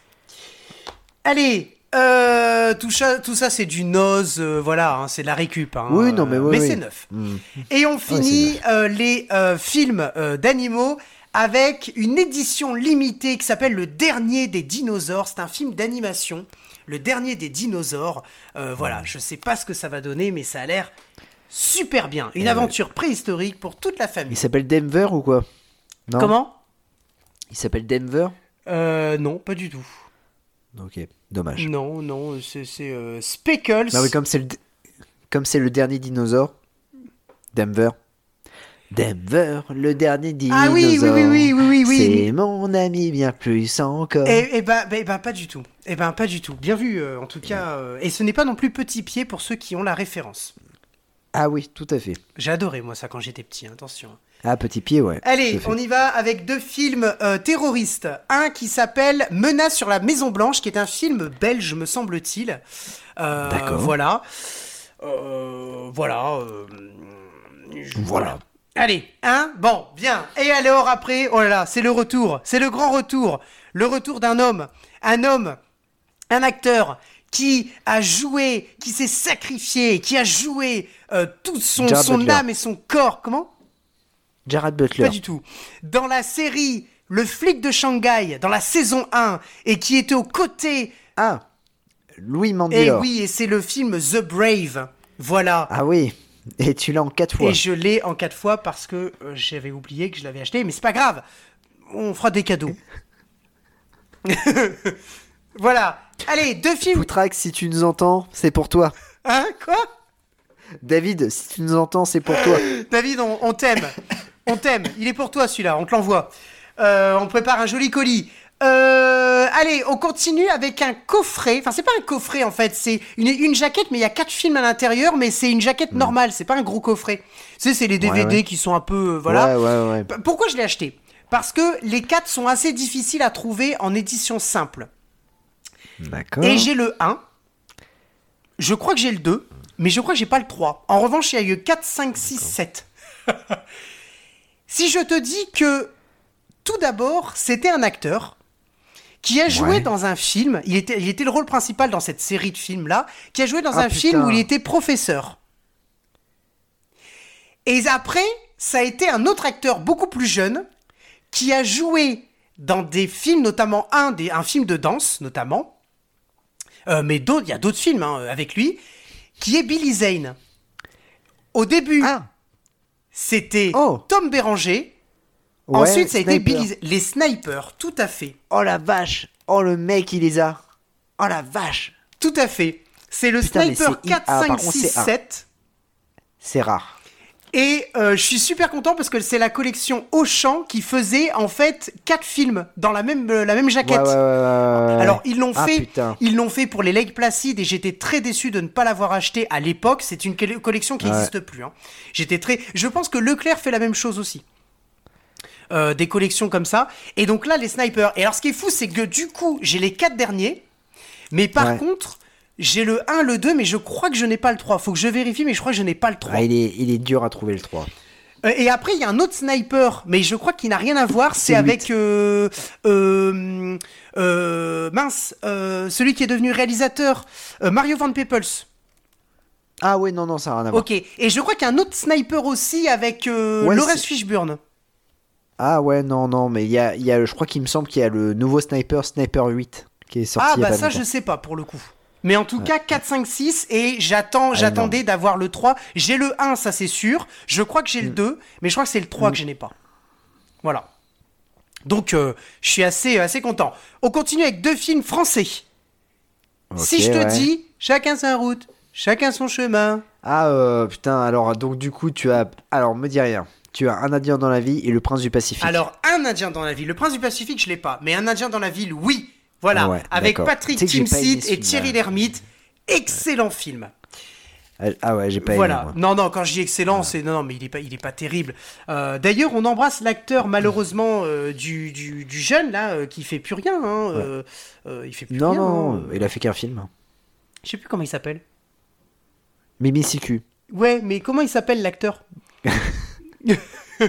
Allez, euh, tout ça, tout ça c'est du nose, euh, voilà, hein, c'est de la récup. hein, Oui, non, mais oui, mais oui. c'est neuf. Hmm. Et on c'est finit euh, les films d'animaux avec une édition limitée qui s'appelle Le Dernier des dinosaures. C'est un film d'animation, Le Dernier des dinosaures. Euh, voilà, je sais pas ce que ça va donner, mais ça a l'air super bien. Une Euh, aventure préhistorique pour toute la famille. Il s'appelle Denver ou quoi? Non? Comment? Il s'appelle Denver? Euh, Non, pas du tout. Ok. Dommage. Non, non, c'est c'est, euh, Speckles. Non, mais comme c'est le, comme c'est le dernier dinosaure, Denver. Denver, le dernier dinosaure. Ah oui, oui, oui, oui, oui, oui, oui. C'est mon ami bien plus encore. Eh, eh ben, ben, ben, pas du tout. Eh ben, pas du tout. Bien vu, euh, en tout cas. euh, et ce n'est pas non plus petit pied pour ceux qui ont la référence. Ah oui, tout à fait. J'ai adoré, moi, ça, quand j'étais petit. hein, Attention. Ah, petit pied, ouais. Allez, on y va avec deux films euh, terroristes. Un qui s'appelle Menace sur la Maison Blanche, qui est un film belge, me semble-t-il. Euh, D'accord. Voilà. Euh, voilà. Voilà. Allez, hein Bon, bien. Et alors après, oh là là, c'est le retour. C'est le grand retour. Le retour d'un homme. Un homme, un acteur qui a joué, qui s'est sacrifié, qui a joué euh, toute son, Jared son Butler. âme et son corps. Comment? Jared Butler. pas du tout. Dans la série Le flic de Shanghai, dans la saison 1, et qui était aux côtés. Ah, Louis Et Mandylor. oui, et c'est le film The Brave. Voilà. Ah oui, et tu l'as en quatre fois. Et je l'ai en quatre fois parce que euh, j'avais oublié que je l'avais acheté, mais c'est pas grave. On fera des cadeaux. voilà. Allez, deux films. Foutrax, si tu nous entends, c'est pour toi. Hein Quoi? David, si tu nous entends, c'est pour toi. David, on, on t'aime. On t'aime. Il est pour toi celui-là. On te l'envoie. Euh, on prépare un joli colis. Euh, allez, on continue avec un coffret. Enfin, c'est pas un coffret en fait. C'est une, une jaquette, mais il y a quatre films à l'intérieur. Mais c'est une jaquette normale. C'est pas un gros coffret. Tu sais, c'est les DVD Hmm. ouais. qui sont un peu. euh, voilà. Ouais, ouais, ouais. P- Pourquoi je l'ai acheté? Parce que les quatre sont assez difficiles à trouver en édition simple. D'accord. Et j'ai le 1. Je crois que j'ai le 2. Mais je crois que j'ai pas le 3. En revanche, il y a eu 4, 5, 6, 7. si je te dis que tout d'abord, c'était un acteur qui a joué Ouais. dans un film, il était, il était le rôle principal dans cette série de films-là, qui a joué dans Ah, un film où il était professeur. Et après, ça a été un autre acteur beaucoup plus jeune qui a joué dans des films, notamment un, des, un film de danse, notamment, euh, mais il y a d'autres films hein, avec lui, qui est Billy Zane. Au début, Ah, c'était Oh. Tom Béranger. Ouais, Ensuite, ça a été. Billy. Les snipers, tout à fait. Oh la vache. Oh le mec, il les a. Oh la vache. Tout à fait. C'est le Putain, sniper c'est i- 4, ah, 5, par contre, 6, c'est un. 7. C'est rare. Et euh, je suis super content parce que c'est la collection Auchan qui faisait en fait quatre films dans la même, euh, la même jaquette. Ouais, ouais, ouais, ouais, ouais. Alors ils l'ont Ah, fait, putain. ils l'ont fait pour les Lake Placid et j'étais très déçu de ne pas l'avoir acheté à l'époque. C'est une colle- collection qui n'existe plus. hein. J'étais très, je pense que Leclerc fait la même chose aussi. Euh, des collections comme ça. Et donc là les snipers. Et alors ce qui est fou c'est que du coup j'ai les quatre derniers, mais par Ouais. contre j'ai le 1, le 2, mais je crois que je n'ai pas le 3. Faut que je vérifie, mais je crois que je n'ai pas le 3. Ah, il, est, il est dur à trouver le 3. Euh, et après, il y a un autre sniper, mais je crois qu'il n'a rien à voir. C'est avec euh, mince, celui qui est devenu réalisateur, Mario Van Peebles. Ah ouais, non, non, ça n'a rien à voir. Ok. Et je crois qu'il y a un autre sniper aussi avec Ouais, Laurence Fishburne. Ah ouais, non, non, mais il y a, y a, je crois qu'il me semble qu'il y a le nouveau sniper, Sniper 8, qui est sorti Ah bah ça, longtemps. je sais pas pour le coup. Mais en tout cas, 4, 5, 6, et j'attends, j'attendais d'avoir le 3. J'ai le 1, ça c'est sûr. Je crois que j'ai Mm. le 2, mais je crois que c'est le 3 que je n'ai pas. Voilà. Donc, euh, je suis assez, assez content. On continue avec deux films français. Si je te ouais. dis, chacun sa route, chacun son chemin. Ah euh, putain, alors donc du coup tu as, alors me dis rien. Tu as un Indien dans la vie et le Prince du Pacifique. Alors, un Indien dans la ville. Le Prince du Pacifique, je l'ai pas. Mais un Indien dans la ville, oui. Voilà. Ah ouais, avec. Patrick Timsit et Thierry ouais. Lhermitte. Excellent film. Ah, ah ouais, j'ai pas voilà. aimé. moi. Non, non, quand je dis excellent, c'est non, non, mais il est pas, il est pas terrible. Euh, D'ailleurs, on embrasse l'acteur malheureusement euh, du, du, du jeune là euh, qui fait plus rien. Hein, euh, euh, il fait plus Non, rien. non, hein. il a fait qu'un film. Je sais plus comment il s'appelle. Mimi Siku. Ouais, mais comment il s'appelle l'acteur? Euh,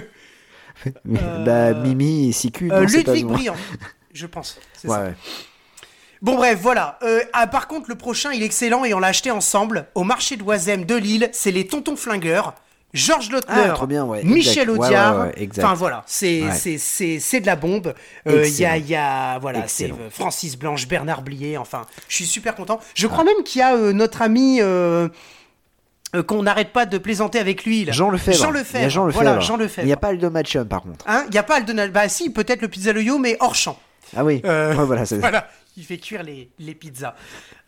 Bah Mimi et Siku, Euh, non, Ludwig. Briand, je pense. c'est Ouais, ça. ouais. Bon bref, voilà. Euh, ah, par contre, le prochain, il est excellent et on l'a acheté ensemble au marché d'Oisem de Lille. C'est les Tontons Flingueurs. Georges Lautner, Ah, bien, ouais, Michel exact. Audiard. ouais, ouais, exact. enfin voilà, c'est c'est c'est c'est de la bombe. Euh, Il y a il y a voilà, c'est euh, Francis Blanche, Bernard Blier. Enfin, je suis super content. Je Ah. crois même qu'il y a euh, notre ami. euh, euh, qu'on n'arrête pas de plaisanter avec lui. là. Jean Lefebvre. Jean Il y Lefebvre. a Jean Lefebvre. Voilà, Jean Lefebvre. Il n'y a pas Aldo Machum par contre. Hein, Il n'y a pas Alden Bah si, peut-être le pizza le yo, mais hors champ. Ah oui. Euh, Ouais, voilà, Voilà, il fait cuire les, les pizzas.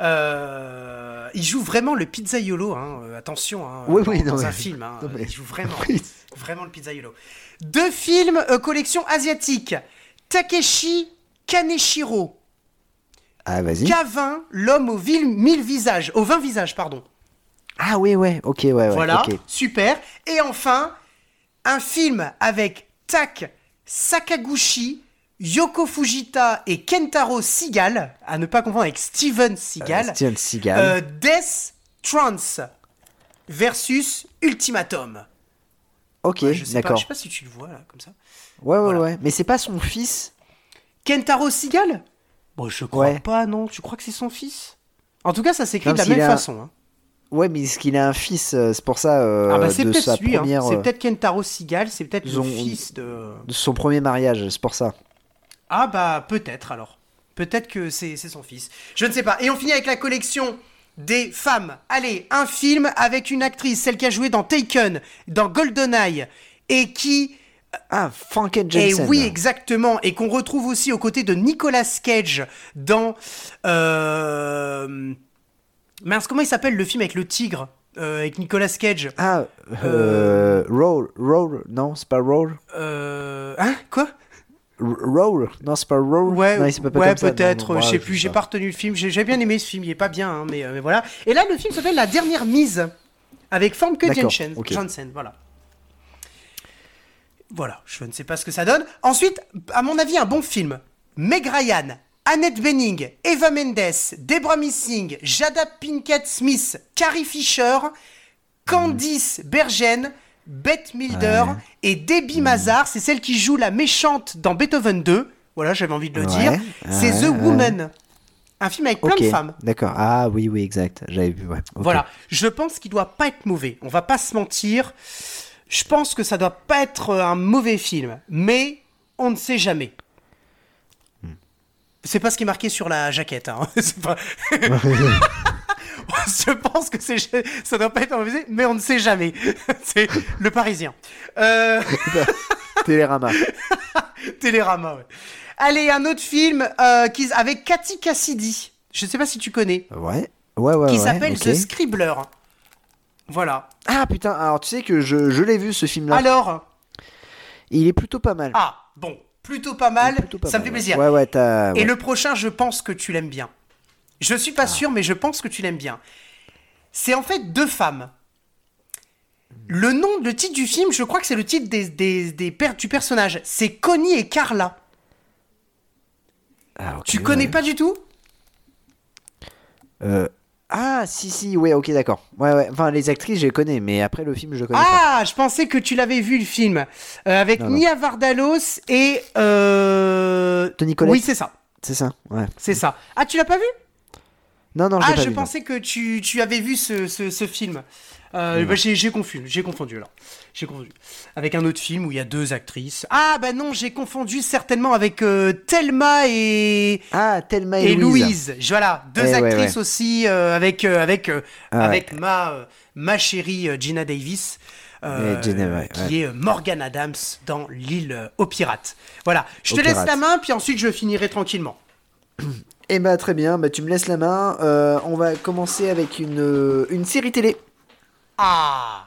Euh, il joue vraiment le pizzaiolo, hein, euh, attention, hein, Oui, dans, oui, dans un film. hein, non, mais- Il joue vraiment, Oui. vraiment le pizzaiolo. Deux films, collection asiatique. Takeshi Kaneshiro. Ah vas-y. K20, l'homme aux mille visages, aux 20 visages, pardon. Ah oui, ouais. Ok, ouais, ouais. Voilà, super. Et enfin, un film avec Tak Sakaguchi, Yoko Fujita et Kentaro Seagal, à ne pas confondre avec Steven Seagal, Euh, Steven Seagal. euh, Death Trance versus Ultimatum. ok, Ouais, d'accord. je sais pas si tu le vois là, comme ça. Ouais, ouais, Voilà. ouais. Mais c'est pas son fils. Kentaro Seagal? Bon, je crois Ouais. pas, non. Tu crois que c'est son fils? En tout cas, ça s'écrit de la même a- façon. hein. Ouais, mais est-ce qu'il a un fils euh, C'est pour ça euh, ah bah c'est de sa peut-être lui, hein. première, c'est euh, peut-être Kentaro Seagal, c'est peut-être ils le fils de... de son premier mariage. C'est pour ça. Ah bah peut-être alors. Peut-être que c'est c'est son fils. Je ne sais pas. Et on finit avec la collection des femmes. Allez, un film avec une actrice, celle qui a joué dans Taken, dans GoldenEye, et qui... Ah, Franken Et Jensen. oui, exactement. Et qu'on retrouve aussi aux côtés de Nicolas Cage dans... Euh... Mince, comment il s'appelle le film avec le tigre euh, Avec Nicolas Cage Ah, euh, Roll, Roll, non, c'est pas Roll. euh... Hein Quoi? R- Roll, non, c'est pas Roll. Ouais, non, pas ouais peut-être. je sais plus. J'ai pas retenu le film. J'ai bien aimé ce film. Il est pas bien, hein, mais, euh, mais voilà. Et là, le film s'appelle La dernière mise avec Famke D'accord, Janssen. ok. Janssen, voilà. Voilà. Je ne sais pas ce que ça donne. Ensuite, à mon avis, un bon film. Meg Ryan, Annette Bening, Eva Mendes, Debra Missing, Jada Pinkett Smith, Carrie Fisher, Candice Bergen, Bette Milder Ouais. et Debbie Mazar. C'est celle qui joue la méchante dans Beethoven 2. Voilà, j'avais envie de le Ouais, dire. C'est ouais, The. Woman. Un film avec plein de femmes. D'accord. Ah oui, oui, exact. J'avais vu, ouais. Voilà, je pense qu'il doit pas être mauvais. On va pas se mentir. Je pense que ça doit pas être un mauvais film, mais on ne sait jamais. C'est pas ce qui est marqué sur la jaquette. Hein. Pas- je pense que c'est ça doit pas être film, mais on ne sait jamais. C'est le Parisien. Euh... Télérama. Télérama, ouais. Allez, un autre film euh, qui, avec Cathy Cassidy. Je sais pas si tu connais. Ouais. Ouais, ouais, qui ouais, s'appelle. The Scribbler. Voilà. Ah putain, alors tu sais que je, je l'ai vu ce film-là. Alors? Il est plutôt pas mal. Ah, bon, plutôt pas mal, plutôt pas ça me fait plaisir. Ouais, ouais, t'as. Et le prochain, je pense que tu l'aimes bien. Je suis Ah. pas sûr, mais je pense que tu l'aimes bien. C'est en fait deux femmes. Le nom, le titre du film, je crois que c'est le titre des, des, du personnage. C'est Connie et Carla. Ah, Tu connais pas du tout? Euh, Ah, si, si, ouais, ok, d'accord. Ouais, ouais. Enfin, les actrices, je les connais, mais après le film, je connais pas. Ah, je pensais que tu l'avais vu le film. Euh, avec Non, non. Nia Vardalos et. Euh... Tony Collette Oui, c'est ça. C'est ça, ouais. C'est ça. Ah, tu l'as pas vu? Non, non, je Ah, l'ai pas je vu, non. pensais que tu, tu avais vu ce, ce, ce film. Euh, bah, j'ai j'ai confondu, j'ai confondu alors. J'ai confondu. Avec un autre film où il y a deux actrices. Ah bah non, j'ai confondu certainement avec euh, Thelma et, Ah, Thelma et, et Louise. Voilà, deux Eh, actrices ouais. aussi euh, avec euh, avec euh, Ah, ouais. avec ma ma chérie Gina Davis. euh, ouais, qui est Morgan Adams dans l'île aux pirates. Voilà, je te Aux laisse pirates. la main, puis ensuite je finirai tranquillement. Eh bah, très bien, bah, tu me laisses la main. Euh, on va commencer avec une, une série télé. Ah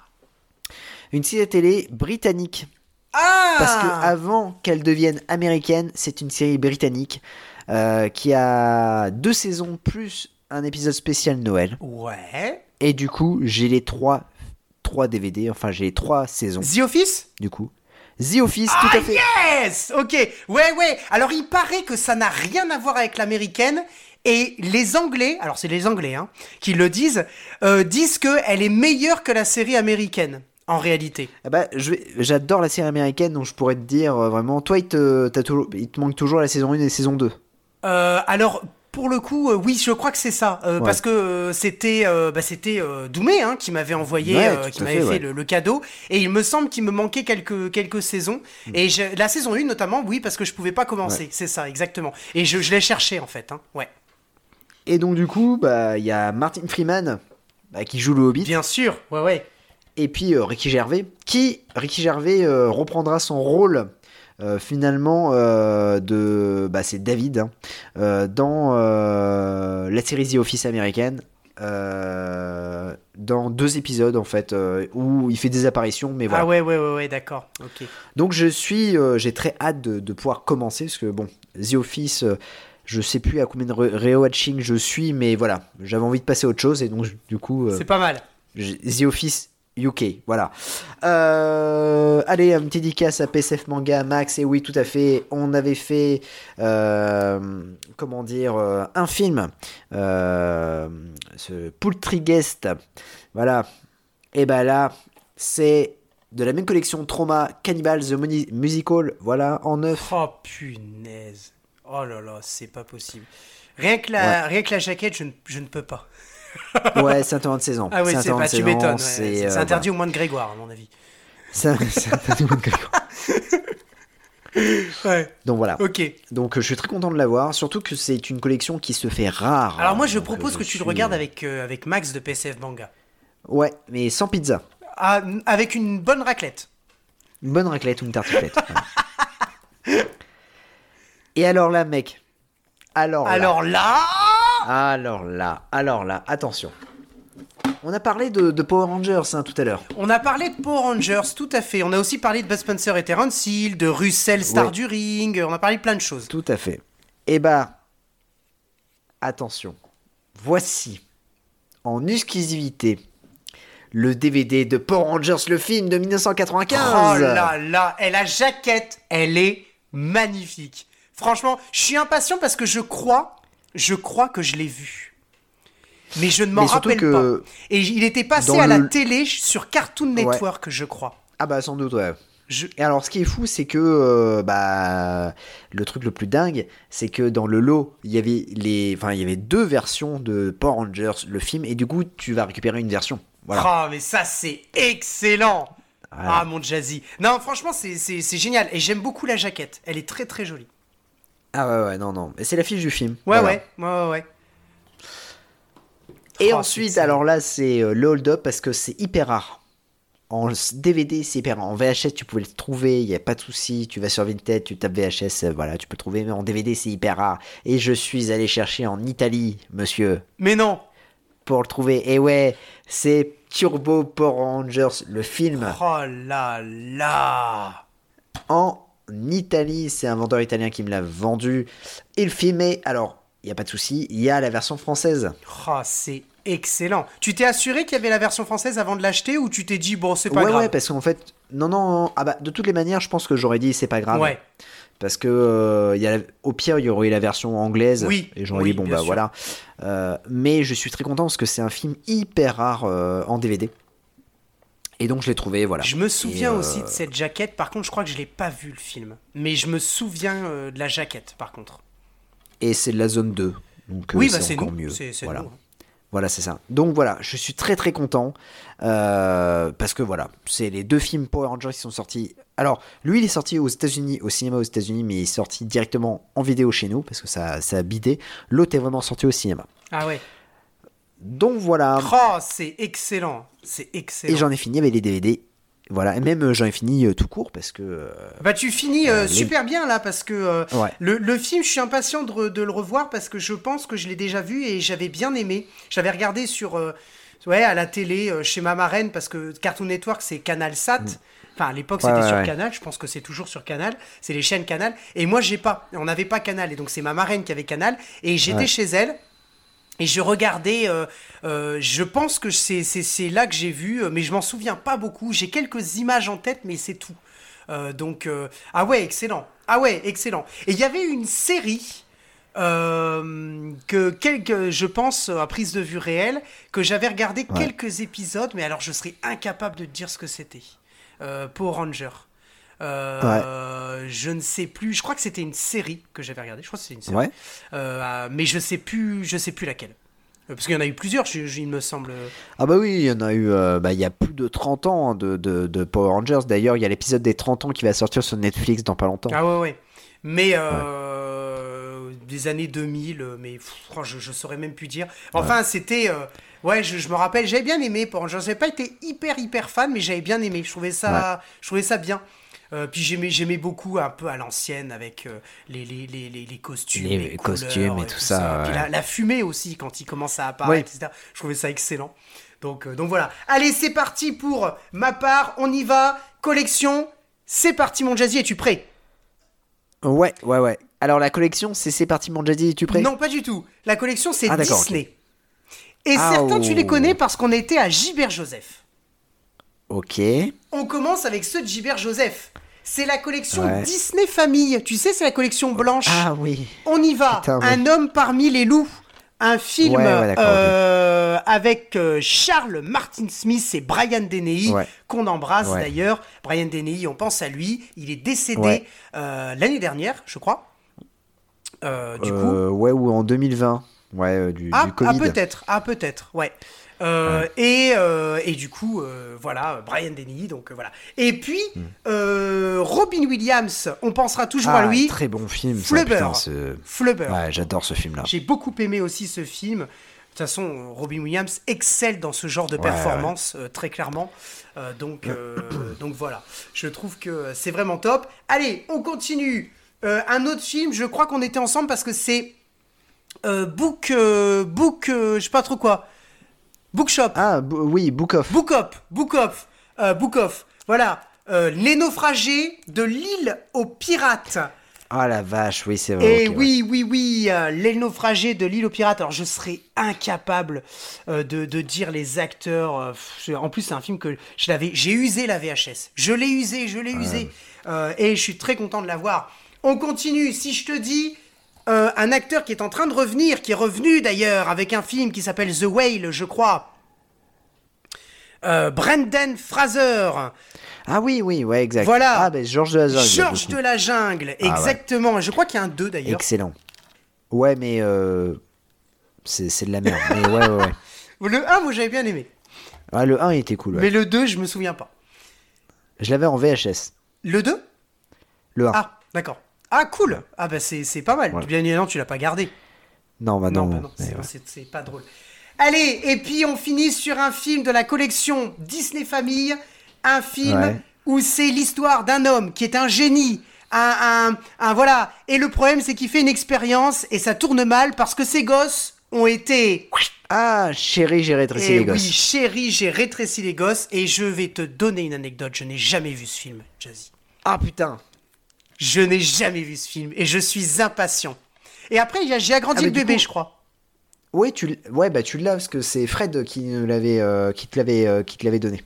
Une série télé britannique. Ah Parce que avant qu'elle devienne américaine, c'est une série britannique euh, qui a deux saisons plus un épisode spécial Noël. Ouais. Et du coup, j'ai les trois, trois DVD, enfin j'ai les trois saisons The Office? Du coup. The Office, tout à fait. Yes Ok, ouais, ouais. Alors, il paraît que ça n'a rien à voir avec l'américaine. Et les Anglais, alors c'est les Anglais hein, qui le disent, euh, disent qu'elle est meilleure que la série américaine, en réalité. Ah bah, je vais- j'adore la série américaine, donc je pourrais te dire euh, vraiment, toi, il te, toujours- il te manque toujours la saison 1 et la saison 2. Euh, alors, pour le coup, euh, oui, je crois que c'est ça. euh, Ouais. Parce que euh, c'était bah, c'était Doumé hein, qui m'avait envoyé, Ouais, qui m'avait fait, fait, ouais. le, le cadeau. Et il me semble qu'il me manquait quelques, quelques saisons. Et je- la saison 1 notamment, oui, parce que je pouvais pas commencer. Mm. C'est ça, exactement. Et je, je l'ai cherché en fait. Hein. Ouais. Et donc, du coup, bah, il y a Martin Freeman bah, qui joue le Hobbit. Bien sûr, ouais, ouais. Et puis euh, Ricky Gervais, qui, Ricky Gervais, euh, reprendra son rôle. euh, finalement euh, de bah, c'est David hein, euh, dans la série The Office américaine dans deux épisodes en fait où il fait des apparitions mais voilà Ah ouais, ouais, ouais, ouais, d'accord. Ok. donc je suis, j'ai très hâte de, de pouvoir commencer parce que bon, The Office, je sais plus à combien de re- rewatching je suis, mais voilà, j'avais envie de passer à autre chose et donc du coup, C'est pas mal. The Office UK, voilà. Euh, allez, un petit dédicace à PSF Manga, Max, et oui, tout à fait, on avait fait, euh, comment dire, euh, un film, euh, ce Poultryguest, voilà. Et ben là, c'est de la même collection Trauma Cannibal The Musical, voilà, en neuf. Oh punaise. Oh là là, c'est pas possible. Rien que la, rien que la jaquette, je ne, je ne peux pas. Ouais, c'est interdit de saison. Ah ouais, c'est de tu m'étonnes. c'est, euh, interdit au moins de Grégoire, à mon avis. C'est- interdit de Grégoire. Ouais. Donc voilà. Ok. Donc euh, je suis très content de l'avoir, surtout que c'est une collection qui se fait rare. Alors moi, je Donc, propose euh, que tu le regardes avec, euh, avec Max de PCF Manga. Ouais, mais sans pizza. Ah, avec une bonne raclette. Une bonne raclette ou une tartiflette. Et alors là, mec. Alors là. Alors là. Alors là. Alors là. Attention. On a parlé de, de Power Rangers hein, tout à l'heure. On a parlé de Power Rangers, tout à fait. On a aussi parlé de Bud Spencer et Terence Hill, de Russell, star Ouais. du ring. On a parlé de plein de choses. Tout à fait. Et bah. Attention. Voici. En exclusivité. Le DVD de Power Rangers, le film de 1995. Oh là là, et la jaquette, elle est magnifique. Franchement, je suis impatient parce que je crois, je crois que je l'ai vu. Mais je ne m'en rappelle que pas. Et il était passé à la le- télé sur Cartoon Ouais. Network, je crois. Ah bah sans doute ouais. Je... Et alors ce qui est fou c'est que euh, bah le truc le plus dingue c'est que dans le lot il y avait les enfin il y avait deux versions de Power Rangers le film et du coup tu vas récupérer une version. Voilà. Ah, mais ça, c'est excellent. Voilà. Ah, mon jazzy. Non, franchement, c'est génial. Et j'aime beaucoup la jaquette. Elle est très, très jolie. Ah ouais ouais non non mais c'est l'affiche du film. Ouais, Voilà. ouais, ouais, ouais, ouais. Et Oh, ensuite alors là c'est euh, le hold up parce que c'est hyper rare. En DVD c'est hyper rare. En VHS tu pouvais le trouver il y a pas de souci tu vas sur Vinted tu tapes VHS euh, voilà tu peux le trouver mais en DVD c'est hyper rare et je suis allé chercher en Italie monsieur Mais non. pour le trouver. Et ouais, c'est Turbo Power Rangers, le film. Oh là là En Italie, c'est un vendeur italien qui me l'a vendu. Et le film est, alors, il n'y a pas de souci, il y a la version française. Oh, c'est excellent. Tu t'es assuré qu'il y avait la version française avant de l'acheter ou tu t'es dit, bon, c'est pas ouais, grave? ouais, parce qu'en fait, non, non, ah bah, de toutes les manières, je pense que j'aurais dit c'est pas grave. Ouais. Parce que euh, y a la- au pire, il y aurait eu la version anglaise. Oui, Et j'aurais oui, dit, bon, bah sûr. voilà. Euh, mais je suis très content parce que c'est un film hyper rare euh, en DVD. Et donc, je l'ai trouvé, voilà. Je me souviens euh, aussi de cette jaquette. Par contre, je crois que je l'ai pas vu le film. Mais je me souviens euh, de la jaquette, par contre. Et c'est de la zone 2. Donc, euh, oui, bah, c'est encore nous. mieux. Voilà. nous. hein. Voilà, c'est ça. Donc voilà, je suis très très content euh, parce que voilà, c'est les deux films Power Rangers qui sont sortis. Alors, lui, il est sorti aux États-Unis, au cinéma aux États-Unis, mais il est sorti directement en vidéo chez nous parce que ça, ça a bidé. L'autre est vraiment sorti au cinéma. Ah ouais. Donc voilà. Oh, c'est excellent. C'est Et excellent. j'en ai fini avec les DVD. Voilà, et même euh, j'en ai fini euh, tout court parce que. euh, Bah tu finis euh, les- super bien là parce que euh, Ouais. le, le film, je suis impatient de, re- de le revoir parce que je pense que je l'ai déjà vu et j'avais bien aimé. J'avais regardé sur euh, ouais à la télé chez ma marraine parce que Cartoon Network c'est Canal Sat. Enfin à l'époque Mm. Ouais, c'était ouais, sur ouais. Canal, je pense que c'est toujours sur Canal. C'est les chaînes Canal et moi j'ai pas. On n'avait pas Canal et donc c'est ma marraine qui avait Canal et j'étais chez elle. Et je regardais, euh, euh, je pense que c'est là que j'ai vu, euh, mais je m'en souviens pas beaucoup. J'ai quelques images en tête, mais c'est tout. Euh, donc, ah ouais, excellent. Ah ouais, excellent. Et il y avait une série que, quelques, je pense, à prise de vue réelle, que j'avais regardé Ouais. quelques épisodes, mais alors je serais incapable de dire ce que c'était. Power Ranger. Euh, Je ne sais plus. Je crois que c'était une série que j'avais regardée. Je crois que c'était une série. Ouais. Euh, mais je sais plus, je sais plus laquelle. Euh, Parce qu'il y en a eu plusieurs, je- je- il me semble. Ah bah oui, il y en a eu, euh, bah, il y a plus de 30 ans hein, de, de, de Power Rangers. D'ailleurs, il y a l'épisode des 30 ans qui va sortir sur Netflix dans pas longtemps. Ah ouais, ouais. Mais euh, des années 2000, euh, mais pff, franchement, je, je saurais même plus dire. Enfin, c'était. euh, ouais, je, je me rappelle, j'avais bien aimé. Pour, je n'avais pas été hyper, hyper fan, mais j'avais bien aimé. Je trouvais ça, je trouvais ça bien. Euh, puis j'aimais, beaucoup un peu à l'ancienne avec euh, les, les, les, les, costumes, Les les, costumes et tout ça, ouais. la, la fumée aussi quand il commence à apparaître, etc. Je trouvais ça excellent. Donc, euh, donc voilà. Allez, c'est parti pour ma part. On y va. Collection. C'est parti, mon Jazzy. Es-tu prêt? Ouais, ouais, ouais. Alors la collection, c'est C'est parti mon Jazzy, es-tu prêt? Non, pas du tout. La collection, c'est Ah, Disney. Et Ah, certains, tu les oh. connais parce qu'on était à Gilbert Joseph. Ok. On commence avec ceux de Gilbert Joseph. C'est la collection Ouais. Disney Famille. Tu sais, c'est la collection blanche. Ah oui. On y va. Putain, oui. Un homme parmi les loups. Un film Ouais, ouais, d'accord, euh, avec euh, Charles Martin Smith et Brian Deney, qu'on embrasse d'ailleurs. Brian Deney, on pense à lui. Il est décédé euh, l'année dernière, je crois. Du coup, ouais, ou en 2020. Ouais, du, Ah, du ah, peut-être, ah peut-être, ouais. Euh, Et, euh, et du coup, euh, voilà, Brian Denny, donc voilà. Et puis, euh, Robin Williams, on pensera toujours Hmm. Ah, à lui. Très bon film. ça, Flubber. putain, ce- Flubber. Ouais, j'adore ce film-là. J'ai beaucoup aimé aussi ce film. De toute façon, Robin Williams excelle dans ce genre de Ouais, performance, très clairement. Donc, donc voilà, je trouve que c'est vraiment top. Allez, on continue. Un autre film, je crois qu'on était ensemble parce que c'est Book, Book, je sais pas trop quoi. Bookshop. Ah, oui, Book of. Book Up, Book Off, euh. Voilà, euh, les naufragés de l'île aux pirates. Ah la vache, oui, c'est vrai. Et ouais. oui, oui, oui, euh, les naufragés de l'île aux pirates. Alors, je serais incapable euh, de, de dire les acteurs. pff, en plus, c'est un film que je l'avais, j'ai usé la VHS. Je l'ai usé, je l'ai usé, Euh, et je suis très content de l'avoir. On continue. Si je te dis euh, un acteur qui est en train de revenir, qui est revenu d'ailleurs avec un film qui s'appelle The Whale, je crois. Euh, Brendan Fraser. Ah oui, oui, ouais, exact. Voilà. Ah, ben Georges de la Jungle. Georges de la jungle, Ah ouais. exactement. Je crois qu'il y a un 2 d'ailleurs. Excellent. Ouais, mais euh, c'est de la merde. mais ouais, ouais, ouais. Le 1, moi j'avais bien aimé. Ah, le 1 il était cool. ouais. Mais le 2, je me souviens pas. Je l'avais en VHS. Le 2 Le 1. Ah, d'accord. Ah, cool. Ah, bah c'est pas mal. Voilà. Bien évidemment, tu l'as pas gardé. Non, bah non. bah non, c'est- ouais. pas drôle. Allez, et puis on finit sur un film de la collection Disney Famille. Un film Ouais. où c'est l'histoire d'un homme qui est un génie. Un, un, un- voilà. Et le problème, c'est qu'il fait une expérience et ça tourne mal parce que ses gosses ont été. Ah, chérie, j'ai rétréci Et les oui, gosses. chérie, j'ai rétréci les gosses et je vais te donner une anecdote. Je n'ai jamais vu ce film, Jazzy. Ah putain. Je n'ai jamais vu ce film et je suis impatient. Et après, j'ai agrandi Ah, le bébé, coup- je crois. Ouais, tu ouais, bah tu l'as parce que c'est Fred qui nous l'avait, euh, qui te l'avait, euh, qui te l'avait donné.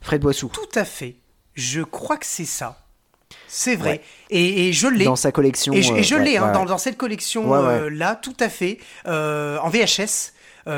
Fred Boissou. Tout à fait. Je crois que c'est ça. C'est vrai. Ouais. Et, et je l'ai. Dans sa collection. Et je, euh, ouais, l'ai hein, ouais, dans, cette collection Ouais, ouais. euh, là, tout à fait, euh, en VHS,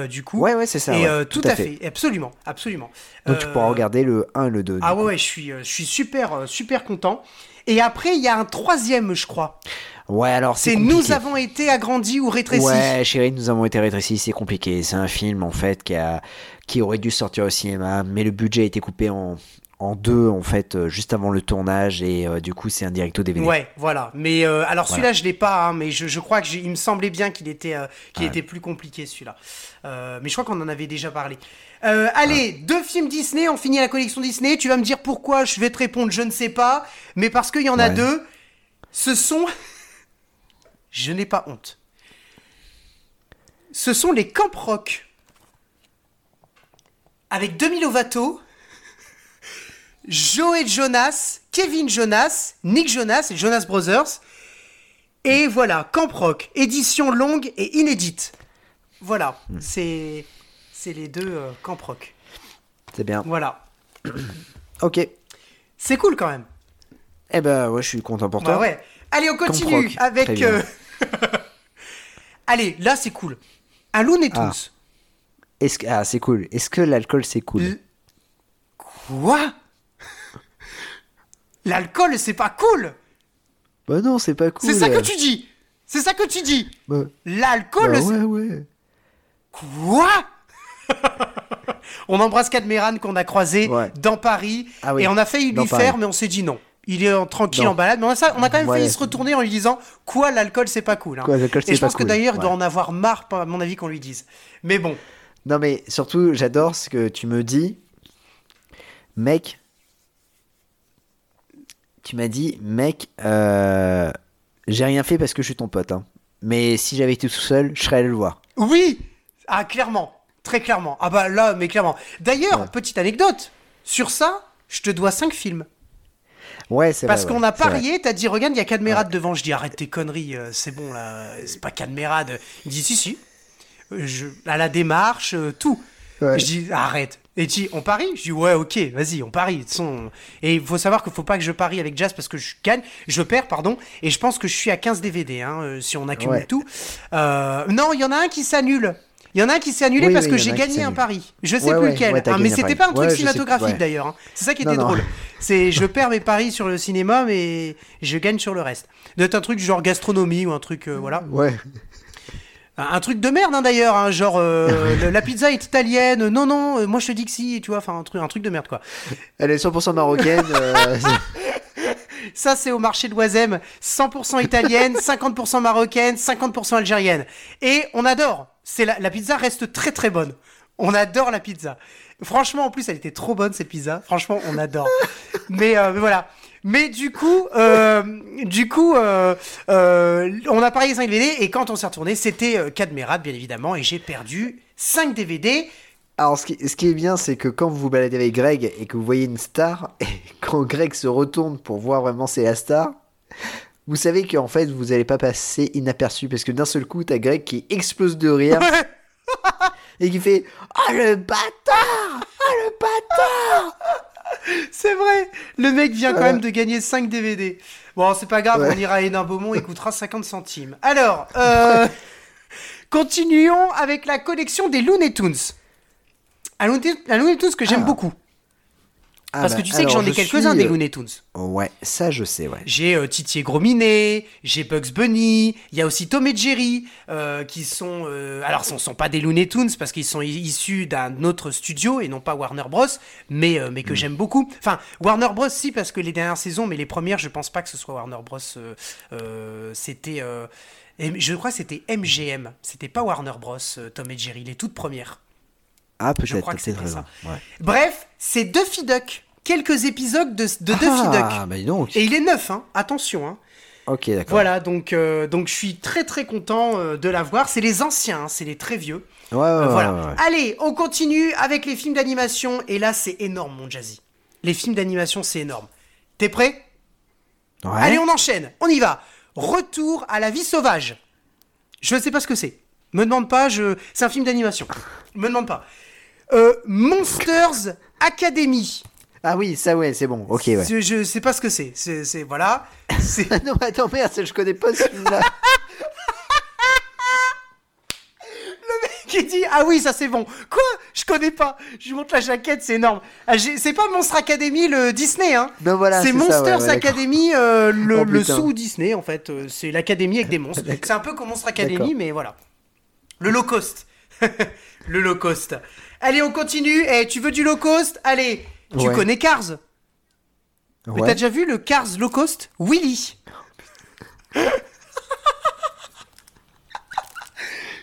du coup. Ouais, ouais, c'est ça. et ouais, euh, tout, à fait. absolument, absolument. Donc tu Euh, pourras regarder le 1 et le 2. du Ah ouais, ouais, je suis, euh, je suis super, euh, super content. Et après, il y a un troisième, je crois. Ouais, alors c'est nous avons été agrandis ou rétrécis. Ouais, chérie, nous avons été rétrécis, c'est compliqué. C'est un film en fait qui a, qui aurait dû sortir au cinéma, mais le budget a été coupé en, en deux en fait euh, juste avant le tournage et euh, du coup c'est un direct au DVD. Ouais, voilà. Mais euh, alors Voilà. celui-là, je l'ai pas, hein, mais je, je crois que il me semblait bien qu'il était, euh, qu'il Ouais. était plus compliqué celui-là. Mais je crois qu'on en avait déjà parlé. Allez, deux films Disney, on finit la collection Disney. Tu vas me dire pourquoi Je vais te répondre, je ne sais pas, mais parce qu'il y en a Ouais. deux. Ce sont, je n'ai pas honte. Ce sont les Camp Rock avec Demi Lovato. Joey Jonas, Kevin Jonas, Nick Jonas et Jonas Brothers. Et voilà, Camp Rock, édition longue et inédite. Voilà, Hmm. c'est c'est les deux euh, Camp Rock. C'est bien. Voilà, Ok. c'est cool quand même. Eh ben ouais, je suis content pour toi. Bah ouais. Allez, on continue Rock, avec. euh, Allez, là c'est cool. Un Looney Tunes. Est-ce que ah c'est cool. Est-ce que l'alcool c'est cool? L- Quoi? L'alcool, c'est pas cool. Bah non, c'est pas cool. C'est ça que tu dis. C'est ça que tu dis. Bah, L'alcool, bah c'est ouais ouais. Quoi? On embrasse Cadmeran qu'on a croisé Ouais. dans Paris Ah oui, et on a failli lui Paris. faire, mais on s'est dit non. Il est en- tranquille Non. en balade, mais on a, ça- on a quand même Ouais. failli se retourner en lui disant quoi l'alcool c'est pas cool. hein. Quoi, et je pense que d'ailleurs il doit en avoir marre, à mon avis, qu'on lui dise. Mais bon, Non mais surtout, j'adore ce que tu me dis. Mec, tu m'as dit, mec, euh, j'ai rien fait parce que je suis ton pote. hein. Mais si j'avais été tout seul, je serais allé le voir. oui, ah clairement, très clairement. Ah bah là, mais clairement. D'ailleurs, Ouais. petite anecdote sur ça, je te dois 5 films. Ouais, c'est vrai. Parce ouais, qu'on a parié, t'as dit, regarde, il y a Cadmerade devant. Je dis, arrête tes conneries, euh, c'est bon, là, c'est pas Cadmerade. Il dit, si, si. Euh, Je, à la démarche, euh, tout. Ouais. Je dis, arrête. Et tu dis, on parie? Je dis, ouais, ok, vas-y, on parie. Façon, Et il faut savoir qu'il faut pas que je parie avec Jazz parce que je gagne, je perds, pardon. Et je pense que je suis à 15 DVD, hein, euh, si on accumule Ouais. tout. Euh, non, il y en a un qui s'annule. Il y en a un qui s'est annulé Oui, parce oui, que il j'ai gagné un pari. Je sais Ouais, plus ouais, lequel. ouais, hein, mais c'était pas un truc cinématographique d'ailleurs. hein. C'est ça qui était non. drôle. C'est je perds mes paris sur le cinéma, mais je gagne sur le reste. Doit être un truc genre gastronomie ou un truc, euh, voilà. Ouais. Un, truc de merde hein, d'ailleurs, hein, genre euh, la pizza est italienne. Non, non, euh, moi je te dis que si, tu vois, enfin un truc, un truc de merde quoi. Elle est 100% marocaine. euh, Ça c'est au marché de Oisem, 100% italienne, 50% marocaine, 50% algérienne. Et on adore. C'est la, la pizza reste très très bonne. On adore la pizza. Franchement, en plus, elle était trop bonne cette pizza. Franchement, on adore. mais, euh, mais voilà. Mais du coup, euh, du coup, euh, euh, on a parié 5 DVD et quand on s'est retourné, c'était Cadmerade, bien évidemment, et j'ai perdu 5 DVD. Alors, ce qui, ce qui est bien, c'est que quand vous vous baladez avec Greg et que vous voyez une star, et quand Greg se retourne pour voir vraiment c'est la star, vous savez qu'en fait, vous n'allez pas passer inaperçu parce que d'un seul coup, t'as Greg qui explose de rire et qui fait Oh le bâtard! Oh le bâtard C'est vrai, le mec vient quand même de gagner 5 DVD. Bon, c'est pas grave, Ouais. on ira à Hénin Beaumont, il coûtera 50 centimes. Alors, euh, continuons avec la collection des Looney Tunes. Un Looney Tunes que j'aime Ah. beaucoup. Ah Parce bah, que tu sais que j'en ai je quelques-uns suis, des euh, Looney Tunes. Ouais, ça je sais, ouais. J'ai euh, Titi et Gros Minet, j'ai Bugs Bunny, il y a aussi Tom et Jerry, euh, qui sont... euh, alors, ce ne sont pas des Looney Tunes, parce qu'ils sont issus d'un autre studio, et non pas Warner Bros, mais, mais que j'aime beaucoup. Enfin, Warner Bros, si, parce que les dernières saisons, mais les premières, je pense pas que ce soit Warner Bros. c'était... je crois que c'était MGM, c'était pas Warner Bros, Tom et Jerry, les toutes premières. Ah, Je peut-être, crois que c'était raison. Ouais. Bref, c'est Duffy Duck, quelques épisodes de, de Duffy ah, Duck. bah dis donc. Et il est neuf, hein. attention. Hein. Ok, d'accord. Voilà, donc, euh, donc je suis très très content euh, de la voir. C'est les anciens, hein, c'est les très vieux. Ouais, ouais, Euh, ouais, voilà. ouais, ouais. Allez, on continue avec les films d'animation. Et là, c'est énorme, mon Jazzy. Les films d'animation, c'est énorme. T'es prêt? Ouais. Allez, on enchaîne. On y va. Retour à la vie sauvage. Je ne sais pas ce que c'est. Me demande pas, je... c'est un film d'animation. Me demande pas. Euh, Monsters Academy. Ah oui, ça ouais, c'est bon. Ok, ouais. Je, je sais pas ce que c'est. C'est, voilà. Non, mais attends, merde, je connais pas ce film-là. qui dit ah oui ça c'est bon. Quoi? Je connais pas. Je lui montre la jaquette, c'est énorme. Ah, c'est pas Monstre Academy le Disney hein. Non, voilà, c'est ça, Monsters ouais, ouais, d'accord. Academy euh, le, Oh, le sous Disney en fait. Euh, C'est l'académie avec des monstres. c'est un peu comme Monstre Academy mais voilà. Le low cost. le low cost. Allez on continue. Eh tu veux du low cost Allez. Tu Ouais. connais Cars Mais Ouais. t'as déjà vu le Cars low cost Willy.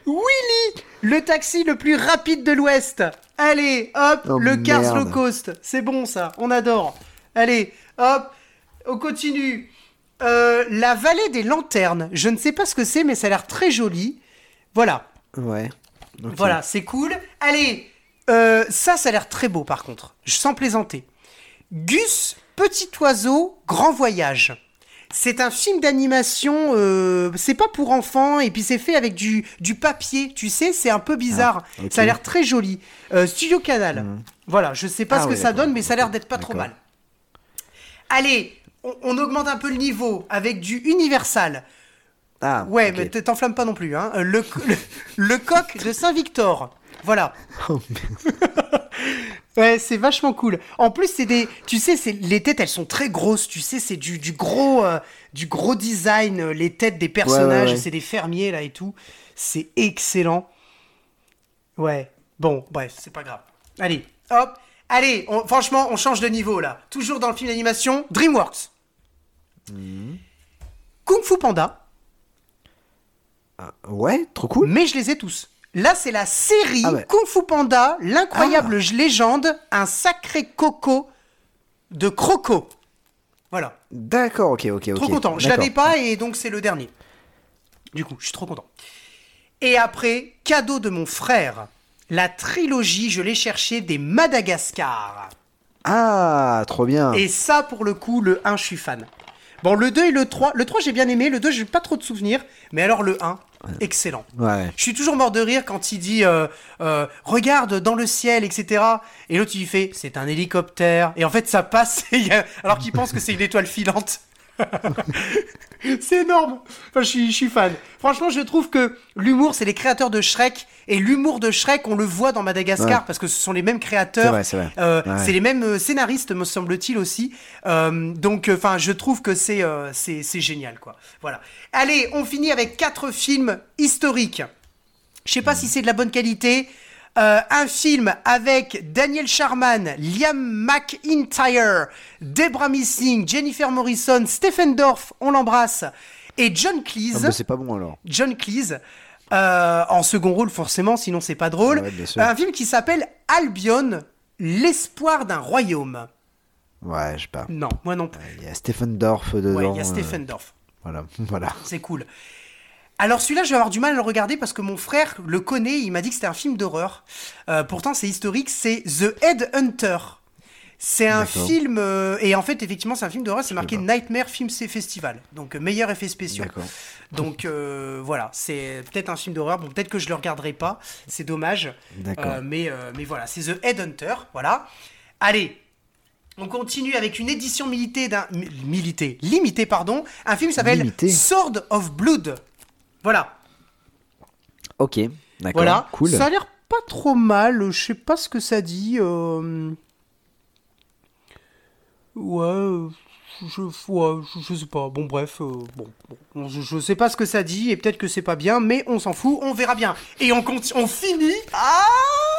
Willy, le taxi le plus rapide de l'Ouest. Allez, hop, Oh, le Cars merde. low cost. C'est bon ça, on adore. Allez, hop, on continue. Euh, la vallée des lanternes. Je ne sais pas ce que c'est, mais ça a l'air très joli. Voilà, Ouais. Voilà, c'est cool. Allez, euh, ça, ça a l'air très beau par contre. Sans plaisanter. Gus, petit oiseau, grand voyage. C'est un film d'animation, euh, c'est pas pour enfants, et puis c'est fait avec du, du papier, tu sais, c'est un peu bizarre. Ah. Ça a l'air très joli. Euh, Studio Canal. Voilà, je sais pas Ah ce que ça donne, mais ça a l'air d'être pas trop mal. Allez, on, on augmente un peu le niveau avec du Universal. Ah, Ouais, mais t- t'enflamme pas non plus. Hein. Euh, Le, le, le coq de Saint-Victor. Voilà. Oh, ouais, c'est vachement cool. En plus, c'est des. Tu sais, c'est les têtes, elles sont très grosses. Tu sais, c'est du, du gros, euh, du gros design. euh, Les têtes des personnages, ouais. c'est des fermiers là et tout. C'est excellent. Ouais. Bon, bref, c'est pas grave. Allez, hop. Allez, on- franchement, on change de niveau là. Toujours dans le film d'animation, DreamWorks. Mhm. Kung Fu Panda. Ouais, trop cool. mais je les ai tous. Là, c'est la série Ah ouais. Kung Fu Panda, l'incroyable légende, un sacré coco de Croco. Voilà, D'accord, ok, ok, ok. trop content. Je l'avais pas et donc c'est le dernier. Du coup, je suis trop content. Et après, cadeau de mon frère, la trilogie, je l'ai cherché des Madagascar. Ah, trop bien. Et ça, pour le coup, le 1, je suis fan. Bon, le 2 et le 3, le 3 j'ai bien aimé, le 2 j'ai pas trop de souvenirs, mais alors le 1, excellent. Ouais. Je suis toujours mort de rire quand il dit euh, euh, regarde dans le ciel, etc. Et l'autre il fait c'est un hélicoptère. Et en fait ça passe et il y a- alors qu'il pense que c'est une étoile filante. C'est énorme. Enfin, je suis, je suis fan. Franchement, je trouve que l'humour, c'est les créateurs de Shrek. Et l'humour de Shrek, on le voit dans Madagascar Ouais. parce que ce sont les mêmes créateurs. C'est vrai, c'est vrai. Euh, Ouais. Les mêmes euh, scénaristes, me semble-t-il aussi. Euh, donc, enfin, je trouve que c'est euh, c'est c'est génial, quoi. Voilà. Allez, on finit avec quatre films historiques. Je sais pas si c'est de la bonne qualité. Euh, un film avec Daniel Sharman, Liam McIntyre, Debra Missing, Jennifer Morrison, Stephen Dorff, on l'embrasse, et John Ah, Cleese. bah, c'est pas bon alors. John Cleese. euh, en second rôle forcément, sinon c'est pas drôle. Ouais, un film qui s'appelle Albion, l'espoir d'un royaume. Ouais, je sais pas. Non, moi non plus. Il y a Stephen Dorff dedans. Ouais, il y a euh, Stephen Dorff. Voilà, voilà. C'est cool. Alors celui-là, je vais avoir du mal à le regarder parce que mon frère le connaît. Il m'a dit que c'était un film d'horreur. Euh, pourtant, c'est historique. C'est The Headhunter. C'est un film euh, et en fait, effectivement, c'est un film d'horreur. C'est marqué. Nightmare Film Festival. Donc euh, meilleur effet. D'accord. Donc euh, voilà, c'est peut-être un film d'horreur. Bon, peut-être que je le regarderai pas. C'est dommage. Euh, mais mais voilà, c'est The Headhunter. Voilà. Allez. On continue avec une édition militée d'un mi- milité, limitée pardon, un film s'appelle. Sword of Blood. Voilà. Ok, d'accord. Voilà. Cool. Ça a l'air pas trop mal. Je sais pas ce que ça dit. euh, Ouais. Je, ouais, je, je sais pas. Bon, bref. euh, bon, bon, je, je sais pas ce que ça dit et peut-être que c'est pas bien, mais on s'en fout. On verra bien. Et on, conti- on finit. Ah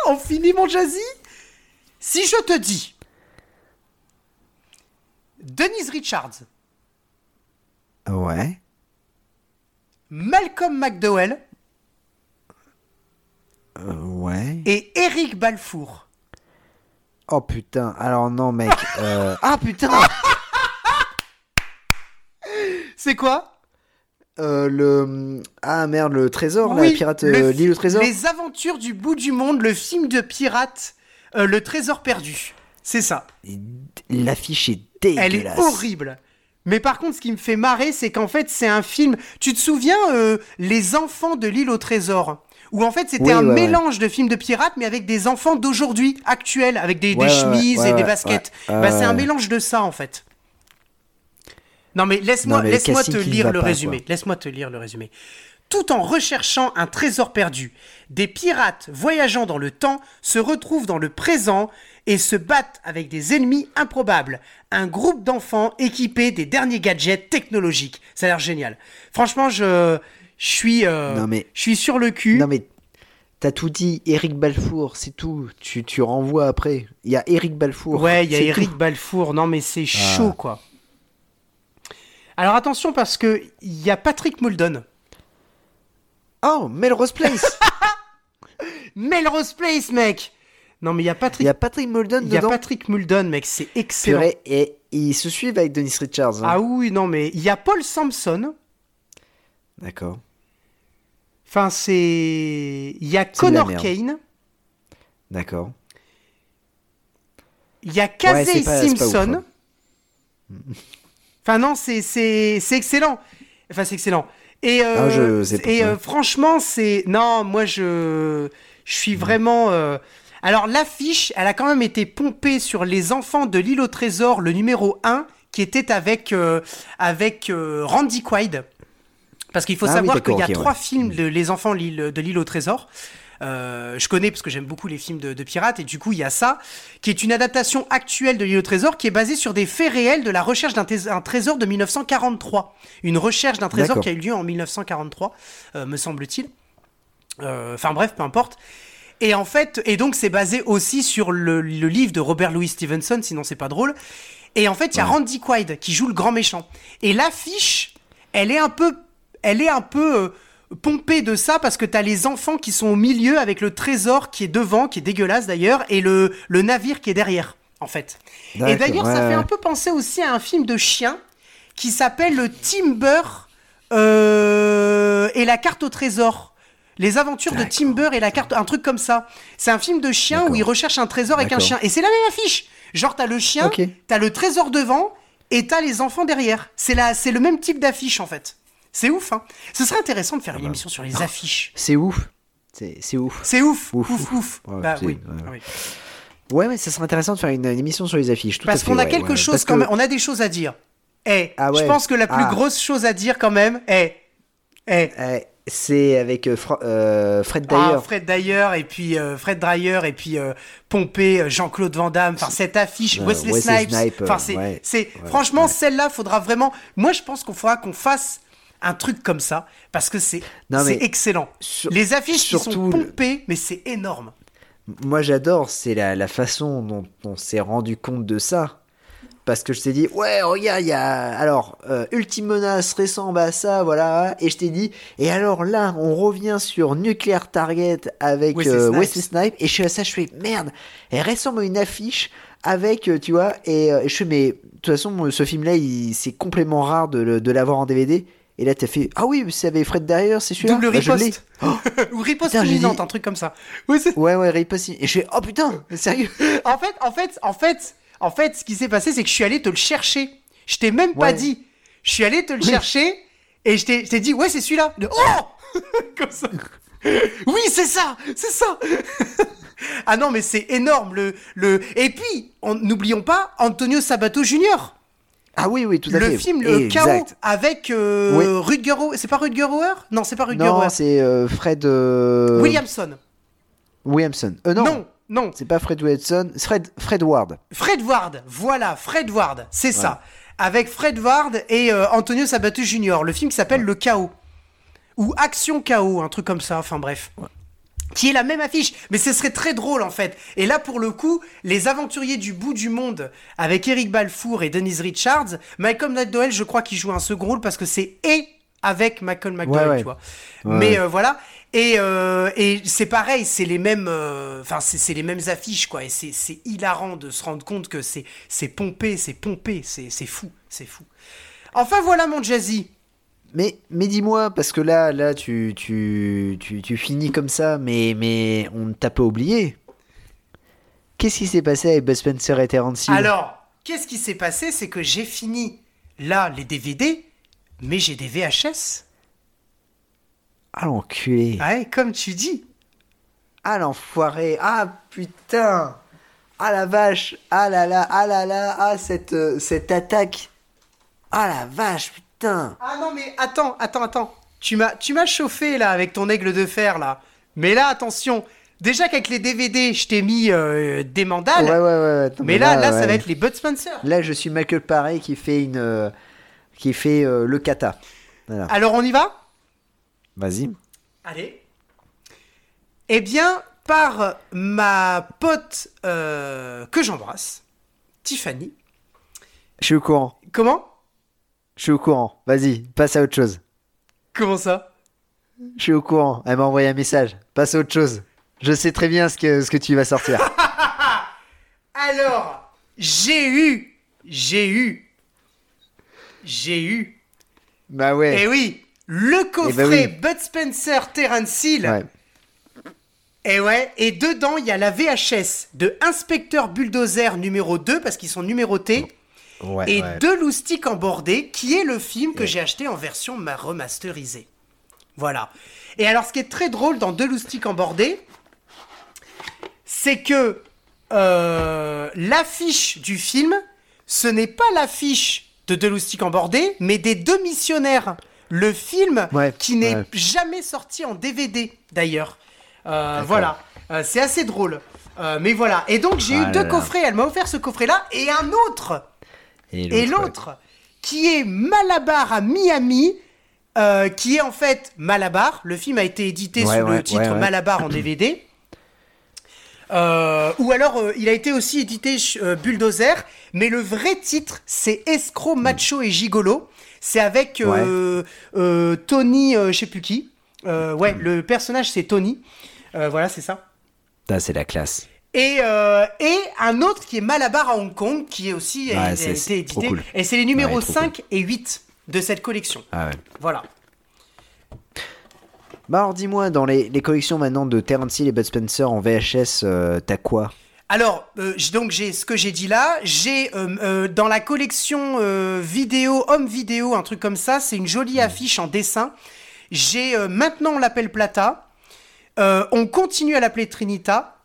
On finit, mon Jazzy Si je te dis. Denise Richards, Ouais. Malcolm McDowell Euh, ouais. et Eric Balfour. Oh putain. Alors non, mec. euh, Ah putain. C'est quoi? Euh, le ah merde le trésor Oui, la pirate le fi- l'île au trésor Les aventures du bout du monde, le film de pirate, le trésor perdu. C'est ça. l'affiche est Elle dégueulasse est horrible. Mais par contre, ce qui me fait marrer, c'est qu'en fait, c'est un film. Tu te souviens, euh, Les enfants de l'île au trésor Où en fait, c'était Oui, un ouais, ouais. mélange de films de pirates, mais avec des enfants d'aujourd'hui, actuels, avec des, Ouais, chemises et des baskets. Bah, c'est un mélange de ça, en fait. Non, mais laisse-moi te lire le pas, résumé. Laisse-moi te lire le résumé. Tout en recherchant un trésor perdu, des pirates voyageant dans le temps se retrouvent dans le présent et se battent avec des ennemis improbables. Un groupe d'enfants équipés des derniers gadgets technologiques. Ça a l'air génial. Franchement, je, je suis, euh, mais- je suis sur le cul. non mais t'as tout dit Eric Balfour c'est tout tu, tu renvoies après il y a Eric Balfour Ouais, il y a Eric tout. Balfour. Non, mais c'est Ah. chaud, quoi. Alors attention parce que il y a Patrick Muldoon. oh Melrose Place Melrose Place, mec. Non, mais il y a il Patrick. y a Patrick Muldoon Il y a Patrick Muldoon, mec. C'est excellent. Purée, et ils se suivent avec Dennis Richards hein. Ah oui, non, mais il y a Paul Sampson. d'accord Enfin, c'est. Il y a Connor. Kane. d'accord Il y a Casey pas- Simpson. hein. Enfin, non, c'est excellent. Enfin, c'est excellent. Et, euh, Ah, je et euh, franchement, c'est. Non, moi, je. Je suis vraiment. euh, Alors, l'affiche, elle a quand même été pompée sur Les Enfants de l'île au trésor, le numéro 1, qui était avec, euh, avec euh, Randy Quaid. Parce qu'il faut Ah oui, savoir qu'il y a trois ouais. films de Les Enfants de l'île au trésor. Euh, je connais parce que j'aime beaucoup les films de, de pirates et du coup il y a ça qui est une adaptation actuelle de l'île au trésor qui est basée sur des faits réels de la recherche d'un trésor de 1943 une recherche d'un trésor qui a eu lieu en 1943 euh, me semble-t-il Euh, enfin bref peu importe et en fait et donc c'est basé aussi sur le, le livre de Robert Louis Stevenson sinon c'est pas drôle et en fait il y a Ouais. Randy Quaid qui joue le grand méchant et l'affiche elle est un peu elle est un peu euh, pompée de ça parce que t'as les enfants qui sont au milieu avec le trésor qui est devant, qui est dégueulasse d'ailleurs, et le, le navire qui est derrière, en fait. Et d'ailleurs, ça fait un peu penser aussi à un film de chien qui s'appelle le Timber euh, et la carte au trésor. Les aventures de. Timber et la carte, un truc comme ça. C'est un film de chien où il recherche un trésor avec un chien. Et c'est la même affiche. Genre, t'as le chien, t'as le trésor devant et t'as les enfants derrière. C'est le même type d'affiche en fait. C'est ouf, hein. Ce serait intéressant de faire une bah. émission sur les affiches. c'est ouf c'est ouf C'est ouf, ouf, Ouf, ouf. ouf. Ouais, bah oui. ouais. oui. ouais mais ça serait intéressant de faire une, une émission sur les affiches tout Parce qu'on a ouais, quelque ouais. chose quand que- même, on a des choses à dire. Eh, Ah je ouais. pense que la plus Ah. grosse chose à dire quand même, eh, eh, Euh, c'est avec euh, Fra- euh, Fred ah, Dyer Fred Dyer et puis euh, Fred Dreyer et puis euh, Pompé, Jean-Claude Van Damme, enfin cette affiche, Wesley, Wesley Snipes, Snipes, enfin c'est, ouais. c'est, Ouais, franchement ouais. celle-là faudra vraiment, moi je pense qu'on faudra qu'on fasse un truc comme ça parce que c'est, excellent. sur- Les affiches qui sont pompées, mais c'est énorme. Moi j'adore, c'est la, la façon dont on s'est rendu compte de ça. Parce que je t'ai dit, ouais, regarde, il y a. Alors, euh, Ultime Menace ressemble à ça, voilà. Et je t'ai dit, et alors là, on revient sur Nuclear Target avec Wesley euh, Snipes. Wesley Snipes. Et je suis à ça, je fais, merde, elle ressemble à une affiche avec, euh, tu vois. Et euh, je fais, mais de toute façon, ce film-là, il- c'est complètement rare de, de l'avoir en DVD. Et là, t'as fait, ah oui, c'est avec Fred derrière, c'est celui-là. Double Bah, riposte. Ou riposte imminente, dit- un truc comme ça. Oui, Ouais, ouais, riposte. Et je fais, oh putain, sérieux. En fait, en fait, en fait, en fait, ce qui s'est passé, c'est que je suis allé te le chercher. Je t'ai même pas Ouais. dit. Je suis allé te le chercher et je t'ai je t'ai dit, ouais, c'est celui-là. Oh Comme ça. Oui, c'est ça, c'est ça. ah non, mais c'est énorme le le. Et puis, on- n'oublions pas Antonio Sabato Jr. Ah oui, oui, tout à fait. Le film Le. Chaos avec euh, Oui. Rutger Hauer. C'est pas Rutger Hauer? Non, c'est pas Rutger Non, c'est euh, Fred euh, Williamson. Williamson. Euh, non, non, non. c'est pas Fred c'est Fred, Fred Ward. Fred Ward, voilà, Fred Ward, c'est ça. Avec Fred Ward et euh, Antonio Sabato Jr. Le film qui s'appelle Le Chaos. Ou Action Chaos, un truc comme ça, enfin bref. Qui est la même affiche, mais ce serait très drôle en fait. Et là, pour le coup, les aventuriers du bout du monde avec Eric Balfour et Denise Richards, Malcolm McDowell, je crois qu'il joue un second rôle parce que c'est et avec Malcolm McDowell, tu vois. Mais euh, voilà. Et, euh, et c'est pareil, c'est les mêmes, euh, enfin c'est c'est les mêmes affiches quoi. Et c'est hilarant de se rendre compte que c'est c'est pompé, c'est pompé, c'est fou, c'est fou. Enfin voilà mon Jazzy. Mais, mais dis-moi, parce que là, là, tu, tu, tu, tu finis comme ça, mais, mais on ne t'a pas oublié. Qu'est-ce qui s'est passé avec Bud Spencer et Terence Hill? Alors, qu'est-ce qui s'est passé? C'est que j'ai fini là les DVD, mais j'ai des VHS. Ah l'enculé. Ouais, comme tu dis. Ah l'enfoiré. Ah putain. Ah la vache. Ah là là. Ah là là. Ah cette, euh, cette attaque. Ah la vache, putain. Ah non, mais attends, attends, attends. Tu m'as, tu m'as chauffé là avec ton aigle de fer là. Mais là, attention. Déjà qu'avec les DVD, je t'ai mis euh, des mandales. Ouais, ouais, ouais. Attends, mais là, là, ça va être les Bud Spencer. Là, je suis Michael Paré qui fait une, euh, qui fait le kata. Voilà. Alors, on y va? Vas-y. Allez. Eh bien, par ma pote euh, que j'embrasse, Tiffany. Je suis au courant. Comment? Je suis au courant. Vas-y, passe à autre chose. Comment ça? Je suis au courant. Elle m'a envoyé un message. Passe à autre chose. Je sais très bien ce que, ce que tu vas sortir. Alors, j'ai eu, j'ai eu, j'ai eu, bah ouais. eh oui, le coffret Eh ben oui. Bud Spencer Terence Hill. ouais. Et ouais, et dedans, il y a la VHS de Inspecteur Bulldozer numéro 2, parce qu'ils sont numérotés, Ouais, et ouais. de Loustic en bordé, qui est le film que j'ai acheté en version ma- remasterisée. Voilà. Et alors, ce qui est très drôle dans De Loustic en bordé, c'est que euh, l'affiche du film, ce n'est pas l'affiche de De Loustic en bordé, mais des deux missionnaires. Le film Ouais, qui n'est ouais. jamais sorti en DVD, d'ailleurs. Euh, voilà. Euh, c'est assez drôle. Euh, mais voilà. Et donc, j'ai Ah eu là deux là. coffrets. Elle m'a offert ce coffret-là et un autre et ouais. l'autre, qui est Malabar à Miami, qui est en fait Malabar. Le film a été édité sous le titre. Malabar en DVD. Euh, ou alors, euh, il a été aussi édité euh, Bulldozer, mais le vrai titre, c'est Escroc, Macho et Gigolo. C'est avec euh, euh, Tony, euh, je sais plus qui. Ouais, Hmm. le personnage, c'est Tony. Voilà, c'est ça. Ça, c'est la classe. Et, euh, et un autre qui est Malabar à Hong Kong, qui est aussi Ouais, a- a c'est- été c'est trop édité. cool. Et c'est les numéros Ouais, trop 5 et 8 de cette collection. Ah ouais. Voilà. Bah alors dis-moi, dans les, les collections maintenant de Terence Hill et Bud Spencer en VHS, t'as quoi? Alors, euh, donc j'ai ce que j'ai dit là. J'ai euh, euh, dans la collection euh, vidéo, homme vidéo, un truc comme ça. C'est une jolie affiche en dessin. J'ai euh, maintenant on l'appelle Plata. Euh, on continue à l'appeler Trinita.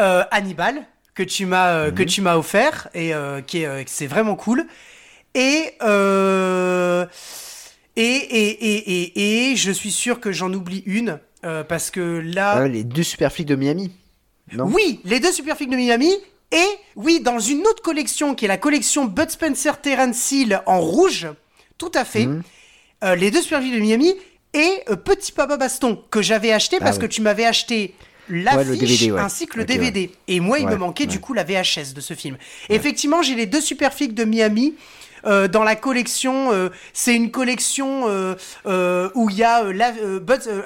Euh, Hannibal que tu m'as euh, que tu m'as offert et euh, qui est euh, c'est vraiment cool. Et euh, et, et, et, et, et je suis sûr que j'en oublie une euh, parce que là. Euh, Les deux super flics de Miami Non Oui, les deux super flics de Miami. Et oui, dans une autre collection qui est la collection Bud Spencer Terence Hill en rouge, tout à fait. Mhm. Euh, les deux super flics de Miami et euh, Petit Papa Baston que j'avais acheté parce Ah que ouais. tu m'avais acheté l'affiche ouais. ainsi que le DVD. Et moi, il me manquait du coup la VHS de ce film. Effectivement, j'ai les deux super flics de Miami. Euh, dans la collection, euh, c'est une collection euh, où il y a la-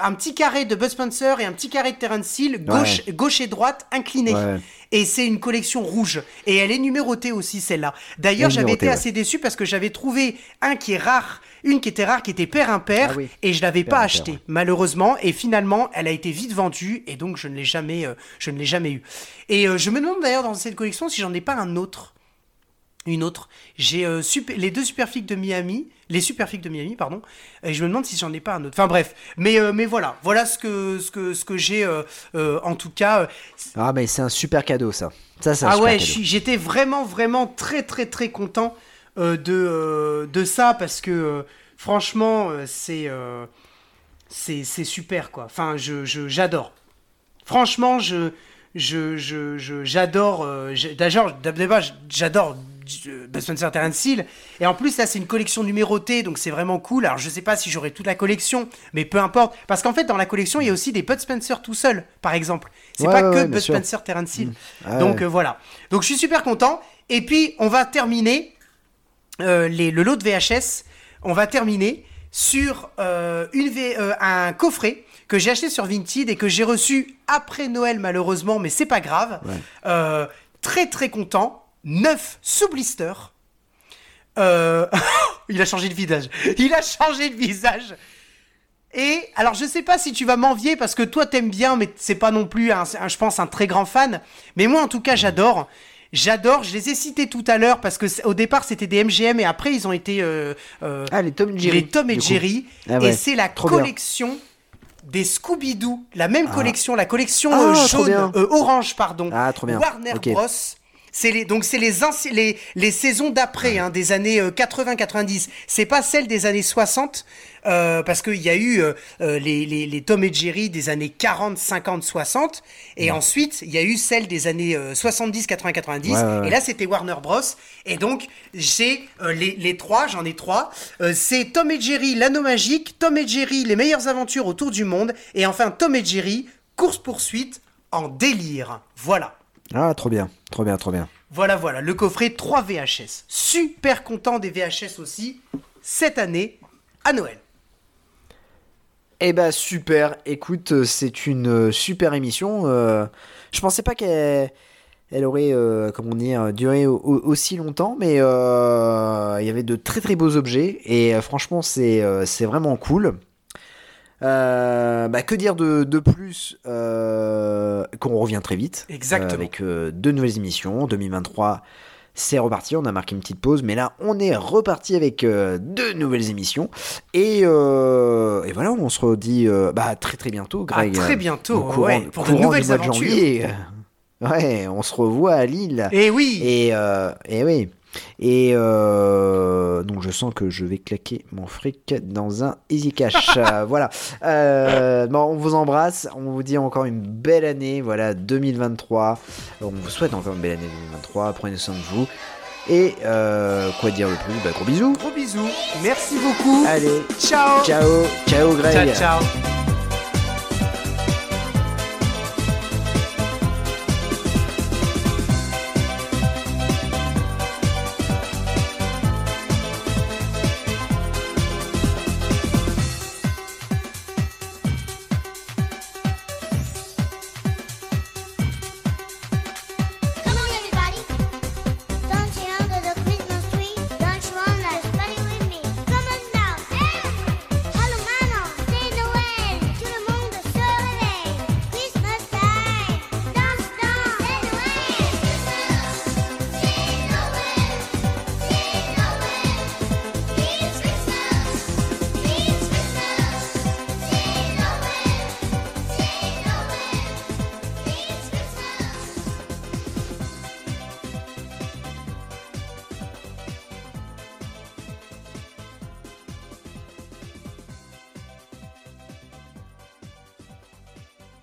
un petit carré de Bud Spencer et un petit carré de Terence Hill, gauche, gauche et droite inclinés. Ouais. Et c'est une collection rouge. Et elle est numérotée aussi, celle-là. D'ailleurs, j'avais été ouais. assez déçu parce que j'avais trouvé un qui est rare, une qui était rare, qui était père impair, Ah oui. et je l'avais Père pas acheté, malheureusement. Et finalement, elle a été vite vendue, et donc je ne l'ai jamais, je ne l'ai jamais eu. Et je me demande d'ailleurs dans cette collection si j'en ai pas un autre. Une autre. J'ai euh, super- les deux super flics de Miami, les super flics de Miami, pardon. Et je me demande si j'en ai pas un autre. Enfin bref, mais euh, mais voilà, voilà ce que ce que ce que j'ai euh, en tout cas. Ah mais c'est un super cadeau ça. Ça c'est ah super ouais, je j'étais vraiment, vraiment très, très, très content de, de ça parce que franchement, c'est c'est super quoi. Enfin, je je- j'adore. Franchement, je je je je- j'adore. D'ailleurs, d'abord, j'adore euh, Bud Spencer Terence Hill. Et en plus, là, c'est une collection numérotée, donc c'est vraiment cool. Alors, je sais pas si j'aurai toute la collection, mais peu importe. Parce qu'en fait, dans la collection, il y a aussi des Bud Spencer tout seul, par exemple. C'est Ouais, pas ouais, que ouais, Bud sûr. Spencer Terence Hill. Ah donc euh, voilà. Donc je suis super content. Et puis on va terminer euh, les, le lot de VHS. On va terminer sur euh, une V- euh, un coffret que j'ai acheté sur Vinted et que j'ai reçu après Noël malheureusement, mais c'est pas grave. Euh, très très content. Neuf sous blister. Euh, il a changé de visage. Il a changé de visage. Et alors je sais pas si tu vas m'envier parce que toi t'aimes bien, mais c'est pas non plus, un, un- je pense, un très grand fan. Mais moi en tout cas j'adore. J'adore, je les ai cités tout à l'heure parce que au départ c'était des MGM et après ils ont été euh, euh, Ah, les Tom et Jerry. les Tom et. Jerry. Ah ouais, et c'est la bien. collection des Scooby-Doo, la même Ah. collection, la collection Ah, euh, jaune, orange pardon, Ah, trop bien. Warner. Bros. C'est les, donc c'est les, les, les saisons d'après, hein, des années 80-90. C'est pas celle des années 60, euh, parce qu'il y a eu euh, euh, les, les, les Tom et Jerry des années 40, 50, 60, et ensuite il y a eu celle des années euh, 70, 80, 90, Ouais, ouais, ouais. et là c'était Warner Bros. Et donc j'ai euh, les, les trois, j'en ai trois. Euh, c'est Tom et Jerry, l'anneau magique, Tom et Jerry, les meilleures aventures autour du monde, et enfin Tom et Jerry, course poursuite en délire. Voilà. Ah, trop bien, trop bien, trop bien. Voilà, voilà, le coffret 3 VHS. Super content des VHS aussi, cette année, à Noël. Eh bah super, écoute, euh, c'est une euh, super émission. euh, je pensais pas qu'elle elle aurait, euh, comment dire, duré au- au- aussi longtemps, mais euh, il y avait de très très beaux objets et franchement c'est c'est vraiment cool. Euh, bah, que dire de, de plus euh, qu'on revient très vite Exactement. euh, avec deux nouvelles émissions 2023 c'est reparti on a marqué une petite pause mais là on est reparti avec deux nouvelles émissions et, et voilà on se redit bah, très très bientôt À Greg très euh, bientôt, au courant, ouais, pour de nouvelles aventures. janvier. ouais on se revoit à Lille Et oui, et, euh, et oui. Et euh, donc je sens que je vais claquer mon fric dans un easy cash. Euh, voilà. Euh, bon, on vous embrasse. On vous dit encore une belle année. Voilà, 2023. On vous souhaite encore une belle année 2023. Prenez soin de vous. Et euh, quoi dire le plus? Bah, Gros bisous. gros bisous, merci beaucoup. Allez, Ciao. ciao, ciao Greg. ciao, ciao.